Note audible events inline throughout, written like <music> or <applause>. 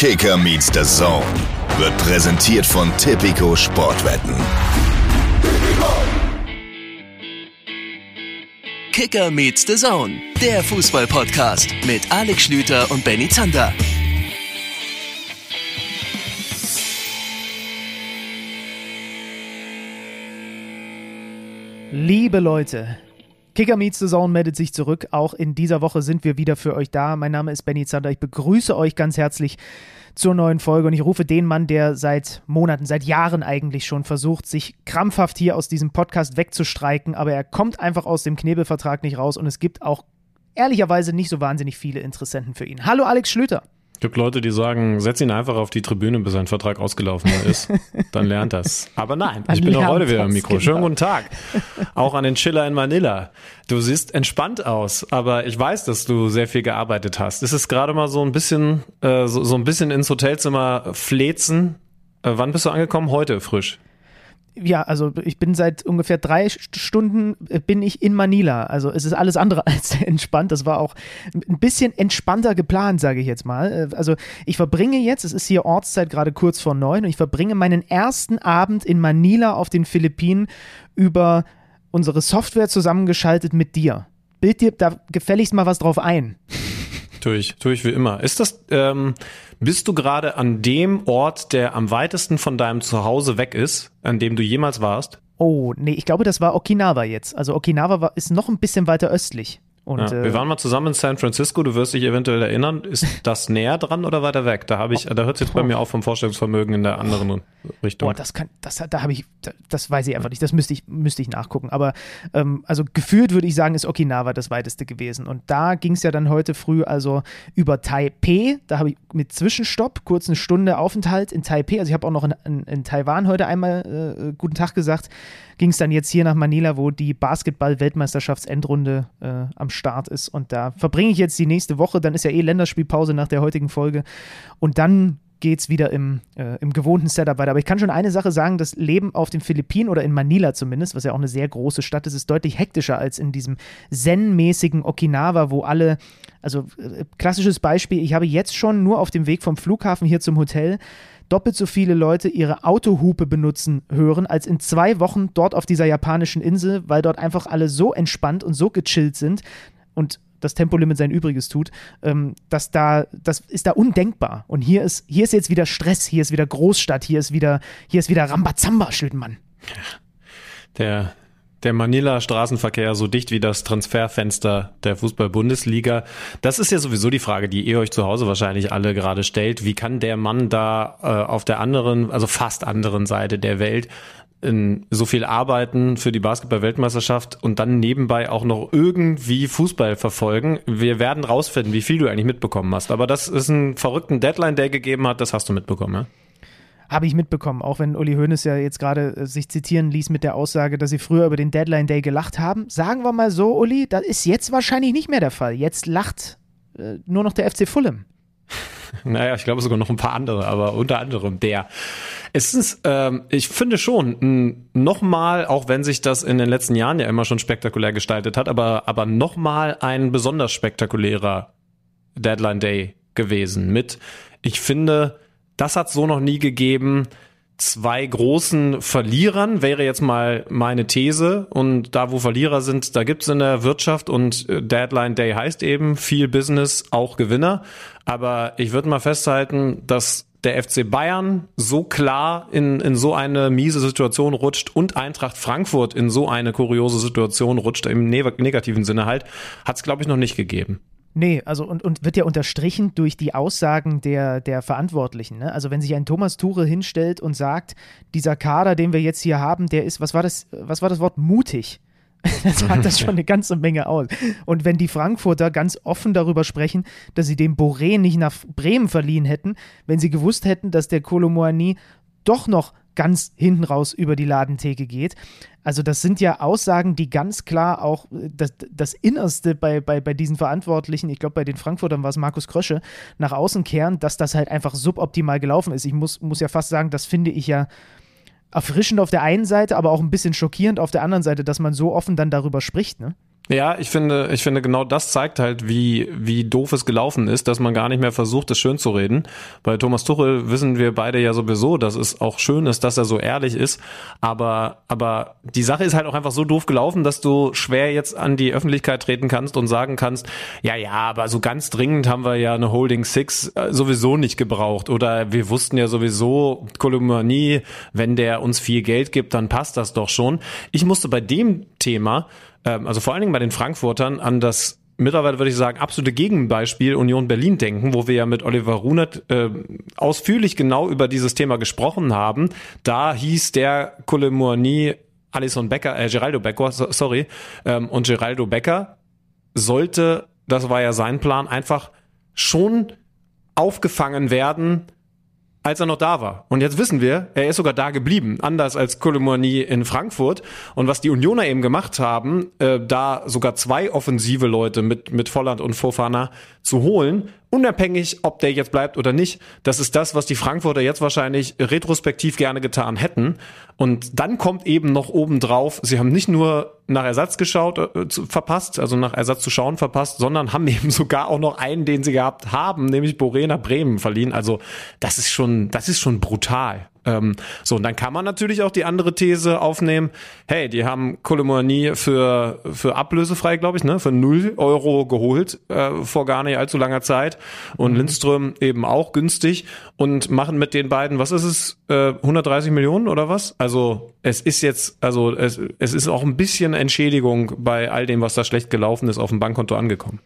Kicker meets the Zone wird präsentiert von Tipico Sportwetten. Kicker meets the Zone, der Fußball-Podcast mit Alex Schlüter und Benny Zander. Liebe Leute, Kicker Meets the Zone meldet sich zurück. Auch in dieser Woche sind wir wieder für euch da. Mein Name ist Benny Zander. Ich begrüße euch ganz herzlich zur neuen Folge und ich rufe den Mann, der seit Monaten, seit Jahren eigentlich schon versucht, sich krampfhaft hier aus diesem Podcast wegzustreiken, aber er kommt einfach aus dem Knebelvertrag nicht raus und es gibt auch ehrlicherweise nicht so wahnsinnig viele Interessenten für ihn. Hallo Alex Schlüter. Es gibt Leute, die sagen, setz ihn einfach auf die Tribüne, bis sein Vertrag ausgelaufen ist. Dann lernt das. Aber nein, ich bin auch heute wieder im Mikro. Genau. Schönen guten Tag. Auch an den Chiller in Manila. Du siehst entspannt aus, aber ich weiß, dass du sehr viel gearbeitet hast. Ist es gerade mal so ein bisschen, äh, so, so ein bisschen ins Hotelzimmer flezen? Äh, wann bist du angekommen? Heute frisch ja, also ich bin seit ungefähr drei Stunden äh, bin ich in Manila. Also es ist alles andere <laughs> als entspannt. Das war auch ein bisschen entspannter geplant, sage ich jetzt mal. Äh, also ich verbringe jetzt, es ist hier Ortszeit gerade kurz vor neun, und ich verbringe meinen ersten Abend in Manila auf den Philippinen über unsere Software zusammengeschaltet mit dir. Bild dir da gefälligst mal was drauf ein. Tue ich, tue ich wie immer. Ist das, ähm, bist du gerade an dem Ort, der am weitesten von deinem Zuhause weg ist, an dem du jemals warst? Oh, nee, ich glaube, das war Okinawa jetzt. Also Okinawa war, ist noch ein bisschen weiter östlich. Und, ja, wir äh, waren mal zusammen in San Francisco, du wirst dich eventuell erinnern. Ist <laughs> das näher dran oder weiter weg? Da habe ich, da hört es jetzt bei mir auf vom Vorstellungsvermögen in der anderen Richtung. Boah, das kann, das, da habe ich, das weiß ich einfach nicht. Das müsste ich, müsste ich nachgucken. Aber ähm, also gefühlt würde ich sagen, ist Okinawa das weiteste gewesen. Und da ging es ja dann heute früh also über Taipei. Da habe ich mit Zwischenstopp kurz eine Stunde Aufenthalt in Taipei. Also ich habe auch noch in, in, in, Taiwan heute einmal äh, guten Tag gesagt ging es dann jetzt hier nach Manila, wo die Basketball-Weltmeisterschaftsendrunde äh, am Start ist. Und da verbringe ich jetzt die nächste Woche. Dann ist ja eh Länderspielpause nach der heutigen Folge. Und dann geht es wieder im, äh, im gewohnten Setup weiter. Aber ich kann schon eine Sache sagen, das Leben auf den Philippinen oder in Manila zumindest, was ja auch eine sehr große Stadt ist, ist deutlich hektischer als in diesem zen-mäßigen Okinawa, wo alle, also äh, klassisches Beispiel, ich habe jetzt schon nur auf dem Weg vom Flughafen hier zum Hotel doppelt so viele Leute ihre Autohupe benutzen hören, als in zwei Wochen dort auf dieser japanischen Insel, weil dort einfach alle so entspannt und so gechillt sind und das Tempolimit sein Übriges tut, ähm, dass da, das ist da undenkbar. Und hier ist, hier ist jetzt wieder Stress, hier ist wieder Großstadt, hier ist wieder, hier ist wieder Rambazamba, Schlütenmann. Der, der Manila-Straßenverkehr so dicht wie das Transferfenster der Fußball-Bundesliga. Das ist ja sowieso die Frage, die ihr euch zu Hause wahrscheinlich alle gerade stellt. Wie kann der Mann da äh, auf der anderen, also fast anderen Seite der Welt in so viel arbeiten für die Basketball-Weltmeisterschaft und dann nebenbei auch noch irgendwie Fußball verfolgen. Wir werden rausfinden, wie viel du eigentlich mitbekommen hast. Aber das ist ein verrückten Deadline, der gegeben hat, das hast du mitbekommen, ja? Habe ich mitbekommen, auch wenn Uli Hoeneß ja jetzt gerade äh, sich zitieren ließ mit der Aussage, dass sie früher über den Deadline Day gelacht haben. Sagen wir mal so, Uli, das ist jetzt wahrscheinlich nicht mehr der Fall. Jetzt lacht äh, nur noch der FC Fulham. <laughs> Naja, ich glaube sogar noch ein paar andere, aber unter anderem der. Es ist, ähm, ich finde schon, nochmal, auch wenn sich das in den letzten Jahren ja immer schon spektakulär gestaltet hat, aber, aber nochmal ein besonders spektakulärer Deadline Day gewesen mit, ich finde, das hat so noch nie gegeben. Zwei großen Verlierern wäre jetzt mal meine These. Und da, wo Verlierer sind, da gibt's in der Wirtschaft und äh, Deadline Day heißt eben viel Business, auch Gewinner. Aber ich würde mal festhalten, dass der FC Bayern so klar in, in so eine miese Situation rutscht und Eintracht Frankfurt in so eine kuriose Situation rutscht, im negativen Sinne halt, hat es, glaube ich, noch nicht gegeben. Nee, also und, und wird ja unterstrichen durch die Aussagen der, der Verantwortlichen. Ne? Also wenn sich ein Thomas Ture hinstellt und sagt, dieser Kader, den wir jetzt hier haben, der ist, was war das, was war das Wort, mutig. <laughs> das sagt das schon eine ganze Menge aus. Und wenn die Frankfurter ganz offen darüber sprechen, dass sie den Boré nicht nach Bremen verliehen hätten, wenn sie gewusst hätten, dass der Kolomoani doch noch ganz hinten raus über die Ladentheke geht. Also das sind ja Aussagen, die ganz klar auch äh, das, das Innerste bei, bei, bei diesen Verantwortlichen, ich glaube bei den Frankfurtern war es Markus Krösche, nach außen kehren, dass das halt einfach suboptimal gelaufen ist. Ich muss, muss ja fast sagen, das finde ich ja erfrischend auf der einen Seite, aber auch ein bisschen schockierend auf der anderen Seite, dass man so offen dann darüber spricht, ne? Ja, ich finde, ich finde genau das zeigt halt, wie, wie doof es gelaufen ist, dass man gar nicht mehr versucht, es schön zu reden. Bei Thomas Tuchel wissen wir beide ja sowieso, dass es auch schön ist, dass er so ehrlich ist. Aber, aber die Sache ist halt auch einfach so doof gelaufen, dass du schwer jetzt an die Öffentlichkeit treten kannst und sagen kannst, ja, ja, aber so ganz dringend haben wir ja eine Holding Six äh, sowieso nicht gebraucht. Oder wir wussten ja sowieso, Kolumanie, wenn der uns viel Geld gibt, dann passt das doch schon. Ich musste bei dem Thema ähm, also vor allen Dingen bei den Frankfurtern, an das mittlerweile würde ich sagen, absolute Gegenbeispiel Union Berlin denken, wo wir ja mit Oliver Runert äh, ausführlich genau über dieses Thema gesprochen haben. Da hieß der Colemourni Alison Becker, äh, Geraldo Becker, sorry, ähm, und Geraldo Becker sollte, das war ja sein Plan, einfach schon aufgefangen werden, als er noch da war. Und jetzt wissen wir, er ist sogar da geblieben, anders als Colomoni in Frankfurt. Und was die Unioner eben gemacht haben, äh, da sogar zwei offensive Leute mit, mit Volland und Fofana zu holen, unabhängig, ob der jetzt bleibt oder nicht, das ist das, was die Frankfurter jetzt wahrscheinlich retrospektiv gerne getan hätten. Und dann kommt eben noch oben drauf, sie haben nicht nur nach Ersatz geschaut, äh, zu, verpasst, also nach Ersatz zu schauen verpasst, sondern haben <laughs> eben sogar auch noch einen, den sie gehabt haben, nämlich Borena Bremen verliehen. Also das ist schon, das ist schon brutal. Ähm, so, und dann kann man natürlich auch die andere These aufnehmen, hey, die haben Kolomani für, für ablösefrei, glaube ich, ne, für null Euro geholt äh, vor gar nicht allzu langer Zeit und mhm. Lindström eben auch günstig und machen mit den beiden, was ist es, äh, 130 Millionen oder was? Also es ist jetzt, also es, es ist auch ein bisschen Entschädigung bei all dem, was da schlecht gelaufen ist, auf dem Bankkonto angekommen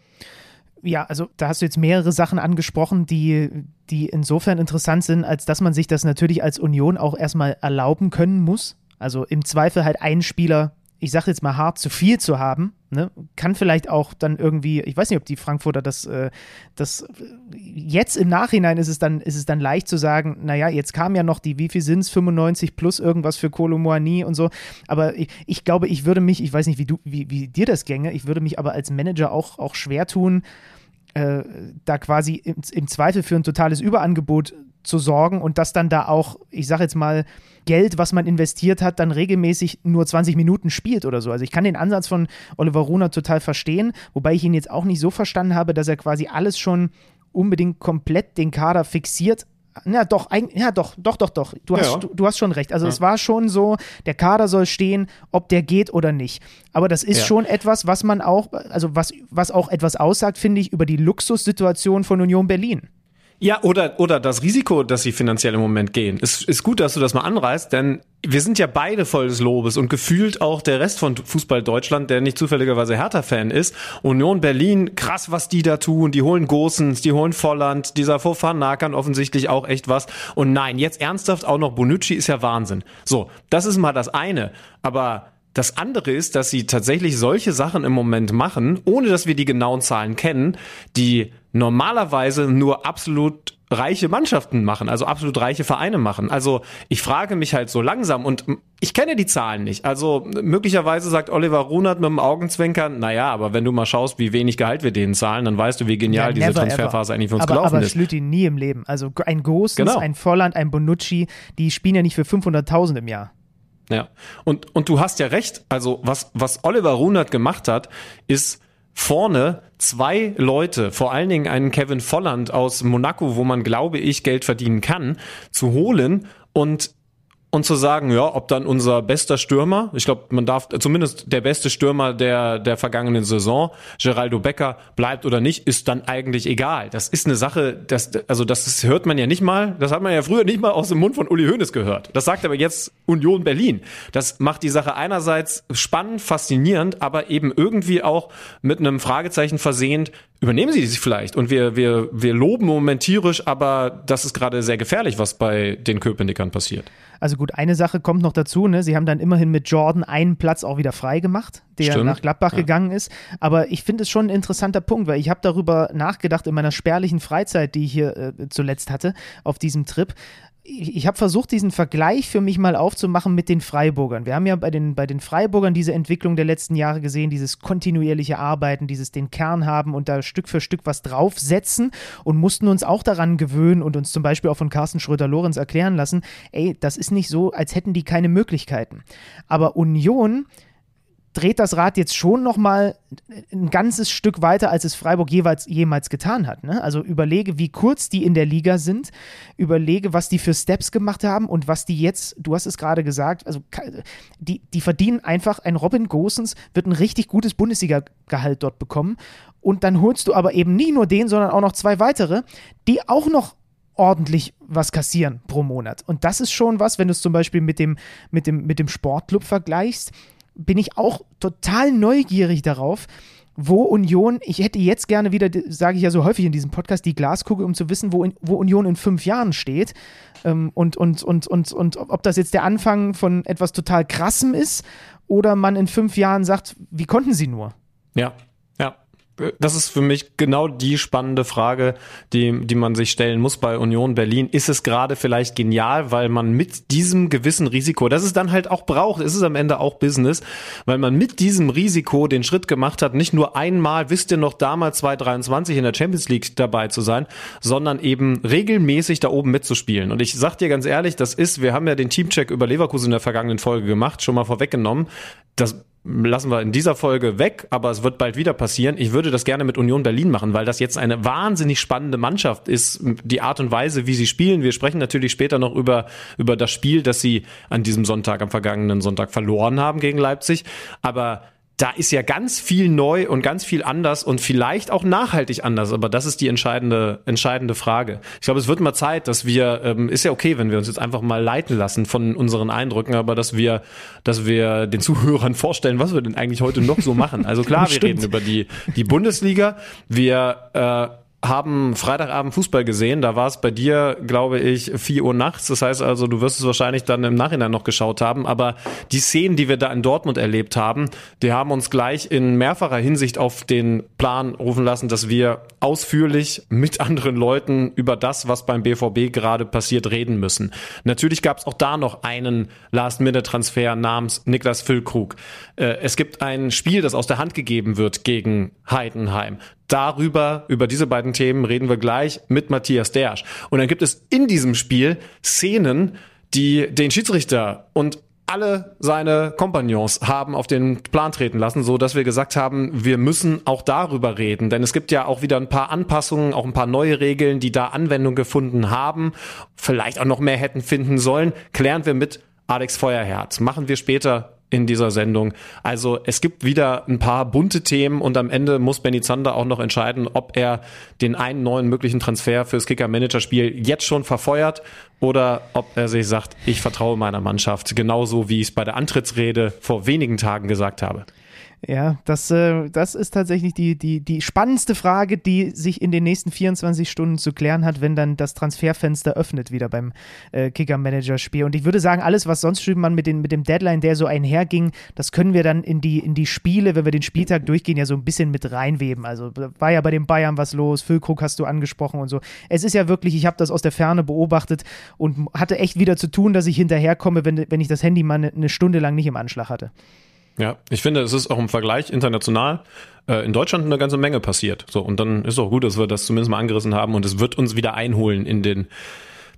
ja, also da hast du jetzt mehrere Sachen angesprochen, die, die insofern interessant sind, als dass man sich das natürlich als Union auch erstmal erlauben können muss. Also im Zweifel halt einen Spieler, ich sage jetzt mal hart, zu viel zu haben. Ne? Kann vielleicht auch dann irgendwie, ich weiß nicht, ob die Frankfurter das, äh, das jetzt im Nachhinein ist es dann, ist es dann leicht zu sagen, naja, jetzt kam ja noch die, wie viel sind es, 95 plus irgendwas für Kolomoani und so. Aber ich, ich, glaube, ich würde mich, ich weiß nicht, wie du, wie, wie dir das gänge, ich würde mich aber als Manager auch, auch schwer tun, äh, da quasi im, im, Zweifel für ein totales Überangebot zu sorgen und dass dann da auch, ich sage jetzt mal, Geld, was man investiert hat, dann regelmäßig nur 20 Minuten spielt oder so. Also ich kann den Ansatz von Oliver Runer total verstehen, wobei ich ihn jetzt auch nicht so verstanden habe, dass er quasi alles schon unbedingt komplett den Kader fixiert ja, doch, ja, doch, doch, doch, doch. Du hast, ja. du, du, hast schon recht. Also ja. es war schon so, der Kader soll stehen, ob der geht oder nicht. Aber das ist ja. schon etwas, was man auch, also was, was auch etwas aussagt, finde ich, über die Luxussituation von Union Berlin. Ja, oder, oder das Risiko, dass sie finanziell im Moment gehen. Es ist gut, dass du das mal anreißt, denn wir sind ja beide voll des Lobes und gefühlt auch der Rest von Fußball Deutschland, der nicht zufälligerweise Hertha-Fan ist. Union Berlin, krass, was die da tun. Die holen Gosens, die holen Volland, dieser Fofana kann offensichtlich auch echt was. Und nein, jetzt ernsthaft auch noch Bonucci ist ja Wahnsinn. So, das ist mal das eine. Aber das andere ist, dass sie tatsächlich solche Sachen im Moment machen, ohne dass wir die genauen Zahlen kennen, die normalerweise nur absolut reiche Mannschaften machen, also absolut reiche Vereine machen. Also ich frage mich halt so langsam und ich kenne die Zahlen nicht. Also möglicherweise sagt Oliver Runert mit dem Augenzwinkern, naja, aber wenn du mal schaust, wie wenig Gehalt wir denen zahlen, dann weißt du, wie genial ja, diese Transferphase ever. eigentlich für uns aber, gelaufen aber ist. Aber Schlüti nie im Leben. Also ein Gosens, genau. ein Volland, ein Bonucci, die spielen ja nicht für 500.000 im Jahr. Ja, und, und du hast ja recht. Also was, was Oliver Runert gemacht hat, ist vorne zwei Leute, vor allen Dingen einen Kevin Volland aus Monaco, wo man, glaube ich, Geld verdienen kann, zu holen und und zu sagen, ja, ob dann unser bester Stürmer, ich glaube, man darf zumindest der beste Stürmer der der vergangenen Saison, Geraldo Becker, bleibt oder nicht, ist dann eigentlich egal. Das ist eine Sache, das also das hört man ja nicht mal, das hat man ja früher nicht mal aus dem Mund von Uli Hoeneß gehört. Das sagt aber jetzt Union Berlin. Das macht die Sache einerseits spannend, faszinierend, aber eben irgendwie auch mit einem Fragezeichen versehend. Übernehmen Sie sich vielleicht und wir wir wir loben im Moment tierisch, aber das ist gerade sehr gefährlich, was bei den Köpenickern passiert. Also gut, eine Sache kommt noch dazu, ne? Sie haben dann immerhin mit Jordan einen Platz auch wieder frei gemacht, der Stimmt. nach Gladbach ja. gegangen ist. Aber ich finde es schon ein interessanter Punkt, weil ich habe darüber nachgedacht in meiner spärlichen Freizeit, die ich hier äh, zuletzt hatte, auf diesem Trip ich, habe versucht, diesen Vergleich für mich mal aufzumachen mit den Freiburgern. Wir haben ja bei den, bei den Freiburgern diese Entwicklung der letzten Jahre gesehen, dieses kontinuierliche Arbeiten, dieses den Kern haben und da Stück für Stück was draufsetzen und mussten uns auch daran gewöhnen und uns zum Beispiel auch von Carsten Schröder-Lorenz erklären lassen, ey, das ist nicht so, als hätten die keine Möglichkeiten. Aber Union dreht das Rad jetzt schon noch mal ein ganzes Stück weiter, als es Freiburg jeweils jemals getan hat. Ne? Also überlege, wie kurz die in der Liga sind, überlege, was die für Steps gemacht haben und was die jetzt, du hast es gerade gesagt, also die, die verdienen einfach, ein Robin Gosens wird ein richtig gutes Bundesliga-Gehalt dort bekommen und dann holst du aber eben nie nur den, sondern auch noch zwei weitere, die auch noch ordentlich was kassieren pro Monat. Und das ist schon was, wenn du es zum Beispiel mit dem, mit dem, mit dem Sportclub vergleichst, bin ich auch total neugierig darauf, wo Union, ich hätte jetzt gerne wieder, sage ich ja so häufig in diesem Podcast, die Glaskugel, um zu wissen, wo, in, wo Union in fünf Jahren steht. Ähm, und, und, und, und, und ob das jetzt der Anfang von etwas total Krassem ist oder man in fünf Jahren sagt, wie konnten sie nur? Ja, das ist für mich genau die spannende Frage, die, die man sich stellen muss bei Union Berlin. Ist es gerade vielleicht genial, weil man mit diesem gewissen Risiko, das es dann halt auch braucht, ist es am Ende auch Business, weil man mit diesem Risiko den Schritt gemacht hat, nicht nur einmal, wisst ihr noch damals 2023 in der Champions League dabei zu sein, sondern eben regelmäßig da oben mitzuspielen. Und ich sag dir ganz ehrlich, das ist, wir haben ja den Teamcheck über Leverkusen in der vergangenen Folge gemacht, schon mal vorweggenommen. Das lassen wir in dieser Folge weg, aber es wird bald wieder passieren. Ich würde das gerne mit Union Berlin machen, weil das jetzt eine wahnsinnig spannende Mannschaft ist. Die Art und Weise, wie sie spielen. Wir sprechen natürlich später noch über, über das Spiel, das sie an diesem Sonntag, am vergangenen Sonntag verloren haben gegen Leipzig. Aber da ist ja ganz viel neu und ganz viel anders und vielleicht auch nachhaltig anders. Aber das ist die entscheidende, entscheidende Frage. Ich glaube, es wird mal Zeit, dass wir, ähm, ist ja okay, wenn wir uns jetzt einfach mal leiten lassen von unseren Eindrücken, aber dass wir, dass wir den Zuhörern vorstellen, was wir denn eigentlich heute noch so machen. Also klar, wir reden über die, die Bundesliga. Wir, äh, haben Freitagabend Fußball gesehen. Da war es bei dir, glaube ich, 4 Uhr nachts. Das heißt also, du wirst es wahrscheinlich dann im Nachhinein noch geschaut haben. Aber die Szenen, die wir da in Dortmund erlebt haben, die haben uns gleich in mehrfacher Hinsicht auf den Plan rufen lassen, dass wir ausführlich mit anderen Leuten über das, was beim BVB gerade passiert, reden müssen. Natürlich gab es auch da noch einen Last-Minute-Transfer namens Niklas Füllkrug. Äh, es gibt ein Spiel, das aus der Hand gegeben wird gegen Heidenheim darüber, über diese beiden Themen reden wir gleich mit Matthias Dersch. Und dann gibt es in diesem Spiel Szenen, die den Schiedsrichter und alle seine Kompagnons haben auf den Plan treten lassen, so dass wir gesagt haben, wir müssen auch darüber reden, denn es gibt ja auch wieder ein paar Anpassungen, auch ein paar neue Regeln, die da Anwendung gefunden haben, vielleicht auch noch mehr hätten finden sollen, klären wir mit Alex Feuerherz. Machen wir später in dieser Sendung. Also es gibt wieder ein paar bunte Themen und am Ende muss Benny Zander auch noch entscheiden, ob er den einen neuen möglichen Transfer fürs Kicker-Manager-Spiel jetzt schon verfeuert oder ob er sich sagt, ich vertraue meiner Mannschaft, genauso wie ich es bei der Antrittsrede vor wenigen Tagen gesagt habe. Ja, das, äh, das ist tatsächlich die, die, die spannendste Frage, die sich in den nächsten 24 Stunden zu klären hat, wenn dann das Transferfenster öffnet wieder beim äh, Kicker-Manager-Spiel. Und ich würde sagen, alles, was sonst man mit, den, mit dem Deadline, der so einherging, das können wir dann in die, in die Spiele, wenn wir den Spieltag durchgehen, ja so ein bisschen mit reinweben. Also war ja bei den Bayern was los, Füllkrug hast du angesprochen und so. Es ist ja wirklich, ich habe das aus der Ferne beobachtet und hatte echt wieder zu tun, dass ich hinterherkomme, wenn, wenn ich das Handy mal eine, eine Stunde lang nicht im Anschlag hatte. Ja, ich finde, es ist auch im Vergleich international äh, in Deutschland eine ganze Menge passiert. So, und dann ist auch gut, dass wir das zumindest mal angerissen haben und es wird uns wieder einholen in den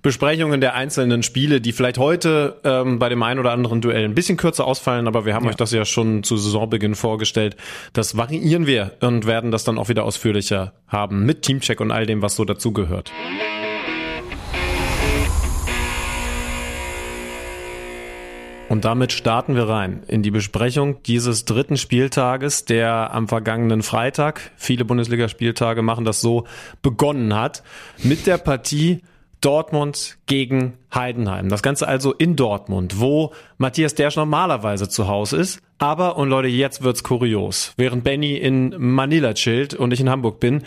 Besprechungen der einzelnen Spiele, die vielleicht heute ähm, bei dem einen oder anderen Duell ein bisschen kürzer ausfallen, aber wir haben ja. euch das ja schon zu Saisonbeginn vorgestellt. Das variieren wir und werden das dann auch wieder ausführlicher haben mit Teamcheck und all dem, was so dazugehört. Und damit starten wir rein in die Besprechung dieses dritten Spieltages, der am vergangenen Freitag, viele Bundesligaspieltage machen das so, begonnen hat, mit der Partie Dortmund gegen Heidenheim. Das Ganze also in Dortmund, wo Matthias Dersch normalerweise zu Hause ist. Aber, und Leute, jetzt wird's kurios. Während Benny in Manila chillt und ich in Hamburg bin,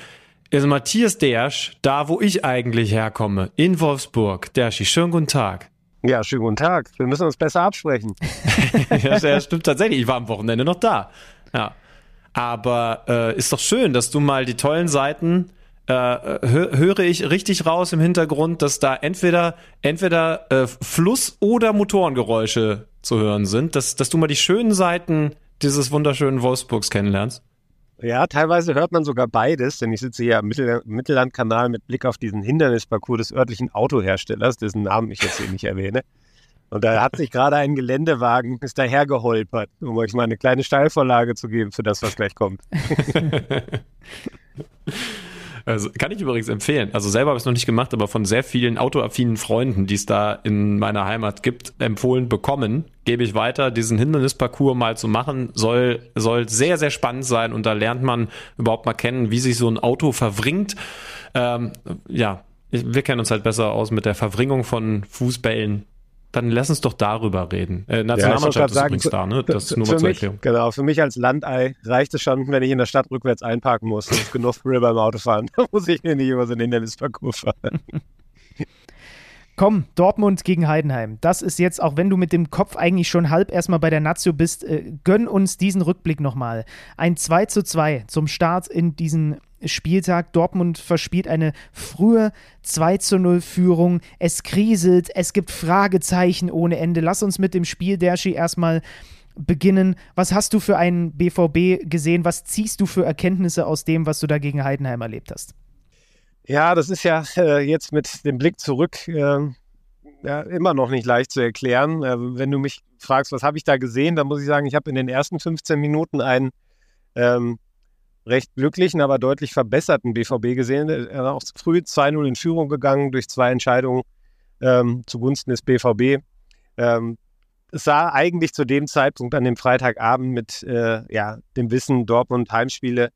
ist Matthias Dersch da, wo ich eigentlich herkomme, in Wolfsburg. Derschi, schönen guten Tag. Ja, schönen guten Tag. Wir müssen uns besser absprechen. <laughs> ja, das stimmt tatsächlich. Ich war am Wochenende noch da. Ja. Aber äh, ist doch schön, dass du mal die tollen Seiten äh, hö höre ich richtig raus im Hintergrund, dass da entweder entweder äh, Fluss oder Motorengeräusche zu hören sind, dass, dass du mal die schönen Seiten dieses wunderschönen Wolfsburgs kennenlernst. Ja, teilweise hört man sogar beides, denn ich sitze hier am Mittel Mittellandkanal mit Blick auf diesen Hindernisparcours des örtlichen Autoherstellers, dessen Namen ich jetzt hier nicht erwähne. Und da hat sich gerade ein Geländewagen, ist daher geholpert, um euch mal eine kleine Steilvorlage zu geben für das, was gleich kommt. <laughs> <laughs> Also kann ich übrigens empfehlen. Also selber habe ich es noch nicht gemacht, aber von sehr vielen autoaffinen Freunden, die es da in meiner Heimat gibt, empfohlen bekommen, gebe ich weiter. Diesen Hindernisparcours mal zu machen, soll, soll sehr, sehr spannend sein und da lernt man überhaupt mal kennen, wie sich so ein Auto verwringt. Ähm, ja, wir kennen uns halt besser aus mit der Verwringung von Fußbällen dann lass uns doch darüber reden. Äh, Nationalmannschaft ja, ist übrigens da, ne? Das ist nur mal zur mich, Erklärung. Genau, für mich als Landei reicht es schon, wenn ich in der Stadt rückwärts einparken muss. Das ist genug Thrill beim Autofahren. <laughs> Da muss ich mir nicht über so einen Hindernisparcours fahren. Komm, Dortmund gegen Heidenheim. Das ist jetzt, auch wenn du mit dem Kopf eigentlich schon halb erstmal bei der Nazio bist, äh, gönn uns diesen Rückblick nochmal. Ein 2 zu 2 zum Start in diesen Spieltag. Dortmund verspielt eine frühe 2 zu 0 Führung. Es kriselt, es gibt Fragezeichen ohne Ende. Lass uns mit dem Spiel, Derschi, erstmal beginnen. Was hast du für einen BVB gesehen? Was ziehst du für Erkenntnisse aus dem, was du da gegen Heidenheim erlebt hast? Ja, das ist ja äh, jetzt mit dem Blick zurück äh, ja, immer noch nicht leicht zu erklären. Äh, wenn du mich fragst, was habe ich da gesehen, dann muss ich sagen, ich habe in den ersten 15 Minuten einen ähm, recht glücklichen, aber deutlich verbesserten BVB gesehen. Er war auch früh 2-0 in Führung gegangen durch zwei Entscheidungen ähm, zugunsten des BVB. Ähm, es sah eigentlich zu dem Zeitpunkt an dem Freitagabend mit äh, ja, dem Wissen Dortmund Heimspiele,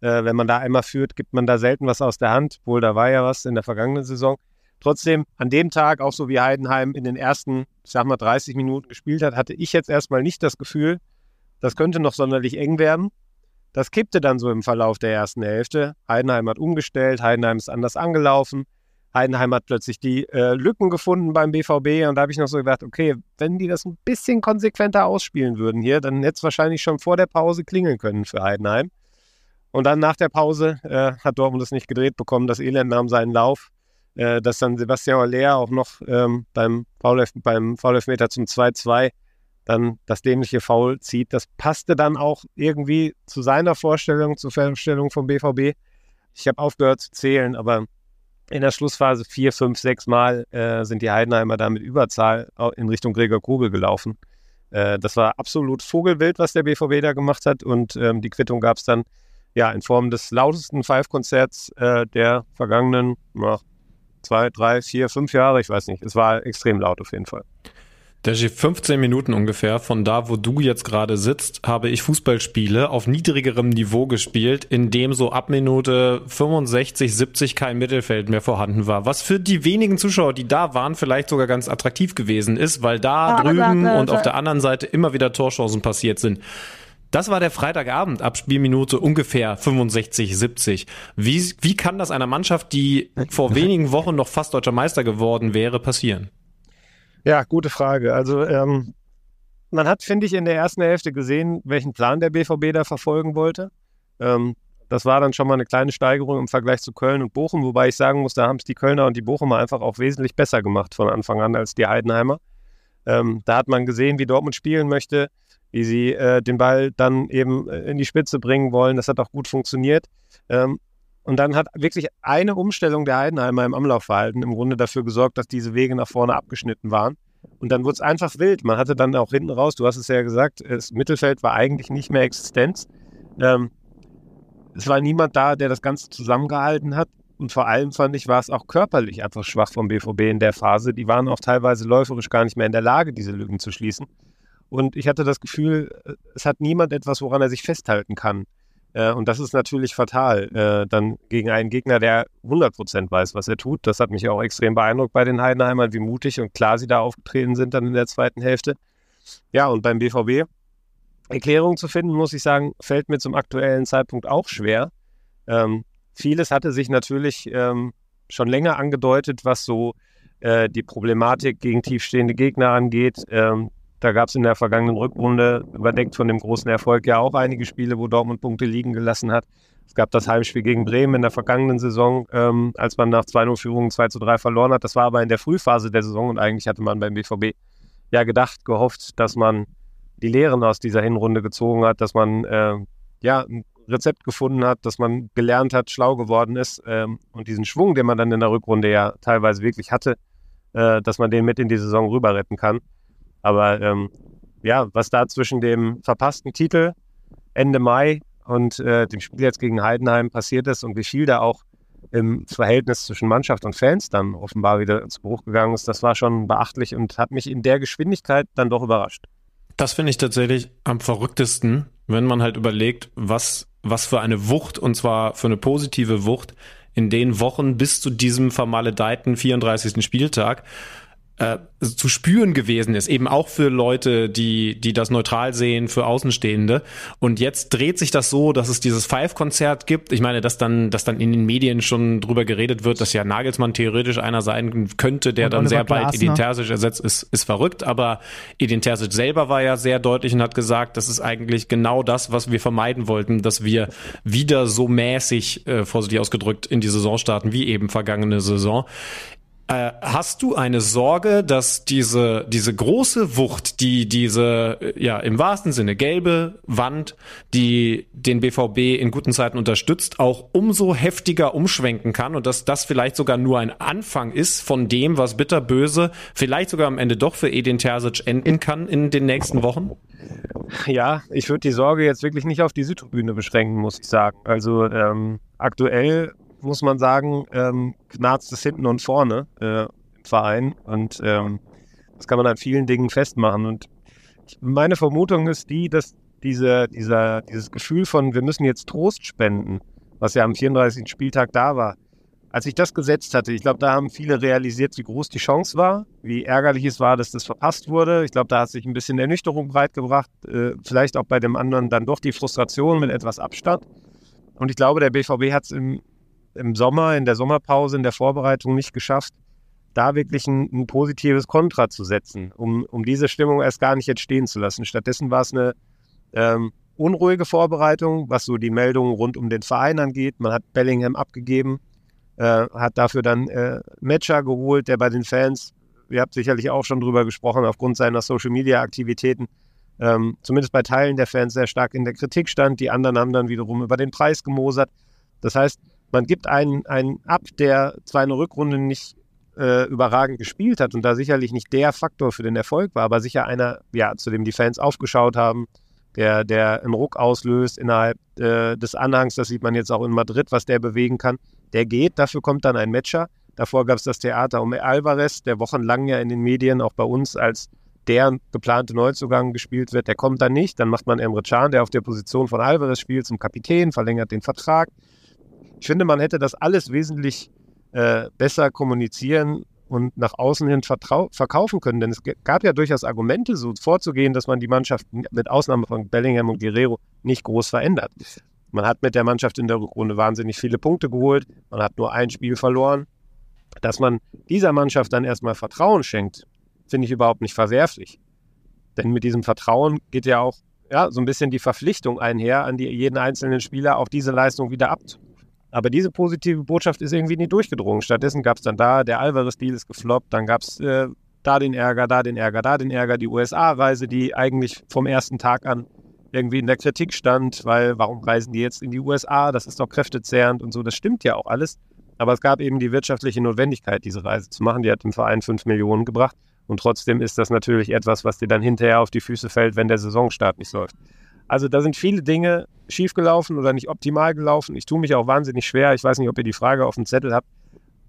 äh, wenn man da einmal führt, gibt man da selten was aus der Hand. Wohl, da war ja was in der vergangenen Saison. Trotzdem, an dem Tag, auch so wie Heidenheim in den ersten, sag mal, 30 Minuten gespielt hat, hatte ich jetzt erstmal nicht das Gefühl, das könnte noch sonderlich eng werden. Das kippte dann so im Verlauf der ersten Hälfte. Heidenheim hat umgestellt, Heidenheim ist anders angelaufen. Heidenheim hat plötzlich die äh, Lücken gefunden beim BVB und da habe ich noch so gedacht, okay, wenn die das ein bisschen konsequenter ausspielen würden hier, dann hätte es wahrscheinlich schon vor der Pause klingeln können für Heidenheim. Und dann nach der Pause äh, hat Dortmund es nicht gedreht bekommen. Das Elend nahm seinen Lauf, äh, dass dann Sebastian Aller auch noch ähm, beim Foul-Elfmeter zum 2-2 dann das dämliche Foul zieht. Das passte dann auch irgendwie zu seiner Vorstellung, zur Vorstellung vom BVB. Ich habe aufgehört zu zählen, aber in der Schlussphase vier, fünf, sechs Mal äh, sind die Heidenheimer da mit Überzahl in Richtung Gregor Kobel gelaufen. Äh, das war absolut Vogelwild, was der BVB da gemacht hat und ähm, die Quittung gab es dann ja in Form des lautesten Five-Konzerts äh, der vergangenen ja, zwei, drei, vier, fünf Jahre. Ich weiß nicht. Es war extrem laut auf jeden Fall. Der 15 Minuten ungefähr von da, wo du jetzt gerade sitzt, habe ich Fußballspiele auf niedrigerem Niveau gespielt, in dem so ab Minute 65, 70 kein Mittelfeld mehr vorhanden war. Was für die wenigen Zuschauer, die da waren, vielleicht sogar ganz attraktiv gewesen ist, weil da ja, drüben und auf der anderen Seite immer wieder Torchancen passiert sind. Das war der Freitagabend ab Spielminute ungefähr 65, 70. Wie, wie kann das einer Mannschaft, die vor <laughs> wenigen Wochen noch fast deutscher Meister geworden wäre, passieren? Ja, gute Frage. Also ähm, man hat, finde ich, in der ersten Hälfte gesehen, welchen Plan der BVB da verfolgen wollte. Ähm, das war dann schon mal eine kleine Steigerung im Vergleich zu Köln und Bochum, wobei ich sagen muss, da haben es die Kölner und die Bochumer einfach auch wesentlich besser gemacht von Anfang an als die Heidenheimer. Ähm, da hat man gesehen, wie Dortmund spielen möchte, wie sie äh, den Ball dann eben äh, in die Spitze bringen wollen. Das hat auch gut funktioniert. Ähm, und dann hat wirklich eine Umstellung der Heidenheimer im Amlaufverhalten im Grunde dafür gesorgt, dass diese Wege nach vorne abgeschnitten waren. Und dann wurde es einfach wild. Man hatte dann auch hinten raus, du hast es ja gesagt, das Mittelfeld war eigentlich nicht mehr Existenz. Ähm, es war niemand da, der das Ganze zusammengehalten hat. Und vor allem fand ich, war es auch körperlich einfach schwach vom BVB in der Phase. Die waren auch teilweise läuferisch gar nicht mehr in der Lage, diese Lücken zu schließen. Und ich hatte das Gefühl, es hat niemand etwas, woran er sich festhalten kann. Äh, und das ist natürlich fatal, äh, dann gegen einen Gegner, der 100% weiß, was er tut. Das hat mich auch extrem beeindruckt bei den Heidenheimern, wie mutig und klar sie da aufgetreten sind dann in der zweiten Hälfte. Ja, und beim BVB Erklärung zu finden, muss ich sagen, fällt mir zum aktuellen Zeitpunkt auch schwer. Ähm, vieles hatte sich natürlich ähm, schon länger angedeutet, was so äh, die Problematik gegen tiefstehende Gegner angeht. Ähm, da gab es in der vergangenen Rückrunde, überdeckt von dem großen Erfolg, ja auch einige Spiele, wo Dortmund Punkte liegen gelassen hat. Es gab das Heimspiel gegen Bremen in der vergangenen Saison, ähm, als man nach 2-0-Führungen 2 3 verloren hat. Das war aber in der Frühphase der Saison und eigentlich hatte man beim BVB ja gedacht, gehofft, dass man die Lehren aus dieser Hinrunde gezogen hat, dass man äh, ja ein Rezept gefunden hat, dass man gelernt hat, schlau geworden ist ähm, und diesen Schwung, den man dann in der Rückrunde ja teilweise wirklich hatte, äh, dass man den mit in die Saison rüber retten kann. Aber ähm, ja, was da zwischen dem verpassten Titel Ende Mai und äh, dem Spiel jetzt gegen Heidenheim passiert ist und wie viel da auch im Verhältnis zwischen Mannschaft und Fans dann offenbar wieder zu Bruch gegangen ist, das war schon beachtlich und hat mich in der Geschwindigkeit dann doch überrascht. Das finde ich tatsächlich am verrücktesten, wenn man halt überlegt, was, was für eine Wucht, und zwar für eine positive Wucht, in den Wochen bis zu diesem vermaledeiten 34. Spieltag äh, zu spüren gewesen ist, eben auch für Leute, die, die das neutral sehen, für Außenstehende. Und jetzt dreht sich das so, dass es dieses Five-Konzert gibt. Ich meine, dass dann, dass dann in den Medien schon drüber geredet wird, dass ja Nagelsmann theoretisch einer sein könnte, der und dann sehr bald Edin Terzic ersetzt, ist, ist verrückt. Aber Edin Terzic selber war ja sehr deutlich und hat gesagt, das ist eigentlich genau das, was wir vermeiden wollten, dass wir wieder so mäßig, äh, vorsichtig ausgedrückt, in die Saison starten, wie eben vergangene Saison. Äh, hast du eine Sorge, dass diese, diese große Wucht, die diese, ja, im wahrsten Sinne gelbe Wand, die den BVB in guten Zeiten unterstützt, auch umso heftiger umschwenken kann und dass das vielleicht sogar nur ein Anfang ist von dem, was bitterböse vielleicht sogar am Ende doch für Edin Terzic enden kann in den nächsten Wochen? Ja, ich würde die Sorge jetzt wirklich nicht auf die Südtribüne beschränken, muss ich sagen. Also ähm, aktuell muss man sagen, ähm, knarzt es hinten und vorne äh, im Verein. Und ähm, das kann man an vielen Dingen festmachen. Und meine Vermutung ist die, dass diese, dieser, dieses Gefühl von, wir müssen jetzt Trost spenden, was ja am 34. Spieltag da war, als ich das gesetzt hatte, ich glaube, da haben viele realisiert, wie groß die Chance war, wie ärgerlich es war, dass das verpasst wurde. Ich glaube, da hat sich ein bisschen Ernüchterung breitgebracht, äh, vielleicht auch bei dem anderen dann doch die Frustration mit etwas Abstand. Und ich glaube, der BVB hat es im im Sommer, in der Sommerpause, in der Vorbereitung nicht geschafft, da wirklich ein, ein positives Kontra zu setzen, um, um diese Stimmung erst gar nicht entstehen zu lassen. Stattdessen war es eine ähm, unruhige Vorbereitung, was so die Meldungen rund um den Verein angeht. Man hat Bellingham abgegeben, äh, hat dafür dann äh, Matcher geholt, der bei den Fans, ihr habt sicherlich auch schon drüber gesprochen, aufgrund seiner Social-Media-Aktivitäten, ähm, zumindest bei Teilen der Fans sehr stark in der Kritik stand. Die anderen haben dann wiederum über den Preis gemosert. Das heißt, man gibt einen, einen ab, der zwar eine Rückrunde nicht äh, überragend gespielt hat und da sicherlich nicht der Faktor für den Erfolg war, aber sicher einer, ja, zu dem die Fans aufgeschaut haben, der, der einen Ruck auslöst innerhalb äh, des Anhangs. Das sieht man jetzt auch in Madrid, was der bewegen kann. Der geht, dafür kommt dann ein Matcher. Davor gab es das Theater um Alvarez, der wochenlang ja in den Medien, auch bei uns, als der geplante Neuzugang gespielt wird. Der kommt dann nicht. Dann macht man Emre Can, der auf der Position von Alvarez spielt, zum Kapitän, verlängert den Vertrag. Ich finde, man hätte das alles wesentlich äh, besser kommunizieren und nach außen hin verkaufen können. Denn es gab ja durchaus Argumente, so vorzugehen, dass man die Mannschaft mit Ausnahme von Bellingham und Guerrero nicht groß verändert. Man hat mit der Mannschaft in der Rückrunde wahnsinnig viele Punkte geholt. Man hat nur ein Spiel verloren. Dass man dieser Mannschaft dann erstmal Vertrauen schenkt, finde ich überhaupt nicht verwerflich. Denn mit diesem Vertrauen geht ja auch ja, so ein bisschen die Verpflichtung einher, an die, jeden einzelnen Spieler auch diese Leistung wieder abzurufen. Aber diese positive Botschaft ist irgendwie nie durchgedrungen. Stattdessen gab es dann da, der Alvarez-Deal ist gefloppt, dann gab es äh, da den Ärger, da den Ärger, da den Ärger, die USA-Reise, die eigentlich vom ersten Tag an irgendwie in der Kritik stand, weil warum reisen die jetzt in die USA? Das ist doch kräftezehrend und so. Das stimmt ja auch alles. Aber es gab eben die wirtschaftliche Notwendigkeit, diese Reise zu machen. Die hat dem Verein 5 Millionen gebracht. Und trotzdem ist das natürlich etwas, was dir dann hinterher auf die Füße fällt, wenn der Saisonstart nicht läuft. Also da sind viele Dinge schiefgelaufen oder nicht optimal gelaufen. Ich tue mich auch wahnsinnig schwer. Ich weiß nicht, ob ihr die Frage auf dem Zettel habt,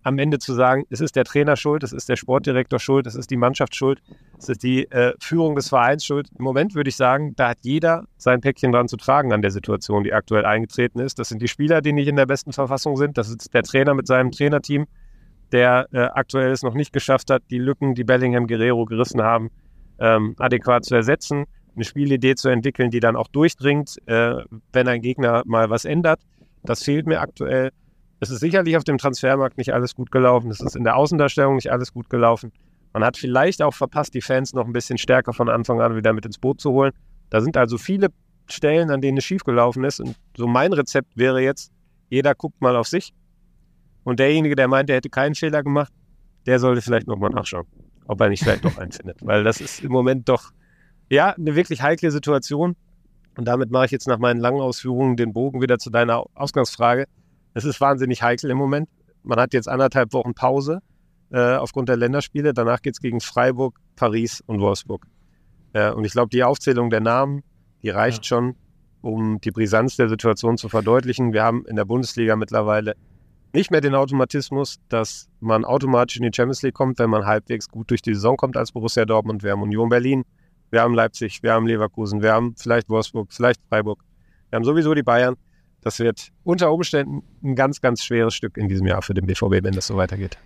am Ende zu sagen, es ist der Trainer schuld, es ist der Sportdirektor schuld, es ist die Mannschaft schuld, es ist die äh, Führung des Vereins schuld. Im Moment würde ich sagen, da hat jeder sein Päckchen dran zu tragen an der Situation, die aktuell eingetreten ist. Das sind die Spieler, die nicht in der besten Verfassung sind. Das ist der Trainer mit seinem Trainerteam, der äh, aktuell es noch nicht geschafft hat, die Lücken, die Bellingham Guerrero gerissen haben, ähm, adäquat zu ersetzen eine Spielidee zu entwickeln, die dann auch durchdringt, äh, wenn ein Gegner mal was ändert. Das fehlt mir aktuell. Es ist sicherlich auf dem Transfermarkt nicht alles gut gelaufen. Es ist in der Außendarstellung nicht alles gut gelaufen. Man hat vielleicht auch verpasst, die Fans noch ein bisschen stärker von Anfang an wieder mit ins Boot zu holen. Da sind also viele Stellen, an denen es schiefgelaufen ist. Und so mein Rezept wäre jetzt, jeder guckt mal auf sich. Und derjenige, der meint, er hätte keinen Fehler gemacht, der sollte vielleicht nochmal nachschauen, ob er nicht vielleicht doch einen <laughs> findet. Weil das ist im Moment doch ja, eine wirklich heikle Situation. Und damit mache ich jetzt nach meinen langen Ausführungen den Bogen wieder zu deiner Ausgangsfrage. Es ist wahnsinnig heikel im Moment. Man hat jetzt anderthalb Wochen Pause äh, aufgrund der Länderspiele. Danach geht es gegen Freiburg, Paris und Wolfsburg. Äh, und ich glaube, die Aufzählung der Namen, die reicht ja. schon, um die Brisanz der Situation zu verdeutlichen. Wir haben in der Bundesliga mittlerweile nicht mehr den Automatismus, dass man automatisch in die Champions League kommt, wenn man halbwegs gut durch die Saison kommt als Borussia Dortmund. Wir haben Union Berlin, wir haben Leipzig, wir haben Leverkusen, wir haben vielleicht Wolfsburg, vielleicht Freiburg. Wir haben sowieso die Bayern. Das wird unter Umständen ein ganz, ganz schweres Stück in diesem Jahr für den BVB, wenn das so weitergeht.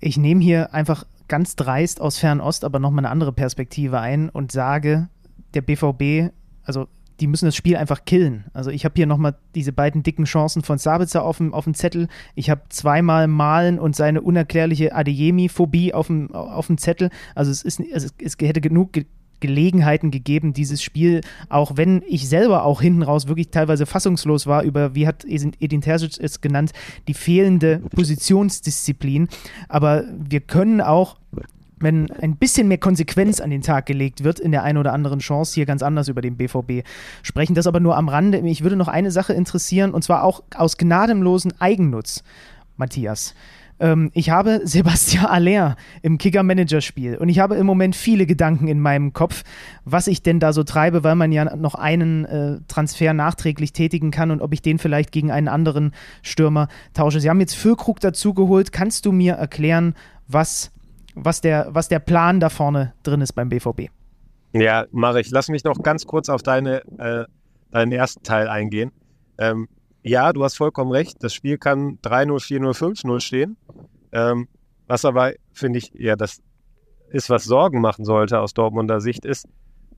Ich nehme hier einfach ganz dreist aus Fernost aber nochmal eine andere Perspektive ein und sage, der BVB, also die müssen das Spiel einfach killen. Also ich habe hier nochmal diese beiden dicken Chancen von Sabitzer auf dem, auf dem Zettel. Ich habe zweimal Malen und seine unerklärliche Adeyemi-Phobie auf dem, auf dem Zettel. Also es, ist, es, es hätte genug Gelegenheiten gegeben, dieses Spiel, auch wenn ich selber auch hinten raus wirklich teilweise fassungslos war über, wie hat Edin Terzic es genannt, die fehlende Positionsdisziplin. Aber wir können auch wenn ein bisschen mehr Konsequenz an den Tag gelegt wird in der einen oder anderen Chance, hier ganz anders über den BVB sprechen. Das aber nur am Rande. Mich würde noch eine Sache interessieren, und zwar auch aus gnadenlosen Eigennutz, Matthias. Ähm, ich habe <laughs> Sebastian Aller im Kicker-Manager-Spiel und ich habe im Moment viele Gedanken in meinem Kopf, was ich denn da so treibe, weil man ja noch einen äh, Transfer nachträglich tätigen kann und ob ich den vielleicht gegen einen anderen Stürmer tausche. Sie haben jetzt Füllkrug dazugeholt. Kannst du mir erklären, was, was, der, was der Plan da vorne drin ist beim BVB? Ja, mache ich. Lass mich noch ganz kurz auf deine, äh, deinen ersten Teil eingehen. Ähm, ja, du hast vollkommen recht. Das Spiel kann 3-0, 4-0, 5-0 stehen. Ähm, was aber, finde ich, ja, das ist, was Sorgen machen sollte aus Dortmunder Sicht, ist,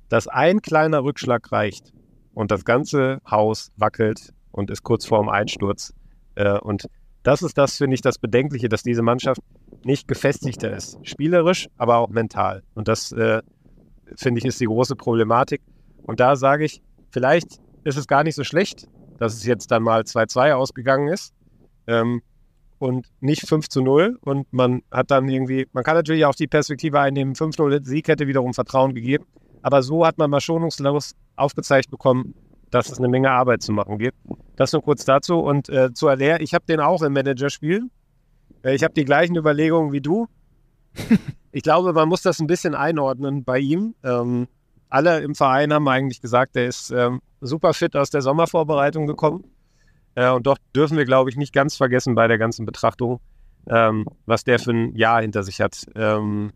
dass ein kleiner Rückschlag reicht und das ganze Haus wackelt und ist kurz vorm Einsturz. Äh, und das ist das, finde ich, das Bedenkliche, dass diese Mannschaft nicht gefestigter ist. Spielerisch, aber auch mental. Und das, äh, finde ich, ist die große Problematik. Und da sage ich, vielleicht ist es gar nicht so schlecht, dass es jetzt dann mal 2-2 ausgegangen ist. Ähm, und nicht 5 zu 0. Und man hat dann irgendwie, man kann natürlich auch die Perspektive einnehmen, 5-0 Sieg hätte wiederum Vertrauen gegeben. Aber so hat man mal schonungslos aufgezeigt bekommen, dass es eine Menge Arbeit zu machen gibt. Das nur kurz dazu. Und äh, zu Aller, ich habe den auch im Managerspiel. Äh, ich habe die gleichen Überlegungen wie du. <laughs> ich glaube, man muss das ein bisschen einordnen bei ihm. Ähm, alle im Verein haben eigentlich gesagt, er ist ähm, super fit aus der Sommervorbereitung gekommen. Äh, und doch dürfen wir, glaube ich, nicht ganz vergessen bei der ganzen Betrachtung, ähm, was der für ein Jahr hinter sich hat. Ähm,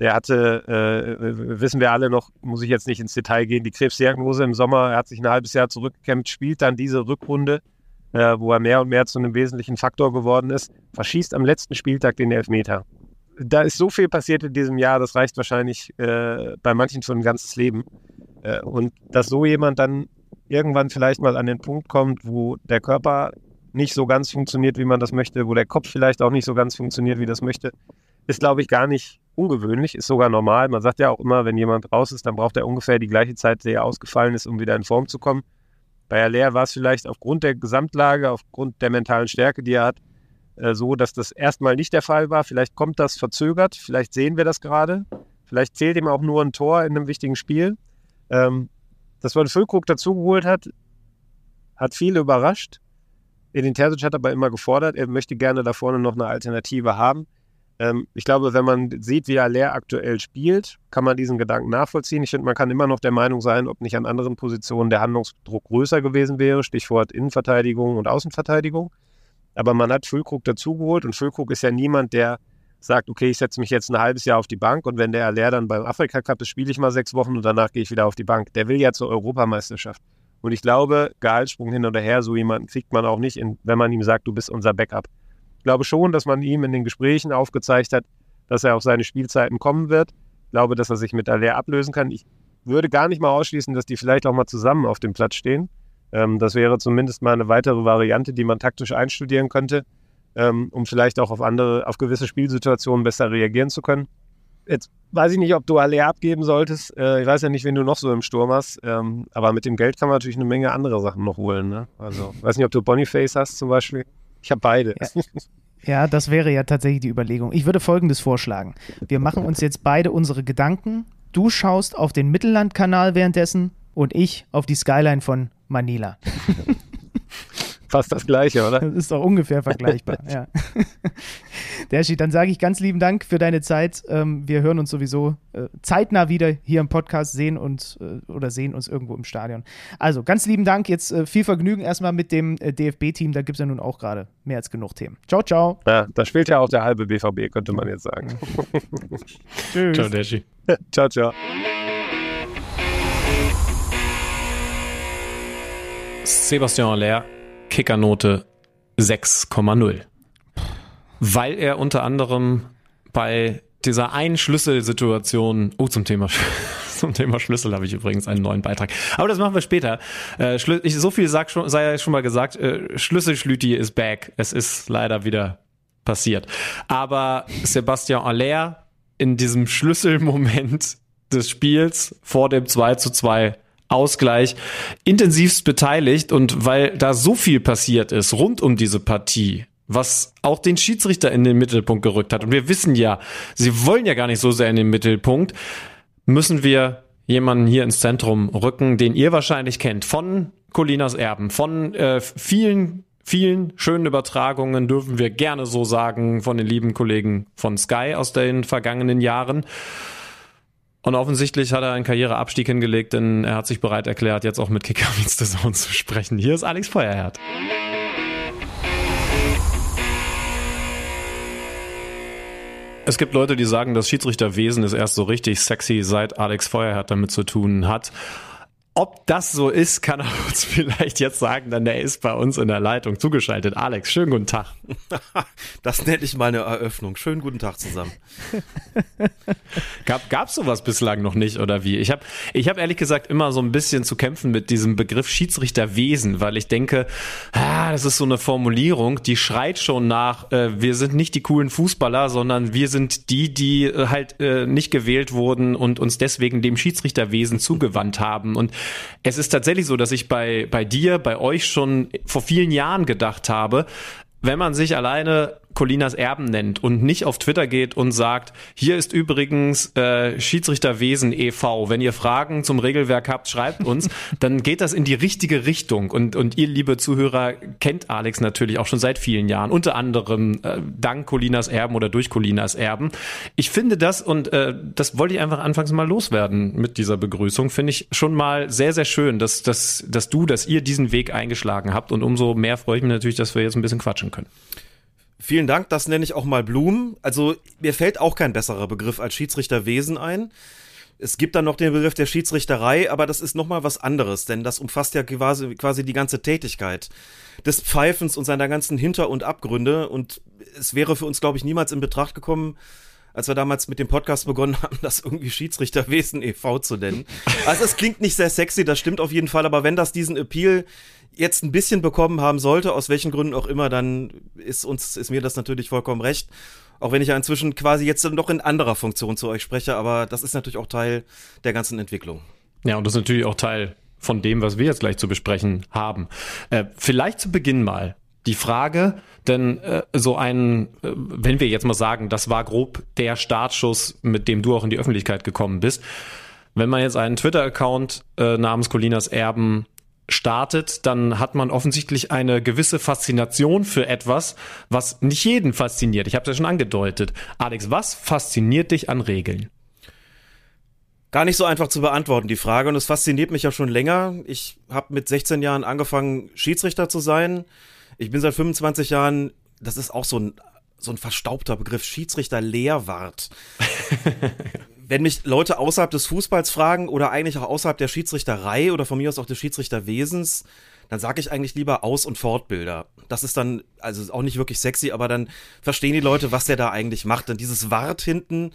der hatte, äh, wissen wir alle noch, muss ich jetzt nicht ins Detail gehen, die Krebsdiagnose im Sommer. Er hat sich ein halbes Jahr zurückgekämpft, spielt dann diese Rückrunde, äh, wo er mehr und mehr zu einem wesentlichen Faktor geworden ist, verschießt am letzten Spieltag den Elfmeter. Da ist so viel passiert in diesem Jahr, das reicht wahrscheinlich äh, bei manchen für ein ganzes Leben. Äh, und dass so jemand dann irgendwann vielleicht mal an den Punkt kommt, wo der Körper nicht so ganz funktioniert, wie man das möchte, wo der Kopf vielleicht auch nicht so ganz funktioniert, wie das möchte, ist, glaube ich, gar nicht ungewöhnlich, ist sogar normal. Man sagt ja auch immer, wenn jemand raus ist, dann braucht er ungefähr die gleiche Zeit, die er ausgefallen ist, um wieder in Form zu kommen. Bei Aller war es vielleicht aufgrund der Gesamtlage, aufgrund der mentalen Stärke, die er hat, äh, so, dass das erstmal nicht der Fall war. Vielleicht kommt das verzögert, vielleicht sehen wir das gerade. Vielleicht zählt ihm auch nur ein Tor in einem wichtigen Spiel. Ähm, dass man Füllkrug dazugeholt hat, hat viele überrascht. Edin Terzic hat aber immer gefordert, er möchte gerne da vorne noch eine Alternative haben. Ähm, ich glaube, wenn man sieht, wie Aller aktuell spielt, kann man diesen Gedanken nachvollziehen. Ich finde, man kann immer noch der Meinung sein, ob nicht an anderen Positionen der Handlungsdruck größer gewesen wäre. Stichwort Innenverteidigung und Außenverteidigung. Aber man hat Füllkrug dazugeholt und Füllkrug ist ja niemand, der sagt, okay, ich setze mich jetzt ein halbes Jahr auf die Bank und wenn der Aller dann beim Afrika Cup ist, spiele ich mal sechs Wochen und danach gehe ich wieder auf die Bank. Der will ja zur Europameisterschaft. Und ich glaube, Gehaltssprung hin oder her, so jemanden kriegt man auch nicht, in, wenn man ihm sagt, du bist unser Backup. Ich glaube schon, dass man ihm in den Gesprächen aufgezeigt hat, dass er auf seine Spielzeiten kommen wird. Ich glaube, dass er sich mit Aller ablösen kann. Ich würde gar nicht mal ausschließen, dass die vielleicht auch mal zusammen auf dem Platz stehen. Ähm, das wäre zumindest mal eine weitere Variante, die man taktisch einstudieren könnte ähm, um vielleicht auch auf andere, auf gewisse Spielsituationen besser reagieren zu können. Jetzt weiß ich nicht, ob du alle abgeben solltest. Äh, ich weiß ja nicht, wen du noch so im Sturm hast. Ähm, aber mit dem Geld kann man natürlich eine Menge andere Sachen noch holen. Ne? Also, weiß nicht, ob du Boniface hast zum Beispiel. Ich habe beide. Ja. <laughs> Ja, das wäre ja tatsächlich die Überlegung. Ich würde Folgendes vorschlagen. Wir machen uns jetzt beide unsere Gedanken. Du schaust auf den Mittellandkanal währenddessen und ich auf die Skyline von Manila. <laughs> fast das Gleiche, oder? Das ist doch ungefähr vergleichbar, <laughs> ja. <laughs> Derschi, dann sage ich ganz lieben Dank für deine Zeit. Ähm, wir hören uns sowieso äh, zeitnah wieder hier im Podcast, sehen uns äh, oder sehen uns irgendwo im Stadion. Also ganz lieben Dank, jetzt äh, viel Vergnügen erstmal mit dem DFB-Team, da gibt es ja nun auch gerade mehr als genug Themen. Ciao, ciao. Ja, da spielt ja auch der halbe BVB, könnte man jetzt sagen. Tschüss. Ciao, Deschi. ciao, ciao. Sebastian Aller, Kickernote 6,0. Weil er unter anderem bei dieser einen Schlüsselsituation, oh, zum Thema, <laughs> zum Thema Schlüssel habe ich übrigens einen neuen Beitrag. Aber das machen wir später. Äh, ich, so viel sag schon, sei ja schon mal gesagt, äh, Schlüsselschlüti ist back. Es ist leider wieder passiert. Aber Sebastian Aller in diesem Schlüsselmoment des Spiels vor dem 2 zu 2 Ausgleich intensivst beteiligt und weil da so viel passiert ist rund um diese Partie, was auch den Schiedsrichter in den Mittelpunkt gerückt hat. Und wir wissen ja, sie wollen ja gar nicht so sehr in den Mittelpunkt, müssen wir jemanden hier ins Zentrum rücken, den ihr wahrscheinlich kennt, von Colinas Erben, von äh, vielen vielen schönen Übertragungen, dürfen wir gerne so sagen, von den lieben Kollegen von Sky aus den vergangenen Jahren. Und offensichtlich hat er einen Karriereabstieg hingelegt, denn er hat sich bereit erklärt, jetzt auch mit Kicker <laughs> Meets zu sprechen. Hier ist Alex Feuerherd. Es gibt Leute, die sagen, das Schiedsrichterwesen ist erst so richtig sexy, seit Alex Feuerherd damit zu tun hat. Ob das so ist, kann er <laughs> uns vielleicht jetzt sagen, denn er ist bei uns in der Leitung zugeschaltet. Alex, schönen guten Tag. <laughs> Das nenne ich mal eine Eröffnung. Schönen guten Tag zusammen. <laughs> Gab gab's sowas bislang noch nicht oder wie? Ich habe ich hab ehrlich gesagt immer so ein bisschen zu kämpfen mit diesem Begriff Schiedsrichterwesen, weil ich denke, ah, das ist so eine Formulierung, die schreit schon nach, äh, wir sind nicht die coolen Fußballer, sondern wir sind die, die äh, halt äh, nicht gewählt wurden und uns deswegen dem Schiedsrichterwesen zugewandt haben und es ist tatsächlich so, dass ich bei, bei dir, bei euch schon vor vielen Jahren gedacht habe, wenn man sich alleine Colinas Erben nennt und nicht auf Twitter geht und sagt, hier ist übrigens äh, Schiedsrichterwesen e.V. Wenn ihr Fragen zum Regelwerk habt, schreibt uns, <laughs> dann geht das in die richtige Richtung. Und, und ihr, liebe Zuhörer, kennt Alex natürlich auch schon seit vielen Jahren, unter anderem äh, dank Colinas Erben oder durch Colinas Erben. Ich finde das, und äh, das wollte ich einfach anfangs mal loswerden mit dieser Begrüßung, finde ich schon mal sehr, sehr schön, dass, dass, dass du, dass ihr diesen Weg eingeschlagen habt. Und umso mehr freue ich mich natürlich, dass wir jetzt ein bisschen quatschen können. Vielen Dank, das nenne ich auch mal Blumen. Also mir fällt auch kein besserer Begriff als Schiedsrichterwesen ein. Es gibt dann noch den Begriff der Schiedsrichterei, aber das ist nochmal was anderes, denn das umfasst ja quasi, quasi die ganze Tätigkeit des Pfeifens und seiner ganzen Hinter- und Abgründe. Und es wäre für uns, glaube ich, niemals in Betracht gekommen, als wir damals mit dem Podcast begonnen haben, <laughs> das irgendwie Schiedsrichterwesen e.V. zu nennen. Also es klingt nicht sehr sexy, das stimmt auf jeden Fall, aber wenn das diesen Appeal jetzt ein bisschen bekommen haben sollte, aus welchen Gründen auch immer, dann ist uns, ist mir das natürlich vollkommen recht. Auch wenn ich ja inzwischen quasi jetzt noch in anderer Funktion zu euch spreche, aber das ist natürlich auch Teil der ganzen Entwicklung. Ja, und das ist natürlich auch Teil von dem, was wir jetzt gleich zu besprechen haben. Äh, vielleicht zu Beginn mal die Frage, denn äh, so ein, äh, wenn wir jetzt mal sagen, das war grob der Startschuss, mit dem du auch in die Öffentlichkeit gekommen bist. Wenn man jetzt einen Twitter-Account äh, namens Colinas Erben startet, dann hat man offensichtlich eine gewisse Faszination für etwas, was nicht jeden fasziniert. Ich habe es ja schon angedeutet. Alex, was fasziniert dich an Regeln? Gar nicht so einfach zu beantworten, die Frage. Und es fasziniert mich ja schon länger. Ich habe mit 16 Jahren angefangen, Schiedsrichter zu sein. Ich bin seit 25 Jahren, das ist auch so ein, so ein verstaubter Begriff, Schiedsrichter Lehrwart. <laughs> wenn mich Leute außerhalb des Fußballs fragen oder eigentlich auch außerhalb der Schiedsrichterei oder von mir aus auch des Schiedsrichterwesens, dann sage ich eigentlich lieber Aus- und Fortbilder. Das ist dann, also auch nicht wirklich sexy, aber dann verstehen die Leute, was der da eigentlich macht. Denn dieses Wart hinten,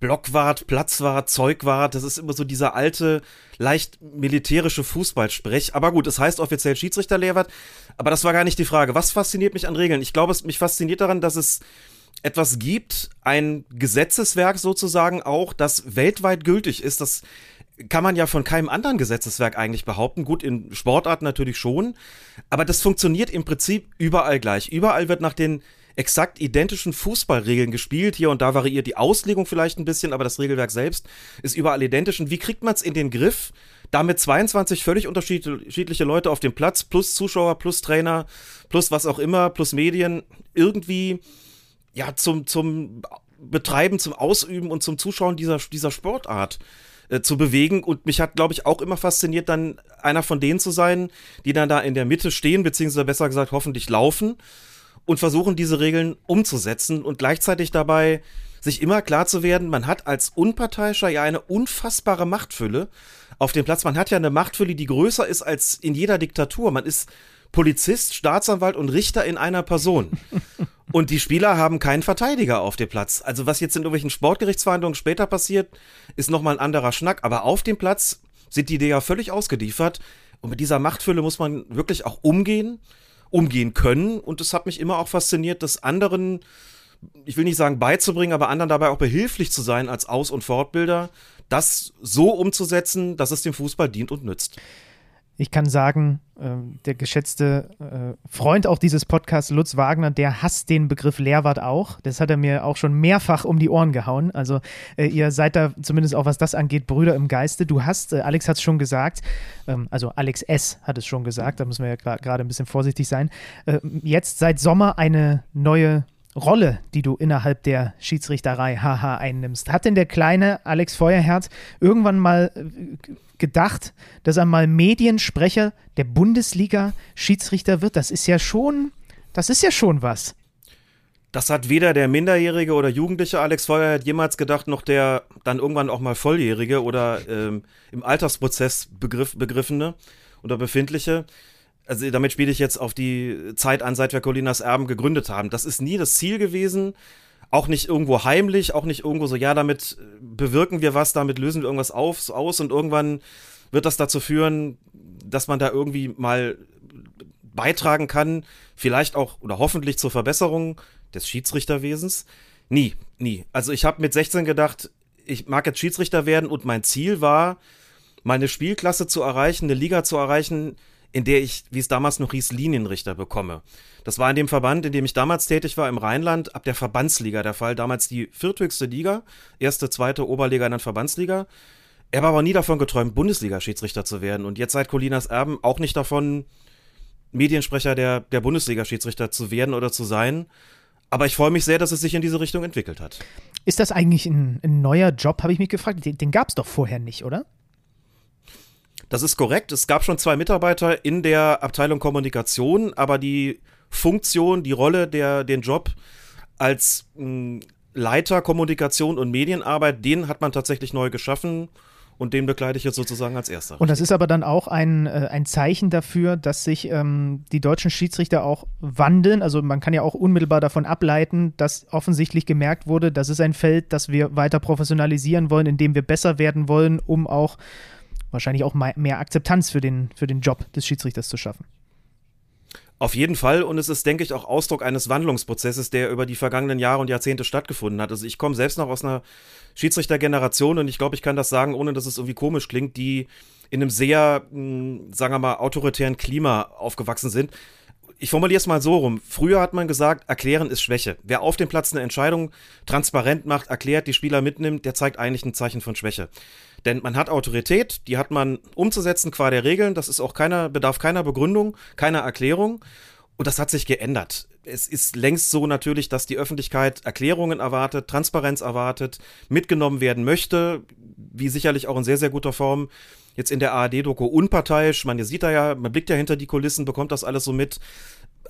Blockwart, Platzwart, Zeugwart, das ist immer so dieser alte, leicht militärische Fußballsprech. Aber gut, es heißt offiziell Schiedsrichterlehrwart. Aber das war gar nicht die Frage. Was fasziniert mich an Regeln? Ich glaube, es mich fasziniert daran, dass es etwas gibt, ein Gesetzeswerk sozusagen auch, das weltweit gültig ist. Das kann man ja von keinem anderen Gesetzeswerk eigentlich behaupten. Gut, in Sportarten natürlich schon. Aber das funktioniert im Prinzip überall gleich. Überall wird nach den exakt identischen Fußballregeln gespielt. Hier und da variiert die Auslegung vielleicht ein bisschen, aber das Regelwerk selbst ist überall identisch. Und wie kriegt man es in den Griff, damit 22 völlig unterschiedliche Leute auf dem Platz, plus Zuschauer, plus Trainer, plus was auch immer, plus Medien, irgendwie ja zum, zum Betreiben, zum Ausüben und zum Zuschauen dieser, dieser Sportart äh, zu bewegen. Und mich hat, glaube ich, auch immer fasziniert, dann einer von denen zu sein, die dann da in der Mitte stehen, beziehungsweise besser gesagt hoffentlich laufen und versuchen, diese Regeln umzusetzen und gleichzeitig dabei sich immer klar zu werden, man hat als Unparteiischer ja eine unfassbare Machtfülle auf dem Platz. Man hat ja eine Machtfülle, die größer ist als in jeder Diktatur. Man ist Polizist, Staatsanwalt und Richter in einer Person. Und die Spieler haben keinen Verteidiger auf dem Platz. Also was jetzt in irgendwelchen Sportgerichtsverhandlungen später passiert, ist nochmal ein anderer Schnack. Aber auf dem Platz sind die ja völlig ausgeliefert. Und mit dieser Machtfülle muss man wirklich auch umgehen, umgehen können. Und es hat mich immer auch fasziniert, dass anderen, ich will nicht sagen beizubringen, aber anderen dabei auch behilflich zu sein als Aus- und Fortbilder, das so umzusetzen, dass es dem Fußball dient und nützt. Ich kann sagen, äh, der geschätzte äh, Freund auch dieses Podcasts, Lutz Wagner, der hasst den Begriff Lehrwart auch. Das hat er mir auch schon mehrfach um die Ohren gehauen. Also äh, ihr seid da zumindest auch, was das angeht, Brüder im Geiste. Du hast, Alex hat es schon gesagt, ähm, also Alex S. hat es schon gesagt, da müssen wir ja gerade ein bisschen vorsichtig sein. Jetzt seit Sommer eine neue Rolle, die du innerhalb der Schiedsrichterei haha einnimmst. Hat denn der kleine Alex Feuerherz irgendwann mal gedacht, dass er mal Mediensprecher der Bundesliga Schiedsrichter wird? Das ist ja schon, das ist ja schon was. Das hat weder der minderjährige oder jugendliche Alex Feuerherz jemals gedacht, noch der dann irgendwann auch mal volljährige oder ähm, im Altersprozess begriff, begriffene oder befindliche also damit spiele ich jetzt auf die Zeit an, seit wir Colinas Erben gegründet haben. Das ist nie das Ziel gewesen. Auch nicht irgendwo heimlich, auch nicht irgendwo so, ja, damit bewirken wir was, damit lösen wir irgendwas auf, aus und irgendwann wird das dazu führen, dass man da irgendwie mal beitragen kann, vielleicht auch oder hoffentlich zur Verbesserung des Schiedsrichterwesens. Nie, nie. Also ich habe mit 16 gedacht, ich mag jetzt Schiedsrichter werden und mein Ziel war, meine Spielklasse zu erreichen, eine Liga zu erreichen, in der ich, wie es damals noch hieß, Linienrichter bekomme. Das war in dem Verband, in dem ich damals tätig war, im Rheinland, ab der Verbandsliga der Fall. Damals die vierthöchste Liga, erste, zweite Oberliga, dann Verbandsliga. Er war aber nie davon geträumt, Bundesliga-Schiedsrichter zu werden. Und jetzt seit Colinas Erben auch nicht davon, Mediensprecher der, der Bundesliga-Schiedsrichter zu werden oder zu sein. Aber ich freue mich sehr, dass es sich in diese Richtung entwickelt hat. Ist das eigentlich ein, ein neuer Job, habe ich mich gefragt? Den, den gab es doch vorher nicht, oder? Das ist korrekt. Es gab schon zwei Mitarbeiter in der Abteilung Kommunikation, aber die Funktion, die Rolle, der, den Job als mh, hm, Leiter Kommunikation und Medienarbeit, den hat man tatsächlich neu geschaffen und den begleite ich jetzt sozusagen als erster. Und das ist aber dann auch ein, äh, ein Zeichen dafür, dass sich ähm, die deutschen Schiedsrichter auch wandeln. Also man kann ja auch unmittelbar davon ableiten, dass offensichtlich gemerkt wurde, das ist ein Feld, das wir weiter professionalisieren wollen, in dem wir besser werden wollen, um auch wahrscheinlich auch mehr Akzeptanz für den, für den Job des Schiedsrichters zu schaffen. Auf jeden Fall und es ist, denke ich, auch Ausdruck eines Wandlungsprozesses, der über die vergangenen Jahre und Jahrzehnte stattgefunden hat. Also ich komme selbst noch aus einer Schiedsrichtergeneration und ich glaube, ich kann das sagen, ohne dass es irgendwie komisch klingt, die in einem sehr, hm, sagen wir mal, autoritären Klima aufgewachsen sind. Ich formuliere es mal so rum. Früher hat man gesagt, erklären ist Schwäche. Wer auf dem Platz eine Entscheidung transparent macht, erklärt, die Spieler mitnimmt, der zeigt eigentlich ein Zeichen von Schwäche. Denn man hat Autorität, die hat man umzusetzen qua der Regeln. Das ist auch keiner, bedarf keiner Begründung, keiner Erklärung. Und das hat sich geändert. Es ist längst so natürlich, dass die Öffentlichkeit Erklärungen erwartet, Transparenz erwartet, mitgenommen werden möchte, wie sicherlich auch in sehr, sehr guter Form jetzt in der ARD-Doku unparteiisch. Man sieht da ja, man blickt ja hinter die Kulissen, bekommt das alles so mit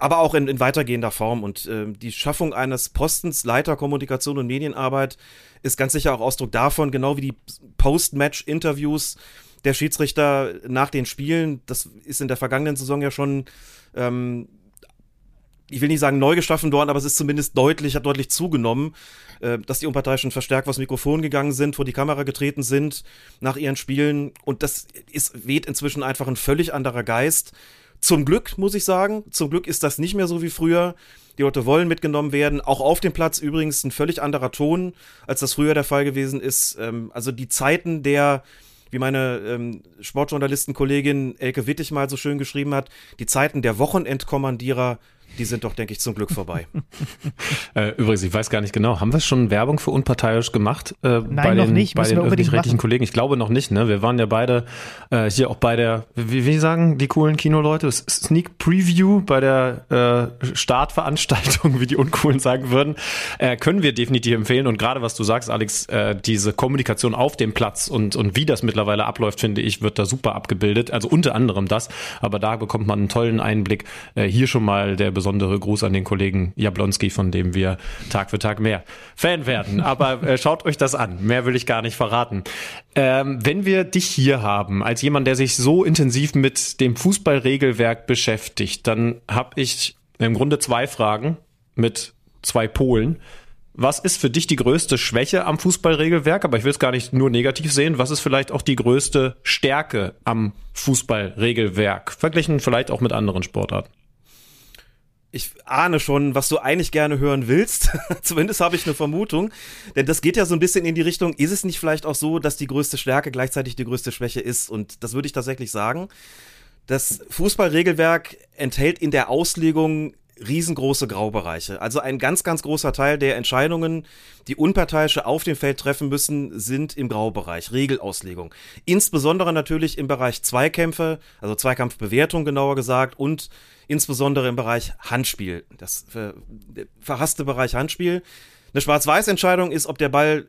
aber auch in, in weitergehender Form. Und äh, die Schaffung eines Postens Leiter Kommunikation und Medienarbeit ist ganz sicher auch Ausdruck davon, genau wie die Post-Match-Interviews der Schiedsrichter nach den Spielen. Das ist in der vergangenen Saison ja schon, ähm, ich will nicht sagen neu geschaffen worden, aber es ist zumindest deutlich, hat deutlich zugenommen, äh, dass die Unparteiischen verstärkt vors Mikrofon gegangen sind, vor die Kamera getreten sind nach ihren Spielen. Und das ist, weht inzwischen einfach ein völlig anderer Geist zum Glück, muss ich sagen, zum Glück ist das nicht mehr so wie früher. Die Leute wollen mitgenommen werden. Auch auf dem Platz übrigens ein völlig anderer Ton, als das früher der Fall gewesen ist. Ähm, also die Zeiten der, wie meine ähm, Sportjournalistenkollegin Elke Wittig mal so schön geschrieben hat, die Zeiten der Wochenendkommandierer die sind doch, denke ich, zum Glück vorbei. <laughs> äh, übrigens, ich weiß gar nicht genau, haben wir schon Werbung für unparteiisch gemacht? Äh, Nein, bei noch den, nicht. Bei den öffentlich-rechtlichen Kollegen? Ich glaube noch nicht. Ne? Wir waren ja beide äh, hier auch bei der, wie, wie sagen die coolen Kinoleute, Sneak Preview bei der äh, Startveranstaltung, <laughs> wie die Uncoolen sagen würden, äh, können wir definitiv empfehlen. Und gerade was du sagst, Alex, äh, diese Kommunikation auf dem Platz und, und wie das mittlerweile abläuft, finde ich, wird da super abgebildet. Also unter anderem das. Aber da bekommt man einen tollen Einblick. Äh, hier schon mal der besondere Gruß an den Kollegen Jablonski, von dem wir Tag für Tag mehr Fan werden. Aber äh, schaut euch das an. Mehr will ich gar nicht verraten. Ähm, wenn wir dich hier haben, als jemand, der sich so intensiv mit dem Fußballregelwerk beschäftigt, dann habe ich im Grunde zwei Fragen mit zwei Polen. Was ist für dich die größte Schwäche am Fußballregelwerk? Aber ich will es gar nicht nur negativ sehen. Was ist vielleicht auch die größte Stärke am Fußballregelwerk? Verglichen vielleicht auch mit anderen Sportarten ich ahne schon, was du eigentlich gerne hören willst. <laughs> Zumindest habe ich eine Vermutung. Denn das geht ja so ein bisschen in die Richtung, ist es nicht vielleicht auch so, dass die größte Stärke gleichzeitig die größte Schwäche ist? Und das würde ich tatsächlich sagen. Das Fußballregelwerk enthält in der Auslegung riesengroße Graubereiche. Also ein ganz, ganz großer Teil der Entscheidungen, die Unparteiische auf dem Feld treffen müssen, sind im Graubereich, Regelauslegung. Insbesondere natürlich im Bereich Zweikämpfe, also Zweikampfbewertung genauer gesagt und insbesondere im Bereich Handspiel. Das ver verhasste Bereich Handspiel. Eine Schwarz-Weiß-Entscheidung ist, ob der Ball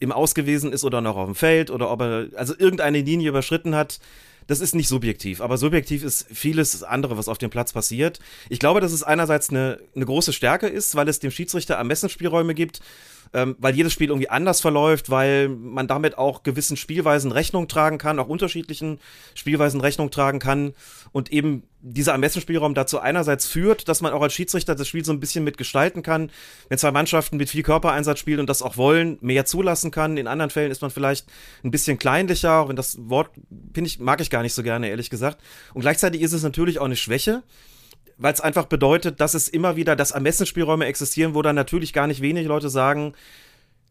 im Aus gewesen ist oder noch auf dem Feld oder ob er also irgendeine Linie überschritten hat das ist nicht subjektiv, aber subjektiv ist vieles andere, was auf dem Platz passiert. Ich glaube, dass es einerseits eine, eine große Stärke ist, weil es dem Schiedsrichter Ermessensspielräume gibt, ähm, weil jedes Spiel irgendwie anders verläuft, weil man damit auch gewissen Spielweisen Rechnung tragen kann, auch unterschiedlichen Spielweisen Rechnung tragen kann und eben dieser Ermessensspielraum dazu einerseits führt, dass man auch als Schiedsrichter das Spiel so ein bisschen mitgestalten kann. Wenn zwei Mannschaften mit viel Körpereinsatz spielen und das auch wollen, mehr zulassen kann. In anderen Fällen ist man vielleicht ein bisschen kleinlicher, auch wenn das Wort ich, mag ich gar nicht so gerne, ehrlich gesagt. Und gleichzeitig ist es natürlich auch eine Schwäche, weil es einfach bedeutet, dass es immer wieder, dass Ermessensspielräume existieren, wo dann natürlich gar nicht wenige Leute sagen,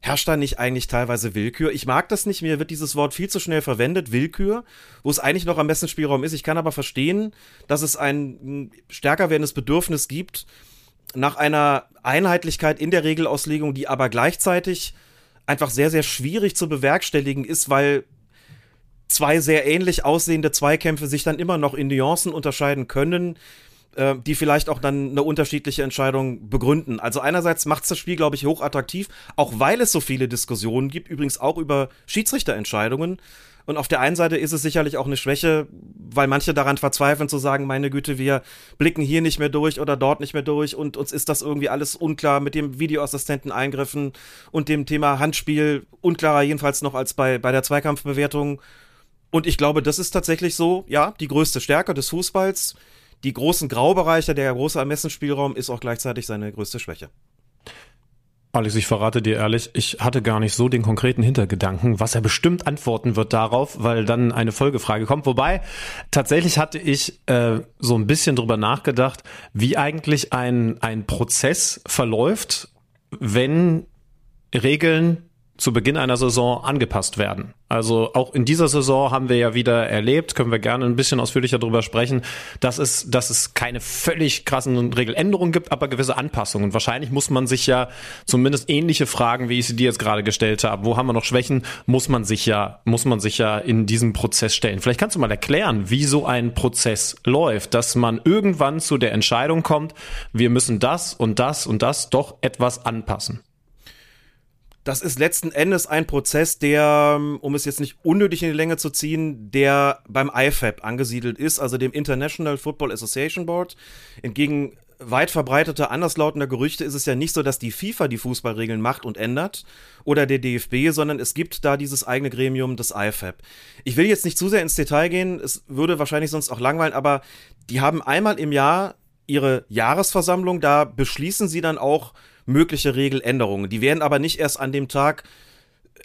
herrscht da nicht eigentlich teilweise Willkür? Ich mag das nicht, mir wird dieses Wort viel zu schnell verwendet, Willkür, wo es eigentlich noch am besten Spielraum ist. Ich kann aber verstehen, dass es ein stärker werdendes Bedürfnis gibt nach einer Einheitlichkeit in der Regelauslegung, die aber gleichzeitig einfach sehr, sehr schwierig zu bewerkstelligen ist, weil zwei sehr ähnlich aussehende Zweikämpfe sich dann immer noch in Nuancen unterscheiden können, äh, die vielleicht auch dann eine unterschiedliche Entscheidung begründen. Also einerseits macht das Spiel, glaube ich, hochattraktiv, auch weil es so viele Diskussionen gibt, übrigens auch über Schiedsrichterentscheidungen. Und auf der einen Seite ist es sicherlich auch eine Schwäche, weil manche daran verzweifeln zu sagen, meine Güte, wir blicken hier nicht mehr durch oder dort nicht mehr durch und uns ist das irgendwie alles unklar mit dem Videoassistenten Eingriffen und dem Thema Handspiel unklarer jedenfalls noch als bei, bei der Zweikampfbewertung. Und ich glaube, das ist tatsächlich so, ja, die größte Stärke des Fußballs die großen Graubereiche, der große Ermessensspielraum ist auch gleichzeitig seine größte Schwäche. Alex, ich verrate dir ehrlich, ich hatte gar nicht so den konkreten Hintergedanken, was er bestimmt antworten wird darauf, weil dann eine Folgefrage kommt. Wobei, tatsächlich hatte ich äh, so ein bisschen drüber nachgedacht, wie eigentlich ein, ein Prozess verläuft, wenn Regeln zu Beginn einer Saison angepasst werden. Also auch in dieser Saison haben wir ja wieder erlebt, können wir gerne ein bisschen ausführlicher darüber sprechen, dass es, dass es keine völlig krassen Regeländerungen gibt, aber gewisse Anpassungen. Und wahrscheinlich muss man sich ja zumindest ähnliche Fragen, wie ich sie dir jetzt gerade gestellt habe, wo haben wir noch Schwächen, muss man sich ja, muss man sich ja in diesem Prozess stellen. Vielleicht kannst du mal erklären, wie so ein Prozess läuft, dass man irgendwann zu der Entscheidung kommt, wir müssen das und das und das doch etwas anpassen das ist letzten Endes ein Prozess, der, um es jetzt nicht unnötig in die Länge zu ziehen, der beim IFAB angesiedelt ist, also dem International Football Association Board. Entgegen weit verbreiteter anderslautender Gerüchte ist es ja nicht so, dass die FIFA die Fußballregeln macht und ändert oder der DFB, sondern es gibt da dieses eigene Gremium, das IFAB. Ich will jetzt nicht zu sehr ins Detail gehen, es würde wahrscheinlich sonst auch langweilen, aber die haben einmal im Jahr ihre Jahresversammlung, da beschließen sie dann auch mögliche Regeländerungen. Die werden aber nicht erst an dem Tag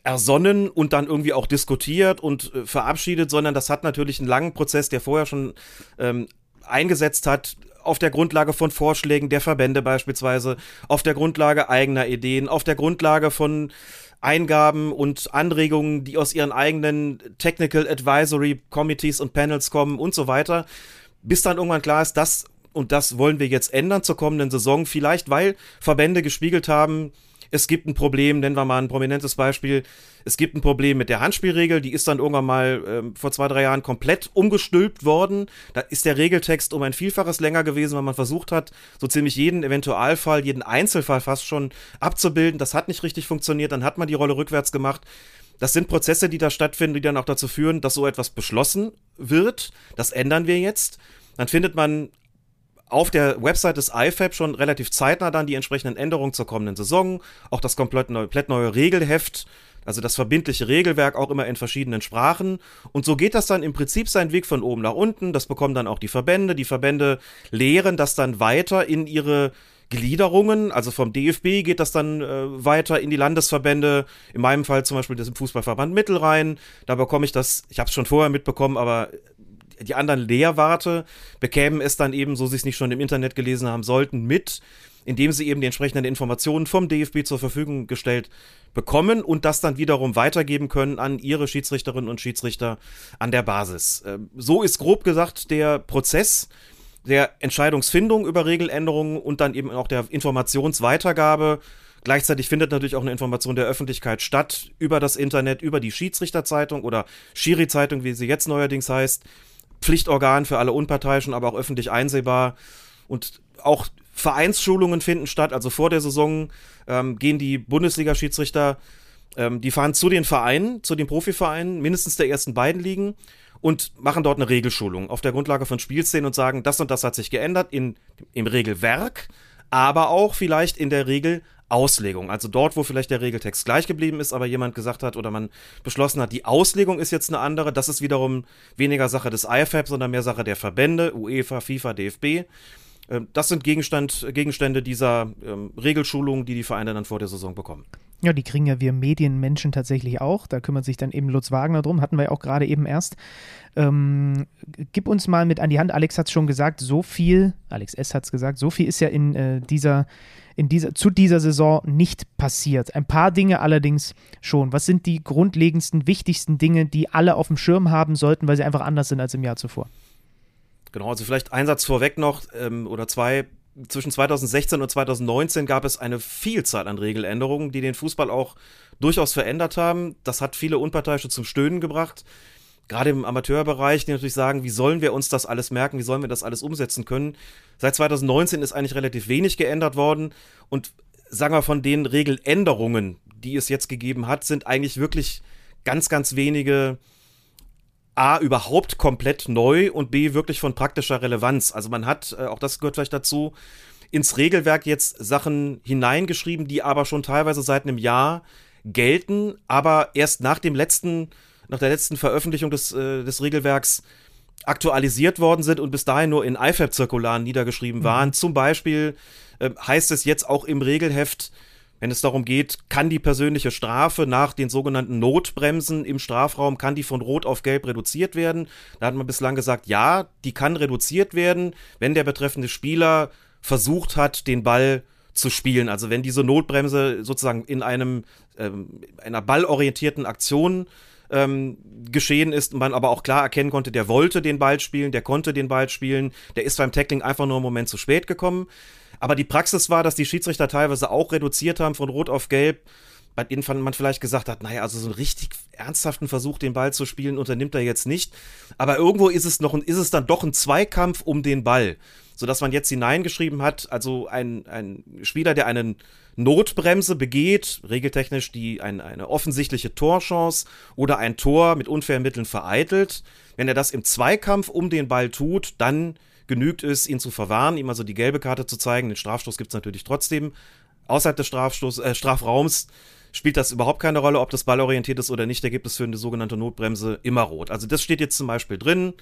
ersonnen und dann irgendwie auch diskutiert und äh, verabschiedet, sondern das hat natürlich einen langen Prozess, der vorher schon ähm, eingesetzt hat, auf der Grundlage von Vorschlägen der Verbände beispielsweise, auf der Grundlage eigener Ideen, auf der Grundlage von Eingaben und Anregungen, die aus ihren eigenen Technical Advisory Committees und Panels kommen und so weiter, bis dann irgendwann klar ist, das und das wollen wir jetzt ändern zur kommenden Saison, vielleicht weil Verbände gespiegelt haben, es gibt ein Problem, nennen wir mal ein prominentes Beispiel. Es gibt ein Problem mit der Handspielregel, die ist dann irgendwann mal äh, vor zwei, drei Jahren komplett umgestülpt worden. Da ist der Regeltext um ein Vielfaches länger gewesen, weil man versucht hat, so ziemlich jeden Eventualfall, jeden Einzelfall fast schon abzubilden. Das hat nicht richtig funktioniert, dann hat man die Rolle rückwärts gemacht. Das sind Prozesse, die da stattfinden, die dann auch dazu führen, dass so etwas beschlossen wird. Das ändern wir jetzt. Dann findet man auf der Website des IFAB schon relativ zeitnah dann die entsprechenden Änderungen zur kommenden Saison, auch das komplett neue, komplett neue Regelheft, also das verbindliche Regelwerk auch immer in verschiedenen Sprachen. Und so geht das dann im Prinzip seinen Weg von oben nach unten. Das bekommen dann auch die Verbände. Die Verbände lehren das dann weiter in ihre Gliederungen, also vom DFB geht das dann äh, weiter in die Landesverbände, in meinem Fall zum Beispiel das im Fußballverband Mittelrhein, da bekomme ich das, ich habe es schon vorher mitbekommen, aber die anderen Lehrwarte bekämen es dann eben, so sie es nicht schon im Internet gelesen haben sollten, mit, indem sie eben die entsprechenden Informationen vom DFB zur Verfügung gestellt bekommen und das dann wiederum weitergeben können an ihre Schiedsrichterinnen und Schiedsrichter an der Basis. Ähm, so ist grob gesagt der Prozess der Entscheidungsfindung über Regeländerungen und dann eben auch der Informationsweitergabe. Gleichzeitig findet natürlich auch eine Information der Öffentlichkeit statt über das Internet, über die Schiedsrichterzeitung oder Schiri-Zeitung, wie sie jetzt neuerdings heißt. Pflichtorgan für alle Unparteiischen, aber auch öffentlich einsehbar. Und auch Vereinsschulungen finden statt. Also vor der Saison ähm, gehen die Bundesliga-Schiedsrichter, ähm, die fahren zu den Vereinen, zu den Profivereinen, mindestens der ersten beiden Ligen und machen dort eine Regelschulung auf der Grundlage von Spielszenen und sagen, das und das hat sich geändert in, im Regelwerk, aber auch vielleicht in der Regel Auslegung. Also dort, wo vielleicht der Regeltext gleich geblieben ist, aber jemand gesagt hat oder man beschlossen hat, die Auslegung ist jetzt eine andere. Das ist wiederum weniger Sache des IFAB, sondern mehr Sache der Verbände, UEFA, FIFA, DFB. Ähm, das sind Gegenstand, Gegenstände dieser ähm, Regelschulung, die die Vereine dann vor der Saison bekommen. Ja, die kriegen ja wir Medienmenschen tatsächlich auch. Da kümmert sich dann eben Lutz Wagner drum, hatten wir ja auch gerade eben erst. Ähm, gib uns mal mit an die Hand. Alex hat es schon gesagt, so viel, Alex S. hat es gesagt, so viel ist ja in äh, dieser in dieser, zu dieser Saison nicht passiert. Ein paar Dinge allerdings schon. Was sind die grundlegendsten, wichtigsten Dinge, die alle auf dem Schirm haben sollten, weil sie einfach anders sind als im Jahr zuvor? Genau, also vielleicht ein Satz vorweg noch ähm, oder zwei. Zwischen 2016 und 2019 gab es eine Vielzahl an Regeländerungen, die den Fußball auch durchaus verändert haben. Das hat viele Unparteiische zum Stöhnen gebracht gerade im Amateurbereich, die natürlich sagen, wie sollen wir uns das alles merken, wie sollen wir das alles umsetzen können. Seit 2019 ist eigentlich relativ wenig geändert worden und sagen wir von den Regeländerungen, die es jetzt gegeben hat, sind eigentlich wirklich ganz, ganz wenige A, überhaupt komplett neu und B, wirklich von praktischer Relevanz. Also man hat, äh, auch das gehört vielleicht dazu, ins Regelwerk jetzt Sachen hineingeschrieben, die aber schon teilweise seit einem Jahr gelten, aber erst nach dem letzten nach der letzten Veröffentlichung des, äh, des Regelwerks aktualisiert worden sind und bis dahin nur in IFAB-Zirkularen niedergeschrieben waren. Mhm. Zum Beispiel äh, heißt es jetzt auch im Regelheft, wenn es darum geht, kann die persönliche Strafe nach den sogenannten Notbremsen im Strafraum, kann die von Rot auf Gelb reduziert werden? Da hat man bislang gesagt, ja, die kann reduziert werden, wenn der betreffende Spieler versucht hat, den Ball zu spielen. Also wenn diese Notbremse sozusagen in einem ähm, einer ballorientierten Aktion ähm, geschehen ist, man aber auch klar erkennen konnte, der wollte den Ball spielen, der konnte den Ball spielen, der ist beim Tackling einfach nur einen Moment zu spät gekommen. Aber die Praxis war, dass die Schiedsrichter teilweise auch reduziert haben von Rot auf Gelb, bei denen man vielleicht gesagt hat, naja, also so einen richtig ernsthaften Versuch, den Ball zu spielen, unternimmt er jetzt nicht. Aber irgendwo ist es noch, ist es dann doch ein Zweikampf um den Ball sodass man jetzt hineingeschrieben hat, also ein, ein Spieler, der einen Notbremse begeht, regeltechnisch die ein, eine offensichtliche Torchance oder ein Tor mit unfairen Mitteln vereitelt. Wenn er das im Zweikampf um den Ball tut, dann genügt es, ihn zu verwahren, ihm also die gelbe Karte zu zeigen. Den Strafstoß gibt es natürlich trotzdem. Außerhalb des Strafstoß, äh, Strafraums spielt das überhaupt keine Rolle, ob das ballorientiert ist oder nicht. Da gibt es für eine sogenannte Notbremse immer rot. Also das steht jetzt zum Beispiel drin.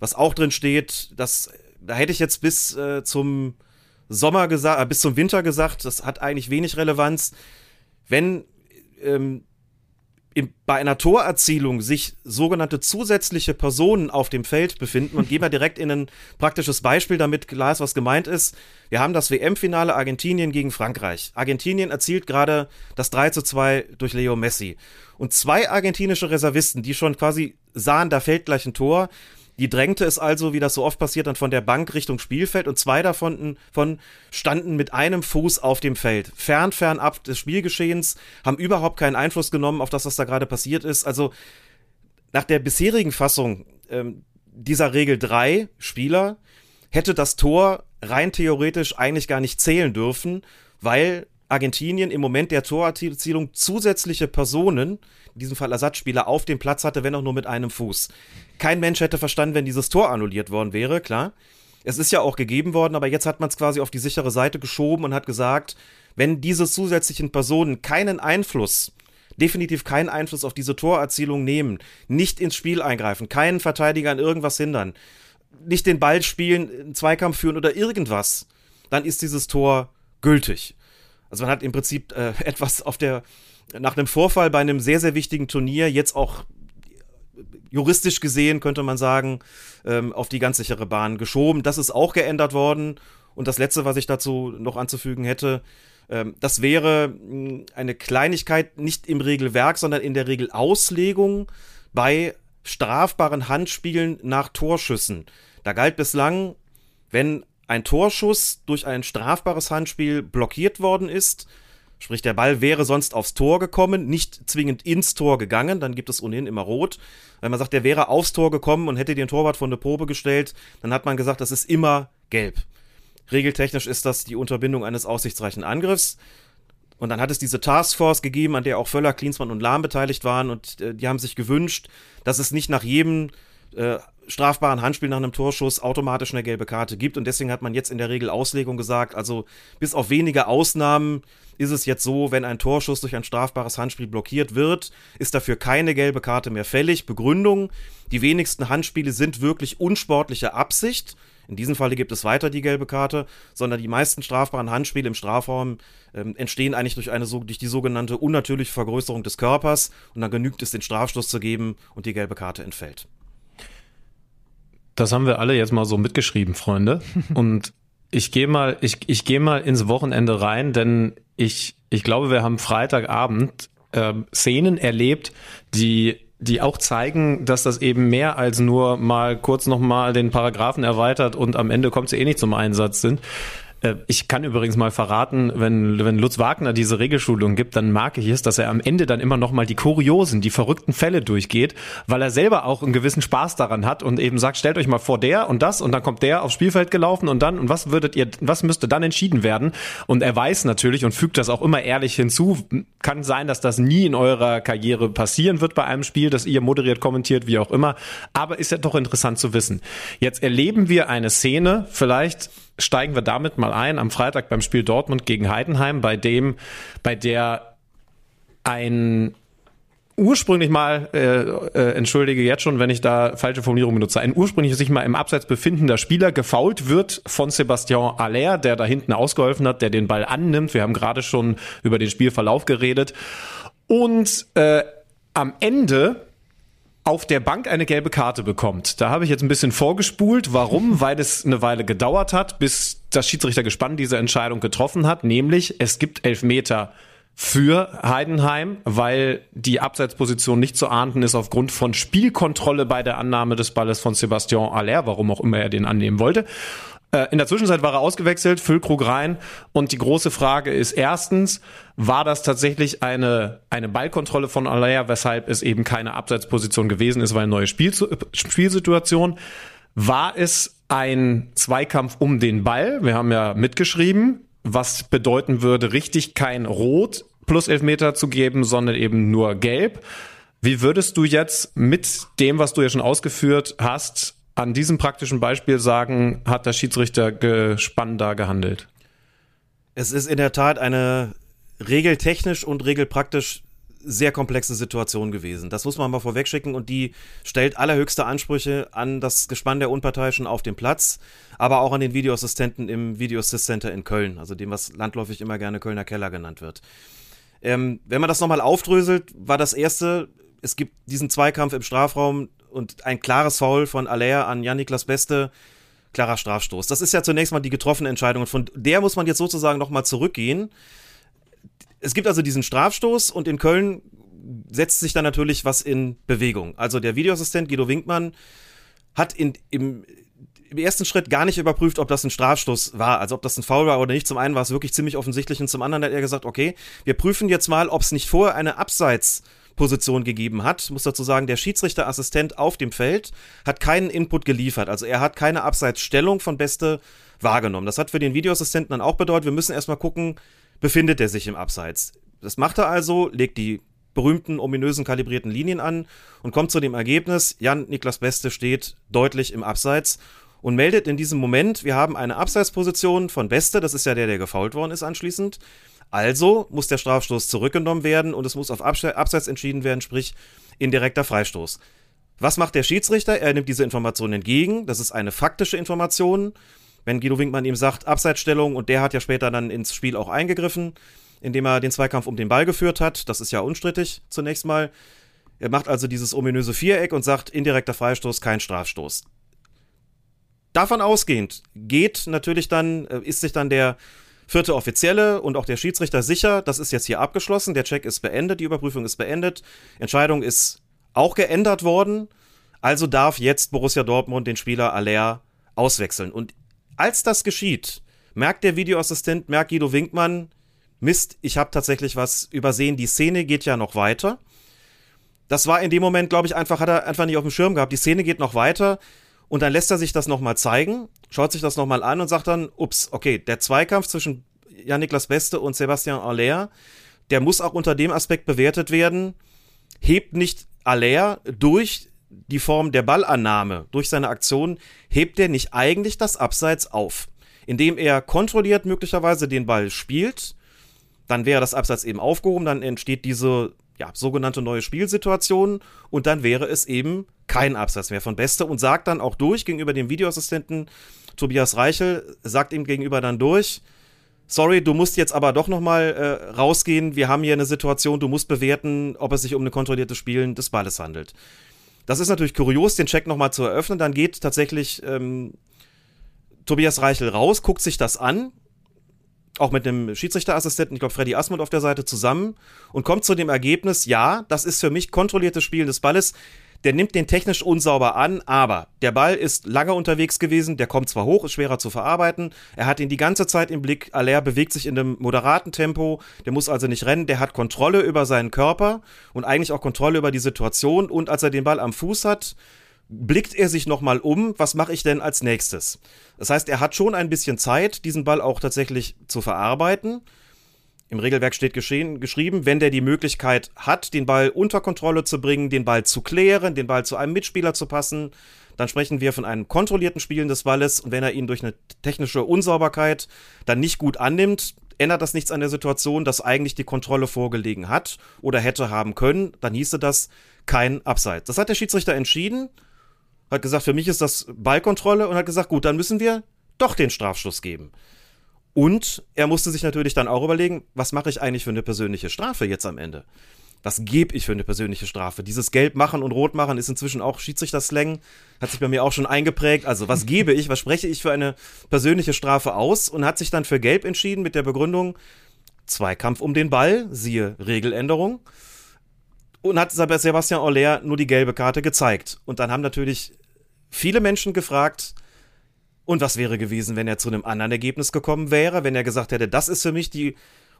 Was auch drin steht, dass da hätte ich jetzt bis äh, zum Sommer gesagt, äh, bis zum Winter gesagt, das hat eigentlich wenig Relevanz. Wenn ähm, in, bei einer Torerzielung sich sogenannte zusätzliche Personen auf dem Feld befinden und gehen wir direkt in ein praktisches Beispiel, damit klar ist, was gemeint ist. Wir haben das WM-Finale Argentinien gegen Frankreich. Argentinien erzielt gerade das 3 zu 2 durch Leo Messi. Und zwei argentinische Reservisten, die schon quasi sahen, da fällt gleich ein Tor, Die drängte es also, wie das so oft passiert, dann von der Bank Richtung Spielfeld und zwei davon von standen mit einem Fuß auf dem Feld. Fern, fern ab des Spielgeschehens, haben überhaupt keinen Einfluss genommen auf das, was da gerade passiert ist. Also nach der bisherigen Fassung ähm, dieser Regel drei Spieler hätte das Tor rein theoretisch eigentlich gar nicht zählen dürfen, weil Argentinien im Moment der Torerzielung zusätzliche Personen, in diesem Fall Ersatzspieler, auf dem Platz hatte, wenn auch nur mit einem Fuß. Kein Mensch hätte verstanden, wenn dieses Tor annulliert worden wäre, klar. Es ist ja auch gegeben worden, aber jetzt hat man es quasi auf die sichere Seite geschoben und hat gesagt, wenn diese zusätzlichen Personen keinen Einfluss definitiv keinen Einfluss auf diese Torerzielung nehmen, nicht ins Spiel eingreifen, keinen Verteidiger an irgendwas hindern, nicht den Ball spielen, einen Zweikampf führen oder irgendwas, dann ist dieses Tor gültig. Also man hat im Prinzip äh, <laughs> etwas auf der, nach einem Vorfall bei einem sehr, sehr wichtigen Turnier jetzt auch juristisch gesehen, könnte man sagen, ähm, auf die ganz sichere Bahn geschoben. Das ist auch geändert worden. Und das Letzte, was ich dazu noch anzufügen hätte, ähm, das wäre eine Kleinigkeit nicht im Regelwerk, sondern in der Regelauslegung bei strafbaren Handspielen nach Torschüssen. Da galt bislang, wenn ein Torschuss durch ein strafbares Handspiel blockiert worden ist, sprich der Ball wäre sonst aufs Tor gekommen, nicht zwingend ins Tor gegangen, dann gibt es ohnehin immer rot. Wenn man sagt, der wäre aufs Tor gekommen und hätte den Torwart von der Probe gestellt, dann hat man gesagt, das ist immer gelb. Regeltechnisch ist das die Unterbindung eines aussichtsreichen Angriffs. Und dann hat es diese Taskforce gegeben, an der auch Völler, Klinsmann und Lahm beteiligt waren und äh, die haben sich gewünscht, dass es nicht nach jedem äh, strafbaren Handspiel nach einem Torschuss automatisch eine gelbe Karte gibt und deswegen hat man jetzt in der Regel Auslegung gesagt, also bis auf wenige Ausnahmen ist es jetzt so, wenn ein Torschuss durch ein strafbares Handspiel blockiert wird, ist dafür keine gelbe Karte mehr fällig. Begründung, die wenigsten Handspiele sind wirklich unsportliche Absicht in diesem Falle gibt es weiter die gelbe Karte, sondern die meisten strafbaren Handspiele im Strafraum ähm, entstehen eigentlich durch, eine, durch die sogenannte unnatürliche Vergrößerung des Körpers und dann genügt es, den Strafstoß zu geben und die gelbe Karte entfällt. Das haben wir alle jetzt mal so mitgeschrieben, Freunde. <laughs> Und ich gehe mal, ich, ich gehe mal ins Wochenende rein, denn ich, ich glaube, wir haben Freitagabend äh, Szenen erlebt, die die auch zeigen, dass das eben mehr als nur mal kurz nochmal den Paragraphen erweitert und am Ende kommt sie eh nicht zum Einsatz sind. Äh, ich kann übrigens mal verraten, wenn, wenn Lutz Wagner diese Regelschulung gibt, dann mag ich es, dass er am Ende dann immer noch mal die kuriosen, die verrückten Fälle durchgeht, weil er selber auch einen gewissen Spaß daran hat und eben sagt, stellt euch mal vor der und das und dann kommt der aufs Spielfeld gelaufen und dann und was würdet ihr, was müsste dann entschieden werden? Und er weiß natürlich und fügt das auch immer ehrlich hinzu. Kann sein, dass das nie in eurer Karriere passieren wird bei einem Spiel, dass ihr moderiert, kommentiert, wie auch immer. Aber ist ja doch interessant zu wissen. Jetzt erleben wir eine Szene, vielleicht steigen wir damit mal ein am Freitag beim Spiel Dortmund gegen Heidenheim, bei dem, bei der ein ursprünglich mal, äh, äh, entschuldige jetzt schon, wenn ich da falsche Formulierung benutze, ein ursprünglich sich mal im Abseits befindender Spieler gefault wird von Sebastian Aller, der da hinten ausgeholfen hat, der den Ball annimmt. Wir haben gerade schon über den Spielverlauf geredet. Und äh, am Ende auf der Bank eine gelbe Karte bekommt. Da habe ich jetzt ein bisschen vorgespult. Warum? <laughs> Weil es eine Weile gedauert hat, bis das Schiedsrichtergespann diese Entscheidung getroffen hat, nämlich es gibt Elfmeter für Heidenheim, weil die Abseitsposition nicht zu ahnden ist aufgrund von Spielkontrolle bei der Annahme des Balles von Sebastian Aller, warum auch immer er den annehmen wollte. Äh, in der Zwischenzeit war er ausgewechselt, Füllkrug rein. Und die große Frage ist erstens, war das tatsächlich eine, eine Ballkontrolle von Alea, weshalb es eben keine Abseitsposition gewesen ist, weil eine neue Spiel, Spielsituation? War es ein Zweikampf um den Ball? Wir haben ja mitgeschrieben, was bedeuten würde, richtig kein Rot plus Elfmeter zu geben, sondern eben nur Gelb. Wie würdest du jetzt mit dem, was du ja schon ausgeführt hast, an diesem praktischen Beispiel sagen, hat der Schiedsrichter gespannt da gehandelt? Es ist in der Tat eine regeltechnisch und regelpraktisch sehr komplexe Situation gewesen. Das muss man mal vorwegschicken und die stellt allerhöchste Ansprüche an das Gespann der Unparteiischen auf dem Platz, aber auch an den Videoassistenten im Video Assist Center in Köln, also dem, was landläufig immer gerne Kölner Keller genannt wird. Ähm, wenn man das nochmal aufdröselt, war das erste, es gibt diesen Zweikampf im Strafraum, und ein klares Foul von Aller an Jan-Niklas Beste, klarer Strafstoß. Das ist ja zunächst mal die getroffene Entscheidung und von der muss man jetzt sozusagen nochmal zurückgehen. Es gibt also diesen Strafstoß und in Köln setzt sich dann natürlich was in Bewegung. Also der Videoassistent Guido Winkmann hat in, im, im ersten Schritt gar nicht überprüft, ob das ein Strafstoß war, also ob das ein Foul war oder nicht. Zum einen war es wirklich ziemlich offensichtlich und zum anderen hat er gesagt, okay, wir prüfen jetzt mal, ob es nicht vorher eine Abseitsposition gegeben hat. Muss dazu sagen, der Schiedsrichterassistent auf dem Feld hat keinen Input geliefert. Also er hat keine Abseitsstellung von Beste wahrgenommen. Das hat für den Videoassistenten dann auch bedeutet, wir müssen erstmal gucken, befindet er sich im Abseits. Das macht er also, legt die berühmten, ominösen kalibrierten Linien an und kommt zu dem Ergebnis, Jan Niklas Beste steht deutlich im Abseits und meldet in diesem Moment, wir haben eine Abseitsposition von Beste, das ist ja der, der gefault worden ist anschließend. Also muss der Strafstoß zurückgenommen werden und es muss auf Abseits entschieden werden, sprich indirekter Freistoß. Was macht der Schiedsrichter? Er nimmt diese Information entgegen. Das ist eine faktische Information. Wenn Guido Winkmann ihm sagt, Abseitsstellung, und der hat ja später dann ins Spiel auch eingegriffen, indem er den Zweikampf um den Ball geführt hat. Das ist ja unstrittig zunächst mal. Er macht also dieses ominöse Viereck und sagt, indirekter Freistoß, kein Strafstoß. Davon ausgehend geht natürlich dann, äh, ist sich dann der vierte Offizielle und auch der Schiedsrichter sicher, das ist jetzt hier abgeschlossen, der Check ist beendet, die Überprüfung ist beendet, Entscheidung ist auch geändert worden, also darf jetzt Borussia Dortmund den Spieler Aller auswechseln. Und als das geschieht, merkt der Videoassistent, merkt Guido Winkmann, Mist, ich habe tatsächlich was übersehen, die Szene geht ja noch weiter. Das war in dem Moment, glaube ich, einfach, hat er einfach nicht auf dem Schirm gehabt. Die Szene geht noch weiter. Und dann lässt er sich das nochmal zeigen, schaut sich das nochmal an und sagt dann, ups, okay, der Zweikampf zwischen Jan-Niklas Beste und Sebastian Aller, der muss auch unter dem Aspekt bewertet werden, hebt nicht Aller durch die Form der Ballannahme, durch seine Aktion, hebt er nicht eigentlich das Abseits auf, indem er kontrolliert möglicherweise den Ball spielt, dann wäre das Abseits eben aufgehoben, dann entsteht diese ja, sogenannte neue Spielsituation und dann wäre es eben kein Absatz mehr von Beste und sagt dann auch durch gegenüber dem Videoassistenten Tobias Reichel, sagt ihm gegenüber dann durch, sorry, du musst jetzt aber doch nochmal äh, rausgehen, wir haben hier eine Situation, du musst bewerten, ob es sich um ein kontrolliertes Spielen des Balles handelt. Das ist natürlich kurios, den Check nochmal zu eröffnen, dann geht tatsächlich ähm, Tobias Reichel raus, guckt sich das an, auch mit dem Schiedsrichterassistenten, ich glaube Freddy Asmund auf der Seite zusammen und kommt zu dem Ergebnis, ja, das ist für mich kontrolliertes Spielen des Balles. Der nimmt den technisch unsauber an, aber der Ball ist lange unterwegs gewesen, der kommt zwar hoch, ist schwerer zu verarbeiten, er hat ihn die ganze Zeit im Blick, Aller bewegt sich in einem moderaten Tempo, der muss also nicht rennen, der hat Kontrolle über seinen Körper und eigentlich auch Kontrolle über die Situation und als er den Ball am Fuß hat, blickt er sich nochmal um, was mache ich denn als nächstes? Das heißt, er hat schon ein bisschen Zeit, diesen Ball auch tatsächlich zu verarbeiten. Im Regelwerk steht geschehen, geschrieben, wenn der die Möglichkeit hat, den Ball unter Kontrolle zu bringen, den Ball zu klären, den Ball zu einem Mitspieler zu passen, dann sprechen wir von einem kontrollierten Spielen des Balles und wenn er ihn durch eine technische Unsauberkeit dann nicht gut annimmt, ändert das nichts an der Situation, dass eigentlich die Kontrolle vorgelegen hat oder hätte haben können, dann hieße das kein Abseits. Das hat der Schiedsrichter entschieden hat gesagt, für mich ist das Ballkontrolle und hat gesagt, gut, dann müssen wir doch den Strafstoß geben. Und er musste sich natürlich dann auch überlegen, was mache ich eigentlich für eine persönliche Strafe jetzt am Ende? Was gebe ich für eine persönliche Strafe? Dieses Gelb machen und Rot machen ist inzwischen auch Schiedsrichter-Slang, hat sich bei mir auch schon eingeprägt. Also was gebe ich, was spreche ich für eine persönliche Strafe aus und hat sich dann für Gelb entschieden mit der Begründung Zweikampf um den Ball, siehe Regeländerung. Und hat Sebastian Aller nur die gelbe Karte gezeigt. Und dann haben natürlich viele Menschen gefragt, und was wäre gewesen, wenn er zu einem anderen Ergebnis gekommen wäre, wenn er gesagt hätte, das ist für mich die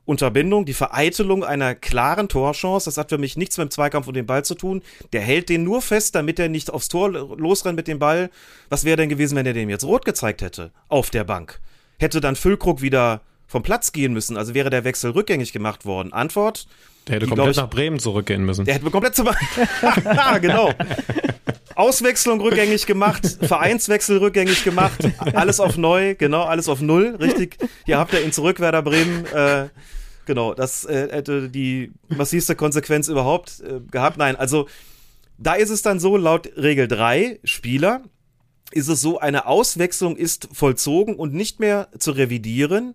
Unterbindung, die Vereitelung einer klaren Torchance. Das hat für mich nichts mit dem Zweikampf und dem Ball zu tun. Der hält den nur fest, damit er nicht aufs Tor losrennt mit dem Ball. Was wäre denn gewesen, wenn er dem jetzt rot gezeigt hätte? Auf der Bank. Hätte dann Füllkrug wieder vom Platz gehen müssen, also wäre der Wechsel rückgängig gemacht worden. Antwort? Der hätte komplett ich, nach Bremen zurückgehen müssen. Der hätte komplett zu. <laughs> genau. Auswechslung rückgängig gemacht, <laughs> Vereinswechsel rückgängig gemacht, alles auf neu, genau, alles auf null, richtig. Hier habt ihr ihn zurück, Werder Bremen. Äh, genau, das äh, hätte die massivste Konsequenz überhaupt äh, gehabt. Nein, also da ist es dann so, laut Regel 3, Spieler, ist es so, eine Auswechslung ist vollzogen und nicht mehr zu revidieren,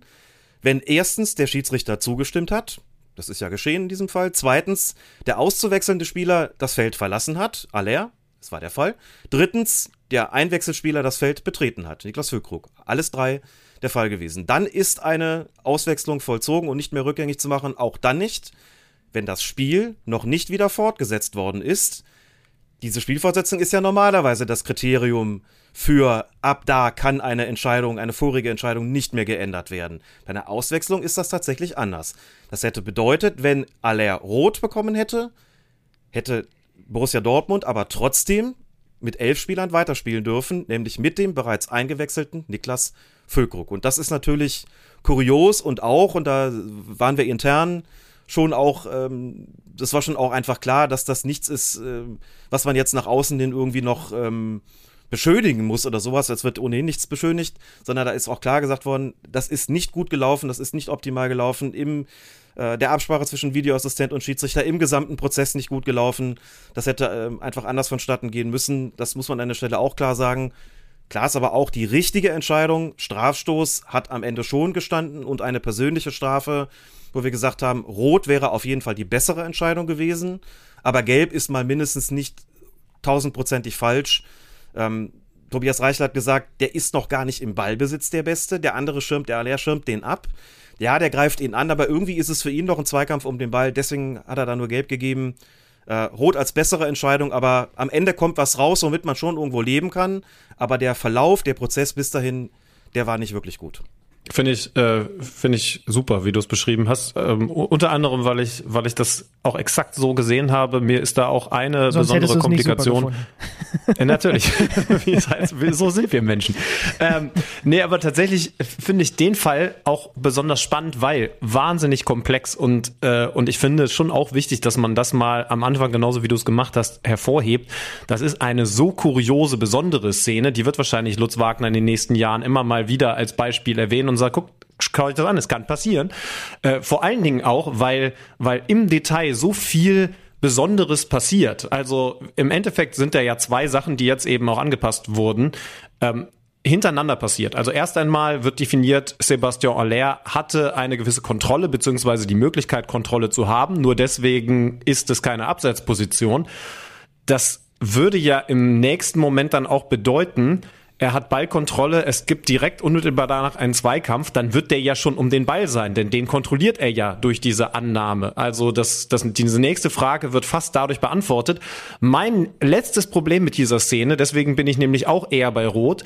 wenn erstens der Schiedsrichter zugestimmt hat. Das ist ja geschehen in diesem Fall. Zweitens, der auszuwechselnde Spieler das Feld verlassen hat, Aller, das war der Fall. Drittens, der Einwechselspieler das Feld betreten hat, Niklas Füllkrug. Alles drei der Fall gewesen. Dann ist eine Auswechslung vollzogen und nicht mehr rückgängig zu machen, auch dann nicht, wenn das Spiel noch nicht wieder fortgesetzt worden ist. diese Spielfortsetzung ist ja normalerweise das Kriterium für ab da kann eine Entscheidung, eine vorige Entscheidung nicht mehr geändert werden. Bei einer Auswechslung ist das tatsächlich anders. Das hätte bedeutet, wenn Aller rot bekommen hätte, hätte Borussia Dortmund aber trotzdem mit elf Spielern weiterspielen dürfen, nämlich mit dem bereits eingewechselten Niklas Füllkrug. Und das ist natürlich kurios und auch, und da waren wir intern schon auch, ähm, das war schon auch einfach klar, dass das nichts ist, äh, was man jetzt nach außen hin irgendwie noch ähm, beschönigen muss oder sowas. Es wird ohnehin nichts beschönigt, sondern da ist auch klar gesagt worden, das ist nicht gut gelaufen, das ist nicht optimal gelaufen im äh, der Absprache zwischen Videoassistent und Schiedsrichter im gesamten Prozess nicht gut gelaufen. Das hätte äh, einfach anders vonstatten gehen müssen. Das muss man an der Stelle auch klar sagen. Klar ist aber auch die richtige Entscheidung. Strafstoß hat am Ende schon gestanden und eine persönliche Strafe wo wir gesagt haben, Rot wäre auf jeden Fall die bessere Entscheidung gewesen, aber Gelb ist mal mindestens nicht tausendprozentig falsch. Ähm, Tobias Reichel hat gesagt, der ist noch gar nicht im Ballbesitz der Beste, der andere schirmt, der Aller schirmt den ab. Ja, der greift ihn an, aber irgendwie ist es für ihn noch ein Zweikampf um den Ball, deswegen hat er da nur Gelb gegeben. Äh, Rot als bessere Entscheidung, aber am Ende kommt was raus, womit man schon irgendwo leben kann. Aber der Verlauf, der Prozess bis dahin, der war nicht wirklich gut. Finde ich, äh, finde ich super, wie du es beschrieben hast. Ähm, unter anderem, weil ich, weil ich das auch exakt so gesehen habe. Mir ist da auch eine Sonst besondere Komplikation. äh, natürlich. <laughs> <laughs> so sind wir Menschen. Ähm, nee, aber tatsächlich finde ich den Fall auch besonders spannend, weil wahnsinnig komplex und, äh, und ich finde es schon auch wichtig, dass man das mal am Anfang, genauso wie du es gemacht hast, hervorhebt. Das ist eine so kuriose, besondere Szene, die wird wahrscheinlich Lutz Wagner in den nächsten Jahren immer mal wieder als Beispiel erwähnen und sagt, guck, schau euch das an, es kann passieren. Äh, vor allen Dingen auch, weil, weil im Detail so viel Besonderes passiert. Also im Endeffekt sind da ja zwei Sachen, die jetzt eben auch angepasst wurden. Ähm, hintereinander passiert. Also erst einmal wird definiert, Sebastian Aller hatte eine gewisse Kontrolle beziehungsweise die Möglichkeit, Kontrolle zu haben. Nur deswegen ist es keine Abseitsposition. Das würde ja im nächsten Moment dann auch bedeuten, er hat Ballkontrolle, es gibt direkt unmittelbar danach einen Zweikampf, dann wird der ja schon um den Ball sein, denn den kontrolliert er ja durch diese Annahme. Also das, das, diese nächste Frage wird fast dadurch beantwortet. Mein letztes Problem mit dieser Szene, deswegen bin ich nämlich auch eher bei Rot,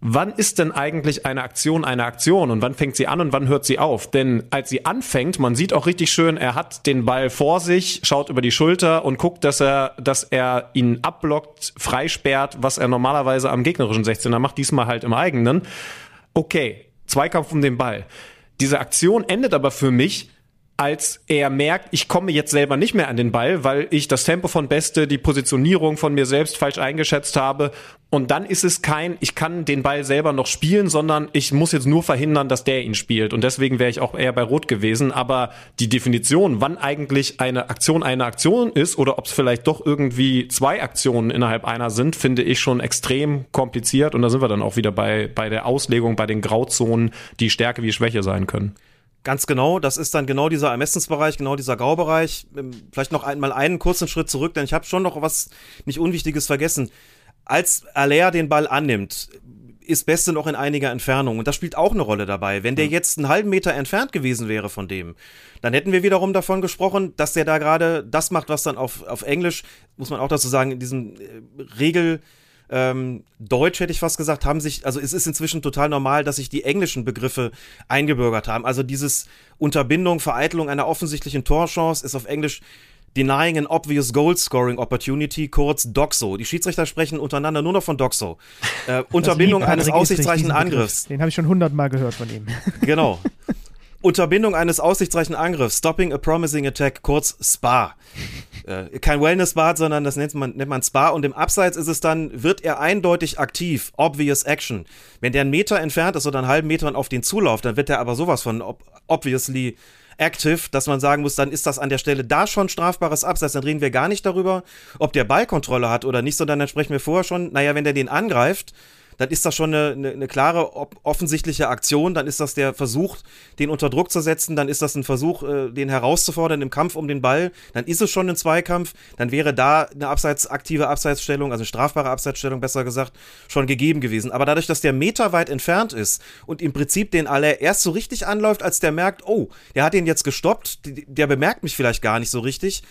wann ist denn eigentlich eine Aktion eine Aktion und wann fängt sie an und wann hört sie auf? Denn als sie anfängt, man sieht auch richtig schön, er hat den Ball vor sich, schaut über die Schulter und guckt, dass er, dass er ihn abblockt, freisperrt, was er normalerweise am gegnerischen 16er macht, diesmal halt im eigenen. Okay, Zweikampf um den Ball. Diese Aktion endet aber für mich als er merkt, ich komme jetzt selber nicht mehr an den Ball, weil ich das Tempo von Beste, die Positionierung von mir selbst falsch eingeschätzt habe. Und dann ist es kein, ich kann den Ball selber noch spielen, sondern ich muss jetzt nur verhindern, dass der ihn spielt. Und deswegen wäre ich auch eher bei Rot gewesen. Aber die Definition, wann eigentlich eine Aktion eine Aktion ist oder ob es vielleicht doch irgendwie zwei Aktionen innerhalb einer sind, finde ich schon extrem kompliziert. Und da sind wir dann auch wieder bei, bei der Auslegung, bei den Grauzonen, die Stärke wie Schwäche sein können. Ganz genau, das ist dann genau dieser Ermessensbereich, genau dieser Graubereich. Ähm, vielleicht noch einmal einen kurzen Schritt zurück, denn ich habe schon noch was nicht Unwichtiges vergessen. Als Aller den Ball annimmt, ist Beste noch in einiger Entfernung. Und das spielt auch eine Rolle dabei. Wenn der mhm. jetzt einen halben Meter entfernt gewesen wäre von dem, dann hätten wir wiederum davon gesprochen, dass der da gerade das macht, was dann auf, auf Englisch, muss man auch dazu sagen, in diesem äh, Regel, ähm, Deutsch hätte ich fast gesagt, haben sich, also es ist inzwischen total normal, dass sich die englischen Begriffe eingebürgert haben. Also dieses Unterbindung, Vereitelung einer offensichtlichen Torchance ist auf Englisch Denying an obvious goal scoring opportunity, kurz DOXO. Die Schiedsrichter sprechen untereinander nur noch von DOXO. Äh, <laughs> Unterbindung eines aussichtsreichen Angriffs. Den habe ich schon hundertmal gehört von ihm. <laughs> Genau. Unterbindung eines aussichtsreichen Angriffs, Stopping a Promising Attack, kurz SPA. Äh, kein Wellness-Bad, sondern das nennt man, nennt man SPA. Und im Abseits ist es dann, wird er eindeutig aktiv, Obvious Action. Wenn der einen Meter entfernt ist oder einen halben Meter auf den Zulauf, dann wird er aber sowas von ob obviously active, dass man sagen muss, dann ist das an der Stelle da schon strafbares Abseits. Dann reden wir gar nicht darüber, ob der Ballkontrolle hat oder nicht, sondern dann sprechen wir vorher schon, naja, wenn der den angreift, dann ist das schon eine, eine, klare, offensichtliche Aktion, dann ist das der Versuch, den unter Druck zu setzen, dann ist das ein Versuch, äh, den herauszufordern im Kampf um den Ball, dann ist es schon ein Zweikampf, dann wäre da eine Abseits, aktive Abseitsstellung, also eine strafbare Abseitsstellung besser gesagt, schon gegeben gewesen. Aber dadurch, dass der Meter weit entfernt ist und im Prinzip den aller erst so richtig anläuft, als der merkt, oh, der hat ihn jetzt gestoppt, der bemerkt mich vielleicht gar nicht so richtig,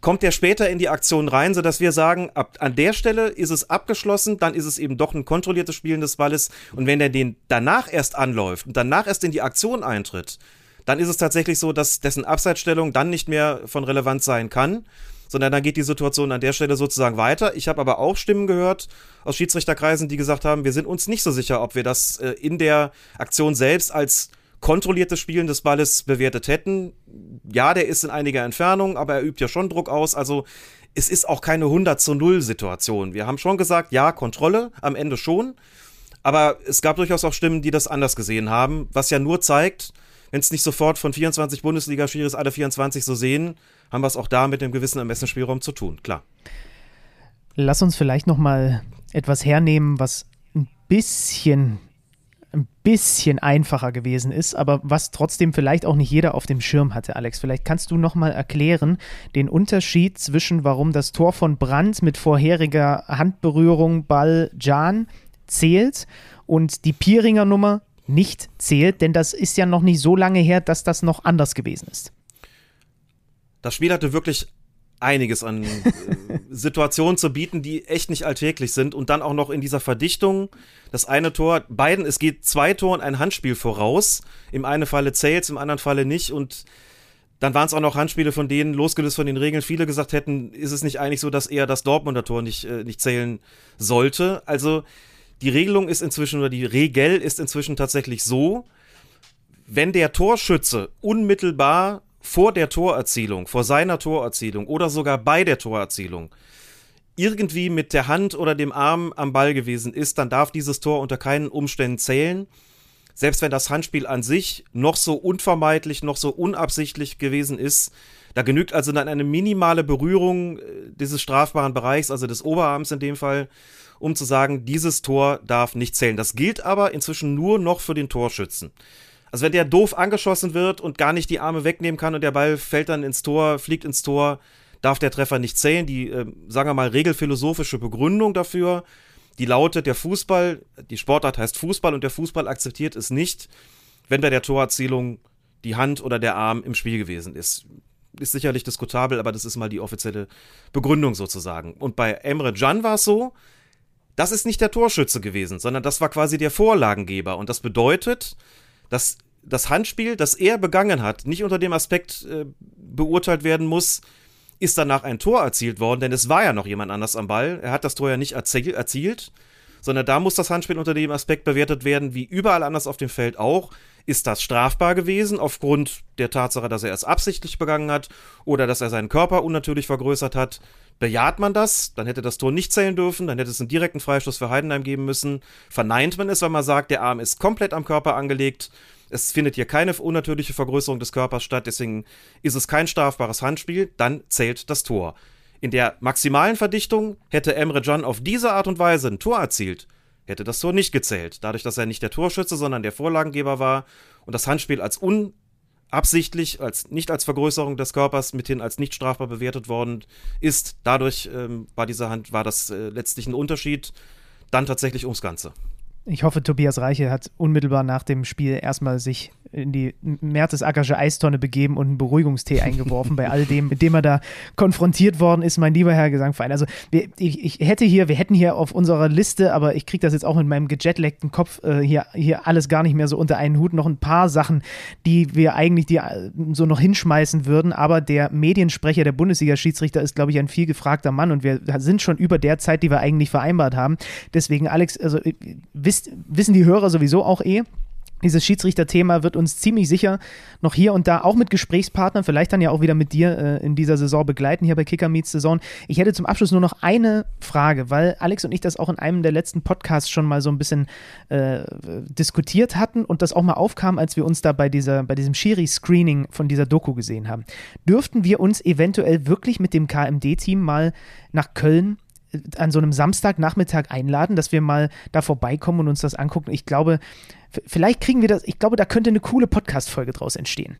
kommt der später in die Aktion rein, sodass wir sagen, ab, an der Stelle ist es abgeschlossen, dann ist es eben doch ein kontrolliertes Spielen des Balles. Und wenn er den danach erst anläuft und danach erst in die Aktion eintritt, dann ist es tatsächlich so, dass dessen Abseitsstellung dann nicht mehr von Relevanz sein kann, sondern dann geht die Situation an der Stelle sozusagen weiter. Ich habe aber auch Stimmen gehört aus Schiedsrichterkreisen, die gesagt haben, wir sind uns nicht so sicher, ob wir das äh, in der Aktion selbst als kontrolliertes Spielen des Balles bewertet hätten. Ja, der ist in einiger Entfernung, aber er übt ja schon Druck aus. Also es ist auch keine 100 zu 0 Situation. Wir haben schon gesagt, ja, Kontrolle, am Ende schon. Aber es gab durchaus auch Stimmen, die das anders gesehen haben, was ja nur zeigt, wenn es nicht sofort von 24 Bundesliga-Schiris alle 24 so sehen, haben wir es auch da mit einem gewissen Ermessensspielraum zu tun, klar. Lass uns vielleicht noch mal etwas hernehmen, was ein bisschen ein bisschen einfacher gewesen ist, aber was trotzdem vielleicht auch nicht jeder auf dem Schirm hatte, Alex. Vielleicht kannst du noch mal erklären den Unterschied zwischen, warum das Tor von Brandt mit vorheriger Handberührung Ball Jan zählt und die Pieringer Nummer nicht zählt, denn das ist ja noch nicht so lange her, dass das noch anders gewesen ist. Das Spiel hatte wirklich einiges an äh, Situationen zu bieten, die echt nicht alltäglich sind und dann auch noch in dieser Verdichtung. Das eine Tor, beiden, es geht zwei Toren ein Handspiel voraus. Im einen Falle zählt im anderen Falle nicht und dann waren es auch noch Handspiele, von denen, losgelöst von den Regeln, viele gesagt hätten, ist es nicht eigentlich so, dass eher das Dortmunder Tor nicht, äh, nicht zählen sollte. Also die Regelung ist inzwischen, oder die Regel ist inzwischen tatsächlich so, wenn der Torschütze unmittelbar vor der Torerzielung, vor seiner Torerzielung oder sogar bei der Torerzielung irgendwie mit der Hand oder dem Arm am Ball gewesen ist, dann darf dieses Tor unter keinen Umständen zählen. Selbst wenn das Handspiel an sich noch so unvermeidlich, noch so unabsichtlich gewesen ist, da genügt also dann eine minimale Berührung äh, dieses strafbaren Bereichs, also des Oberarms in dem Fall, um zu sagen, dieses Tor darf nicht zählen. Das gilt aber inzwischen nur noch für den Torschützen. Also wenn der doof angeschossen wird und gar nicht die Arme wegnehmen kann und der Ball fällt dann ins Tor, fliegt ins Tor, darf der Treffer nicht zählen. Die, äh, sagen wir mal, regelphilosophische Begründung dafür, die lautet, der Fußball, die Sportart heißt Fußball und der Fußball akzeptiert es nicht, wenn bei der Torerzielung die Hand oder der Arm im Spiel gewesen ist. Ist sicherlich diskutabel, aber das ist mal die offizielle Begründung sozusagen. Und bei Emre Can war es so, das ist nicht der Torschütze gewesen, sondern das war quasi der Vorlagengeber. Und das bedeutet, dass das Handspiel, das er begangen hat, nicht unter dem Aspekt äh, beurteilt werden muss, ist danach ein Tor erzielt worden, denn es war ja noch jemand anders am Ball. Er hat das Tor ja nicht erziel erzielt, sondern da muss das Handspiel unter dem Aspekt bewertet werden, wie überall anders auf dem Feld auch. Ist das strafbar gewesen aufgrund der Tatsache, dass er es absichtlich begangen hat oder dass er seinen Körper unnatürlich vergrößert hat? Bejaht man das, dann hätte das Tor nicht zählen dürfen, dann hätte es einen direkten Freistoß für Heidenheim geben müssen. Verneint man es, weil man sagt, der Arm ist komplett am Körper angelegt, es findet hier keine unnatürliche Vergrößerung des Körpers statt, deswegen ist es kein strafbares Handspiel, dann zählt das Tor. In der maximalen Verdichtung hätte Emre Can auf diese Art und Weise ein Tor erzielt, hätte das Tor nicht gezählt, dadurch, dass er nicht der Torschütze, sondern der Vorlagengeber war und das Handspiel als un absichtlich, als nicht als Vergrößerung des Körpers mithin als nicht strafbar bewertet worden ist. Dadurch ähm, war diese Hand, war das äh, letztlich ein Unterschied. Dann tatsächlich ums Ganze. Ich hoffe, Tobias Reiche hat unmittelbar nach dem Spiel erstmal sich in die Mertesackersche Eistonne begeben und einen Beruhigungstee eingeworfen bei all dem, mit dem er da konfrontiert worden ist, mein lieber Herr Gesangverein. Also wir, ich, ich, hätte hier, wir hätten hier auf unserer Liste, aber ich kriege das jetzt auch mit meinem gejetlackten Kopf äh, hier, hier alles gar nicht mehr so unter einen Hut, noch ein paar Sachen, die wir eigentlich die, äh, so noch hinschmeißen würden, aber der Mediensprecher der Bundesliga-Schiedsrichter ist, glaube ich, ein viel gefragter Mann und wir sind schon über der Zeit, die wir eigentlich vereinbart haben. Deswegen, Alex, also äh, wisst, wissen die Hörer sowieso auch eh, dieses Schiedsrichterthema wird uns ziemlich sicher noch hier und da auch mit Gesprächspartnern, vielleicht dann ja auch wieder mit dir äh, in dieser Saison begleiten, hier bei Kicker Meets Saison. Ich hätte zum Abschluss nur noch eine Frage, weil Alex und ich das auch in einem der letzten Podcasts schon mal so ein bisschen äh, diskutiert hatten und das auch mal aufkam, als wir uns da bei, dieser, bei diesem Schiri-Screening von dieser Doku gesehen haben. Dürften wir uns eventuell wirklich mit dem KMD-Team mal nach Köln äh, an so einem Samstagnachmittag einladen, dass wir mal da vorbeikommen und uns das angucken. Ich glaube, vielleicht kriegen wir das, ich glaube, da könnte eine coole Podcast-Folge draus entstehen.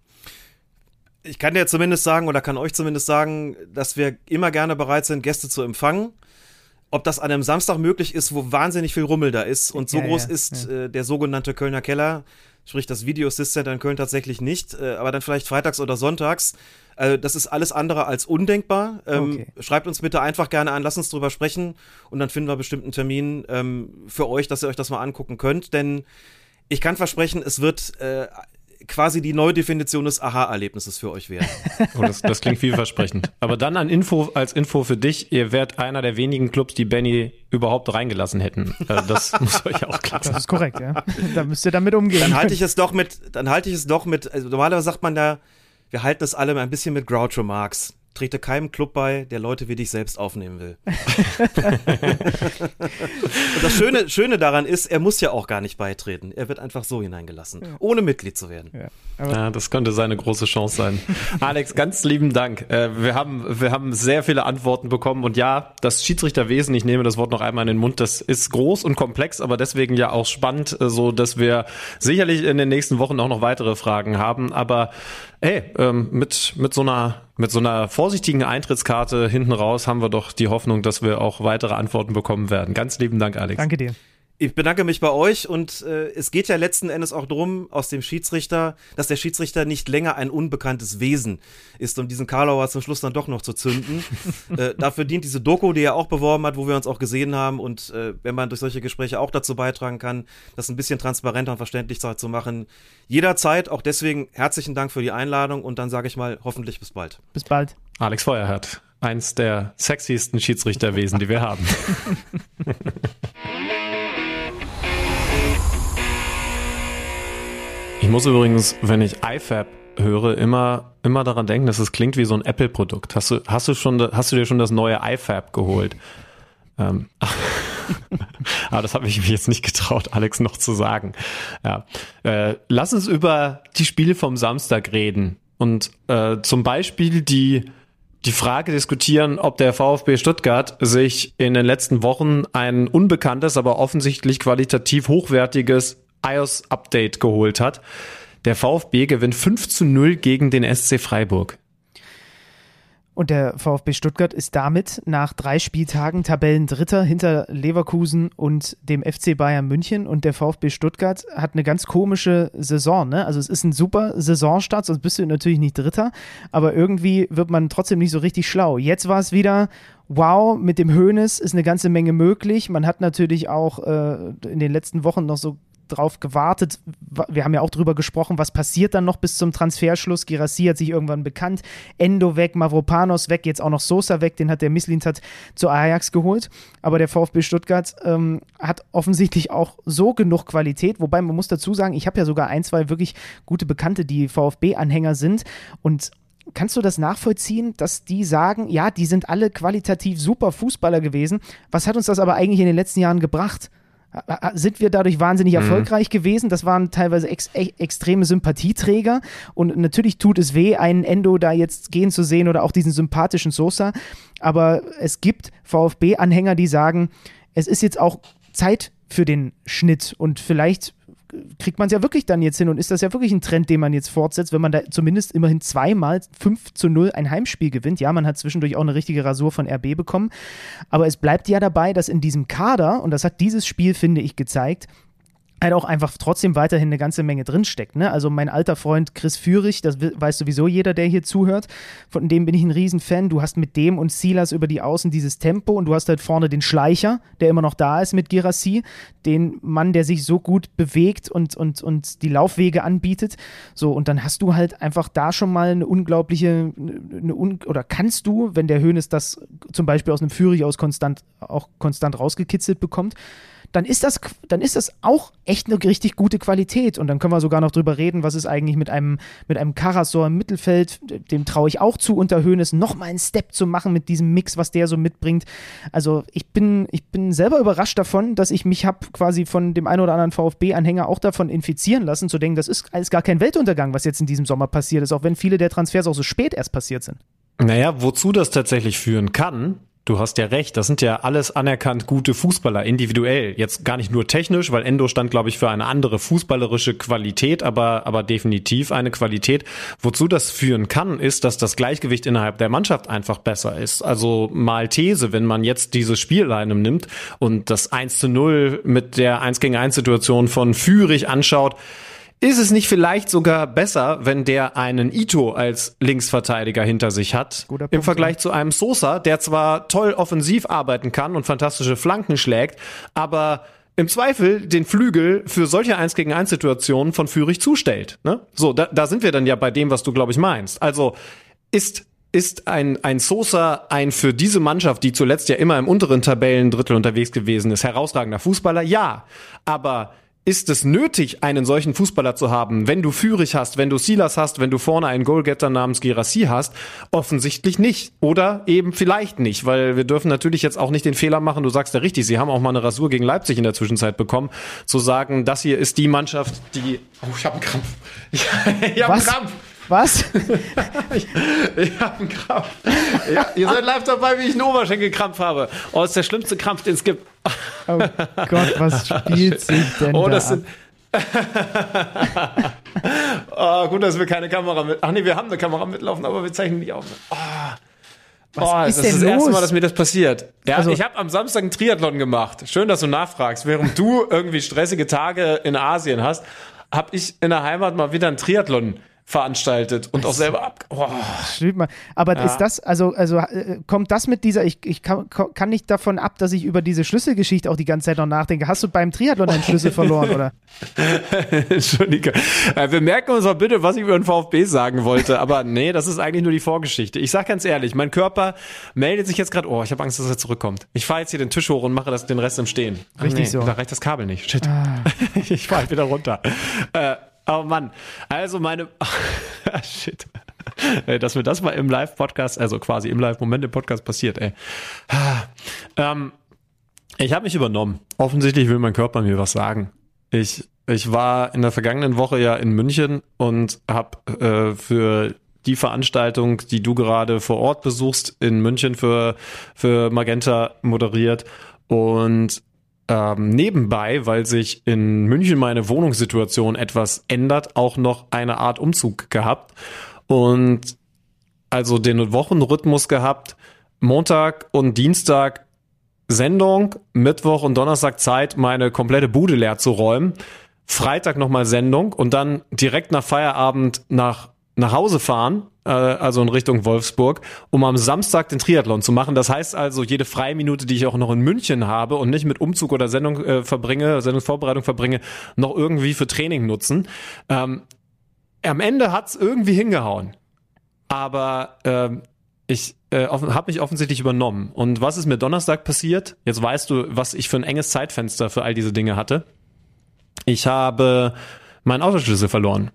Ich kann dir zumindest sagen oder kann euch zumindest sagen, dass wir immer gerne bereit sind, Gäste zu empfangen. Ob das an einem Samstag möglich ist, wo wahnsinnig viel Rummel da ist und so ja, groß ja, ist ja. Äh, der sogenannte Kölner Keller, sprich das Video Assist Center in Köln tatsächlich nicht, äh, aber dann vielleicht freitags oder sonntags. Äh, das ist alles andere als undenkbar. Ähm, Okay. Schreibt uns bitte einfach gerne an, lasst uns drüber sprechen und dann finden wir bestimmt einen Termin ähm, für euch, dass ihr euch das mal angucken könnt. Denn ich kann versprechen, es wird äh, quasi die Neudefinition des Aha-Erlebnisses für euch werden. <laughs> Oh, das, das klingt vielversprechend. Aber dann an Info, als Info für dich, ihr wärt einer der wenigen Clubs, die Benny überhaupt reingelassen hätten. Äh, Das <laughs> muss euch auch klar Das sein. ist korrekt, ja. Da müsst ihr damit umgehen. Dann halte ich es doch mit, dann halte ich es doch mit, also normalerweise sagt man da, wir halten es alle ein bisschen mit Groucho Marx. Trete keinem Club bei, der Leute wie dich selbst aufnehmen will. <laughs> Und das Schöne, Schöne daran ist, er muss ja auch gar nicht beitreten. Er wird einfach so hineingelassen, ohne Mitglied zu werden. Ja, das könnte seine große Chance sein. Alex, ganz lieben Dank. Äh, Wir haben, wir haben sehr viele Antworten bekommen und ja, das Schiedsrichterwesen, ich nehme das Wort noch einmal in den Mund, das ist groß und komplex, aber deswegen ja auch spannend, äh, so dass wir sicherlich in den nächsten Wochen auch noch weitere Fragen haben. Aber hey, ähm, mit, mit so einer, mit so einer vorsichtigen Eintrittskarte hinten raus haben wir doch die Hoffnung, dass wir auch weitere Antworten bekommen werden. Ganz lieben Dank, Alex. Danke dir. Ich bedanke mich bei euch und äh, es geht ja letzten Endes auch darum, aus dem Schiedsrichter, dass der Schiedsrichter nicht länger ein unbekanntes Wesen ist, um diesen Karlauer zum Schluss dann doch noch zu zünden. <laughs> äh, dafür dient diese Doku, die er auch beworben hat, wo wir uns auch gesehen haben und äh, wenn man durch solche Gespräche auch dazu beitragen kann, das ein bisschen transparenter und verständlicher zu machen, jederzeit. Auch deswegen herzlichen Dank für die Einladung und dann sage ich mal hoffentlich bis bald. Bis bald. Alex Feuerhardt, eins der sexiesten Schiedsrichterwesen, die wir haben. <laughs> Ich muss übrigens, wenn ich IFAB höre, immer, immer daran denken, dass es klingt wie so ein Apple-Produkt. Hast du, hast du hast du dir schon das neue IFAB geholt? Ähm, aber <laughs> das habe ich mich jetzt nicht getraut, Alex noch zu sagen. Ja. Äh, lass uns über die Spiele vom Samstag reden und äh, zum Beispiel die die Frage diskutieren, ob der VfB Stuttgart sich in den letzten Wochen ein unbekanntes, aber offensichtlich qualitativ hochwertiges iOS-Update geholt hat. Der VfB gewinnt 5 zu 0 gegen den SC Freiburg. Und der VfB Stuttgart ist damit nach drei Spieltagen Tabellendritter hinter Leverkusen und dem FC Bayern München. Und der VfB Stuttgart hat eine ganz komische Saison. Ne? Also es ist ein super Saisonstart, sonst bist du natürlich nicht Dritter. Aber irgendwie wird man trotzdem nicht so richtig schlau. Jetzt war es wieder, wow, mit dem Höhnes ist eine ganze Menge möglich. Man hat natürlich auch äh, in den letzten Wochen noch so drauf gewartet. Wir haben ja auch drüber gesprochen, was passiert dann noch bis zum Transferschluss. Girassi hat sich irgendwann bekannt. Endo weg, Mavropanos weg, jetzt auch noch Sosa weg. Den hat der Misslintat zu Ajax geholt. Aber der VfB Stuttgart ähm, hat offensichtlich auch so genug Qualität. Wobei man muss dazu sagen, ich habe ja sogar ein, zwei wirklich gute Bekannte, die VfB-Anhänger sind. Und Kannst du das nachvollziehen, dass die sagen, ja, die sind alle qualitativ super Fußballer gewesen? Was hat uns das aber eigentlich in den letzten Jahren gebracht? Sind wir dadurch wahnsinnig erfolgreich gewesen. Das waren teilweise ex ex extreme Sympathieträger. Und natürlich tut es weh, einen Endo da jetzt gehen zu sehen oder auch diesen sympathischen Sosa. Aber es gibt VfB-Anhänger, die sagen, es ist jetzt auch Zeit für den Schnitt und vielleicht kriegt man es ja wirklich dann jetzt hin und ist das ja wirklich ein Trend, den man jetzt fortsetzt, wenn man da zumindest immerhin zweimal 5 zu 0 ein Heimspiel gewinnt. Ja, man hat zwischendurch auch eine richtige Rasur von RB bekommen, aber es bleibt ja dabei, dass in diesem Kader, und das hat dieses Spiel, finde ich, gezeigt, halt auch einfach trotzdem weiterhin eine ganze Menge drinsteckt. Ne? Also mein alter Freund Chris Führig, das weiß sowieso jeder, der hier zuhört, von dem bin ich ein Riesenfan. Du hast mit dem und Silas über die Außen dieses Tempo und du hast halt vorne den Schleicher, der immer noch da ist mit Girassi, den Mann, der sich so gut bewegt und, und, und die Laufwege anbietet. So, und dann hast du halt einfach da schon mal eine unglaubliche, eine un oder kannst du, wenn der Hönes das zum Beispiel aus einem Führig aus konstant, auch konstant rausgekitzelt bekommt, dann ist das, dann ist das auch echt eine richtig gute Qualität. Und dann können wir sogar noch drüber reden, was ist eigentlich mit einem, mit einem Karasor im Mittelfeld, dem traue ich auch zu, unter Höhnes nochmal einen Step zu machen mit diesem Mix, was der so mitbringt. Also ich bin, ich bin selber überrascht davon, dass ich mich habe quasi von dem einen oder anderen VfB-Anhänger auch davon infizieren lassen, zu denken, das ist alles gar kein Weltuntergang, was jetzt in diesem Sommer passiert ist, auch wenn viele der Transfers auch so spät erst passiert sind. Naja, wozu das tatsächlich führen kann, Du hast ja recht, das sind ja alles anerkannt gute Fußballer, individuell. Jetzt gar nicht nur technisch, weil Endo stand, glaube ich, für eine andere fußballerische Qualität, aber, aber definitiv eine Qualität. Wozu das führen kann, ist, dass das Gleichgewicht innerhalb der Mannschaft einfach besser ist. Also mal These, wenn man jetzt diese Spielleine nimmt und das 1 zu 0 mit der 1 gegen 1 Situation von Führig anschaut, ist es nicht vielleicht sogar besser, wenn der einen Ito als Linksverteidiger hinter sich hat, Guter im Punkt, Vergleich ja. zu einem Sosa, der zwar toll offensiv arbeiten kann und fantastische Flanken schlägt, aber im Zweifel den Flügel für solche 1 gegen 1 Situationen von Fürich zustellt. Ne? So, da, da sind wir dann ja bei dem, was du, glaube ich, meinst. Also ist ist ein, ein Sosa ein für diese Mannschaft, die zuletzt ja immer im unteren Tabellendrittel unterwegs gewesen ist, herausragender Fußballer? Ja. Aber ist es nötig, einen solchen Fußballer zu haben, wenn du Fürich hast, wenn du Silas hast, wenn du vorne einen Goalgetter namens Girassi hast? Offensichtlich nicht. Oder eben vielleicht nicht, weil wir dürfen natürlich jetzt auch nicht den Fehler machen, du sagst ja richtig, sie haben auch mal eine Rasur gegen Leipzig in der Zwischenzeit bekommen, zu sagen, das hier ist die Mannschaft, die... Oh, ich habe einen Krampf. <laughs> Ich, ich habe einen? Krampf. Was? <laughs> Ich, ich habe einen Krampf. Ja, ihr seid live dabei, wie ich einen Oberschenkelkrampf habe. Oh, das ist der schlimmste Krampf, den es gibt. Oh Gott, was <laughs> spielt sich denn Oh, da das ab? sind. <laughs> oh, gut, dass wir keine Kamera mit. Ach nee, wir haben eine Kamera mitlaufen, aber wir zeichnen nicht auf. Oh. Was oh, ist das ist das erste los? Mal, dass mir das passiert. Ja, Also- ich habe am Samstag einen Triathlon gemacht. Schön, dass du nachfragst. Während du irgendwie stressige Tage in Asien hast, habe ich in der Heimat mal wieder einen Triathlon veranstaltet und auch selber ab. Oh. Aber Ja. ist das, also, also äh, kommt das mit dieser, ich, ich kann, kann nicht davon ab, dass ich über diese Schlüsselgeschichte auch die ganze Zeit noch nachdenke. Hast du beim Triathlon einen Schlüssel verloren, oder? <laughs> Entschuldige. Äh, Wir merken uns mal bitte, was ich über den VfB sagen wollte. Aber nee, das ist eigentlich nur die Vorgeschichte. Ich sag ganz ehrlich, mein Körper meldet sich jetzt gerade. Oh, ich habe Angst, dass er zurückkommt. Ich fahre jetzt hier den Tisch hoch und mache das, den Rest im Stehen. Richtig nee, so. Da reicht das Kabel nicht. Shit. <laughs> Ich fahre wieder runter. Äh, oh Mann. Also meine. <laughs> Shit. Ey, Dass mir das mal im Live-Podcast, also quasi im Live-Moment im Podcast passiert, ey. Ähm, ich habe mich übernommen. Offensichtlich will mein Körper mir was sagen. Ich, ich war in der vergangenen Woche ja in München und habe äh, für die Veranstaltung, die du gerade vor Ort besuchst, in München für, für Magenta moderiert. Und ähm, nebenbei, weil sich in München meine Wohnungssituation etwas ändert, auch noch eine Art Umzug gehabt. Und also den Wochenrhythmus gehabt, Montag und Dienstag Sendung, Mittwoch und Donnerstag Zeit, meine komplette Bude leer zu räumen. Freitag nochmal Sendung und dann direkt nach Feierabend nach, nach Hause fahren, also in Richtung Wolfsburg, um am Samstag den Triathlon zu machen. Das heißt also, jede freie Minute, die ich auch noch in München habe und nicht mit Umzug oder Sendung äh, verbringe, Sendungsvorbereitung verbringe, noch irgendwie für Training nutzen. Ähm, am Ende hat's irgendwie hingehauen. Aber ähm, ich äh, habe mich offensichtlich übernommen. Und was ist mir Donnerstag passiert? Jetzt weißt du, was ich für ein enges Zeitfenster für all diese Dinge hatte. Ich habe meinen Autoschlüssel verloren.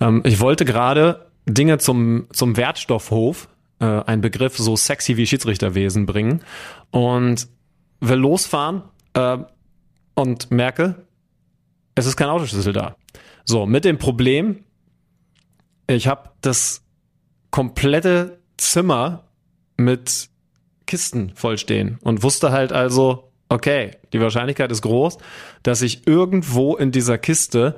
Ähm, ich wollte gerade Dinge zum, zum Wertstoffhof, äh, ein Begriff so sexy wie Schiedsrichterwesen, bringen und will losfahren äh, und merke, es ist kein Autoschlüssel da. So, mit dem Problem, ich habe das komplette Zimmer mit Kisten vollstehen und wusste halt also, okay, die Wahrscheinlichkeit ist groß, dass ich irgendwo in dieser Kiste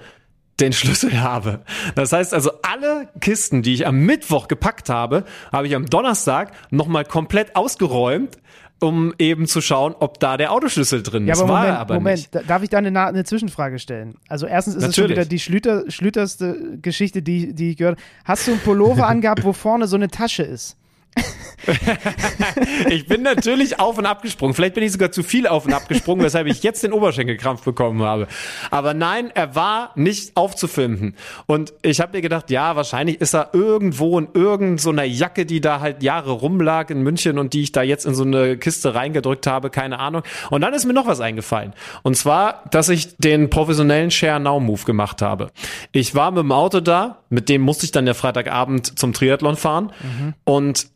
den Schlüssel habe. Das heißt also, alle Kisten, die ich am Mittwoch gepackt habe, habe ich am Donnerstag nochmal komplett ausgeräumt, um eben zu schauen, ob da der Autoschlüssel drin Ja, ist. aber War Moment, er aber Moment. nicht. Da- Darf ich da eine, eine Zwischenfrage stellen? Also erstens ist es schon Natürlich. wieder die Schlüter, schlüterste Geschichte, die, die ich gehört habe. Hast du einen Pullover angehabt, wo vorne so eine Tasche ist? <laughs> Ich bin natürlich auf und abgesprungen. Vielleicht bin ich sogar zu viel auf und abgesprungen, weshalb ich jetzt den Oberschenkelkrampf bekommen habe. Aber nein, er war nicht aufzufinden. Und ich habe mir gedacht, ja, wahrscheinlich ist er irgendwo in irgendeiner so einer Jacke, die da halt Jahre rumlag in München und die ich da jetzt in so eine Kiste reingedrückt habe, keine Ahnung. Und dann ist mir noch was eingefallen. Und zwar, dass ich den professionellen Share Now Move gemacht habe. Ich war mit dem Auto da, mit dem musste ich dann der Freitagabend zum Triathlon fahren und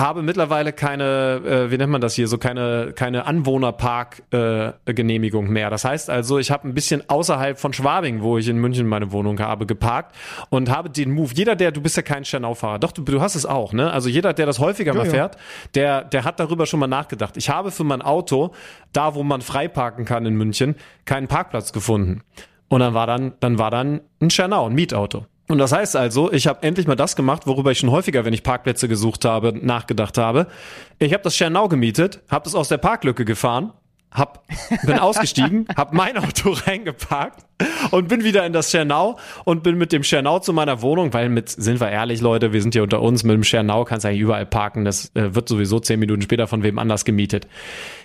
habe mittlerweile keine, äh, wie nennt man das hier, so keine, keine Anwohnerpark-Genehmigung mehr. Das heißt also, ich habe ein bisschen außerhalb von Schwabing, wo ich in München meine Wohnung habe, geparkt und habe den Move. Jeder, der, du bist ja kein Sternau-Fahrer, doch, du, du hast es auch, ne? Also jeder, der das häufiger mal ja. fährt, der, der hat darüber schon mal nachgedacht. Ich habe für mein Auto, da wo man frei parken kann in München, keinen Parkplatz gefunden. Und dann war dann, dann war dann ein Schernau, ein Mietauto. Und das heißt also, ich habe endlich mal das gemacht, worüber ich schon häufiger, wenn ich Parkplätze gesucht habe, nachgedacht habe. Ich habe das Schernau gemietet, habe das aus der Parklücke gefahren, hab, bin ausgestiegen, <laughs> hab mein Auto reingeparkt und bin wieder in das Schernau und bin mit dem Schernau zu meiner Wohnung, weil mit, sind wir ehrlich, Leute, wir sind hier unter uns, mit dem Schernau kannst du eigentlich überall parken, das äh, wird sowieso zehn Minuten später von wem anders gemietet.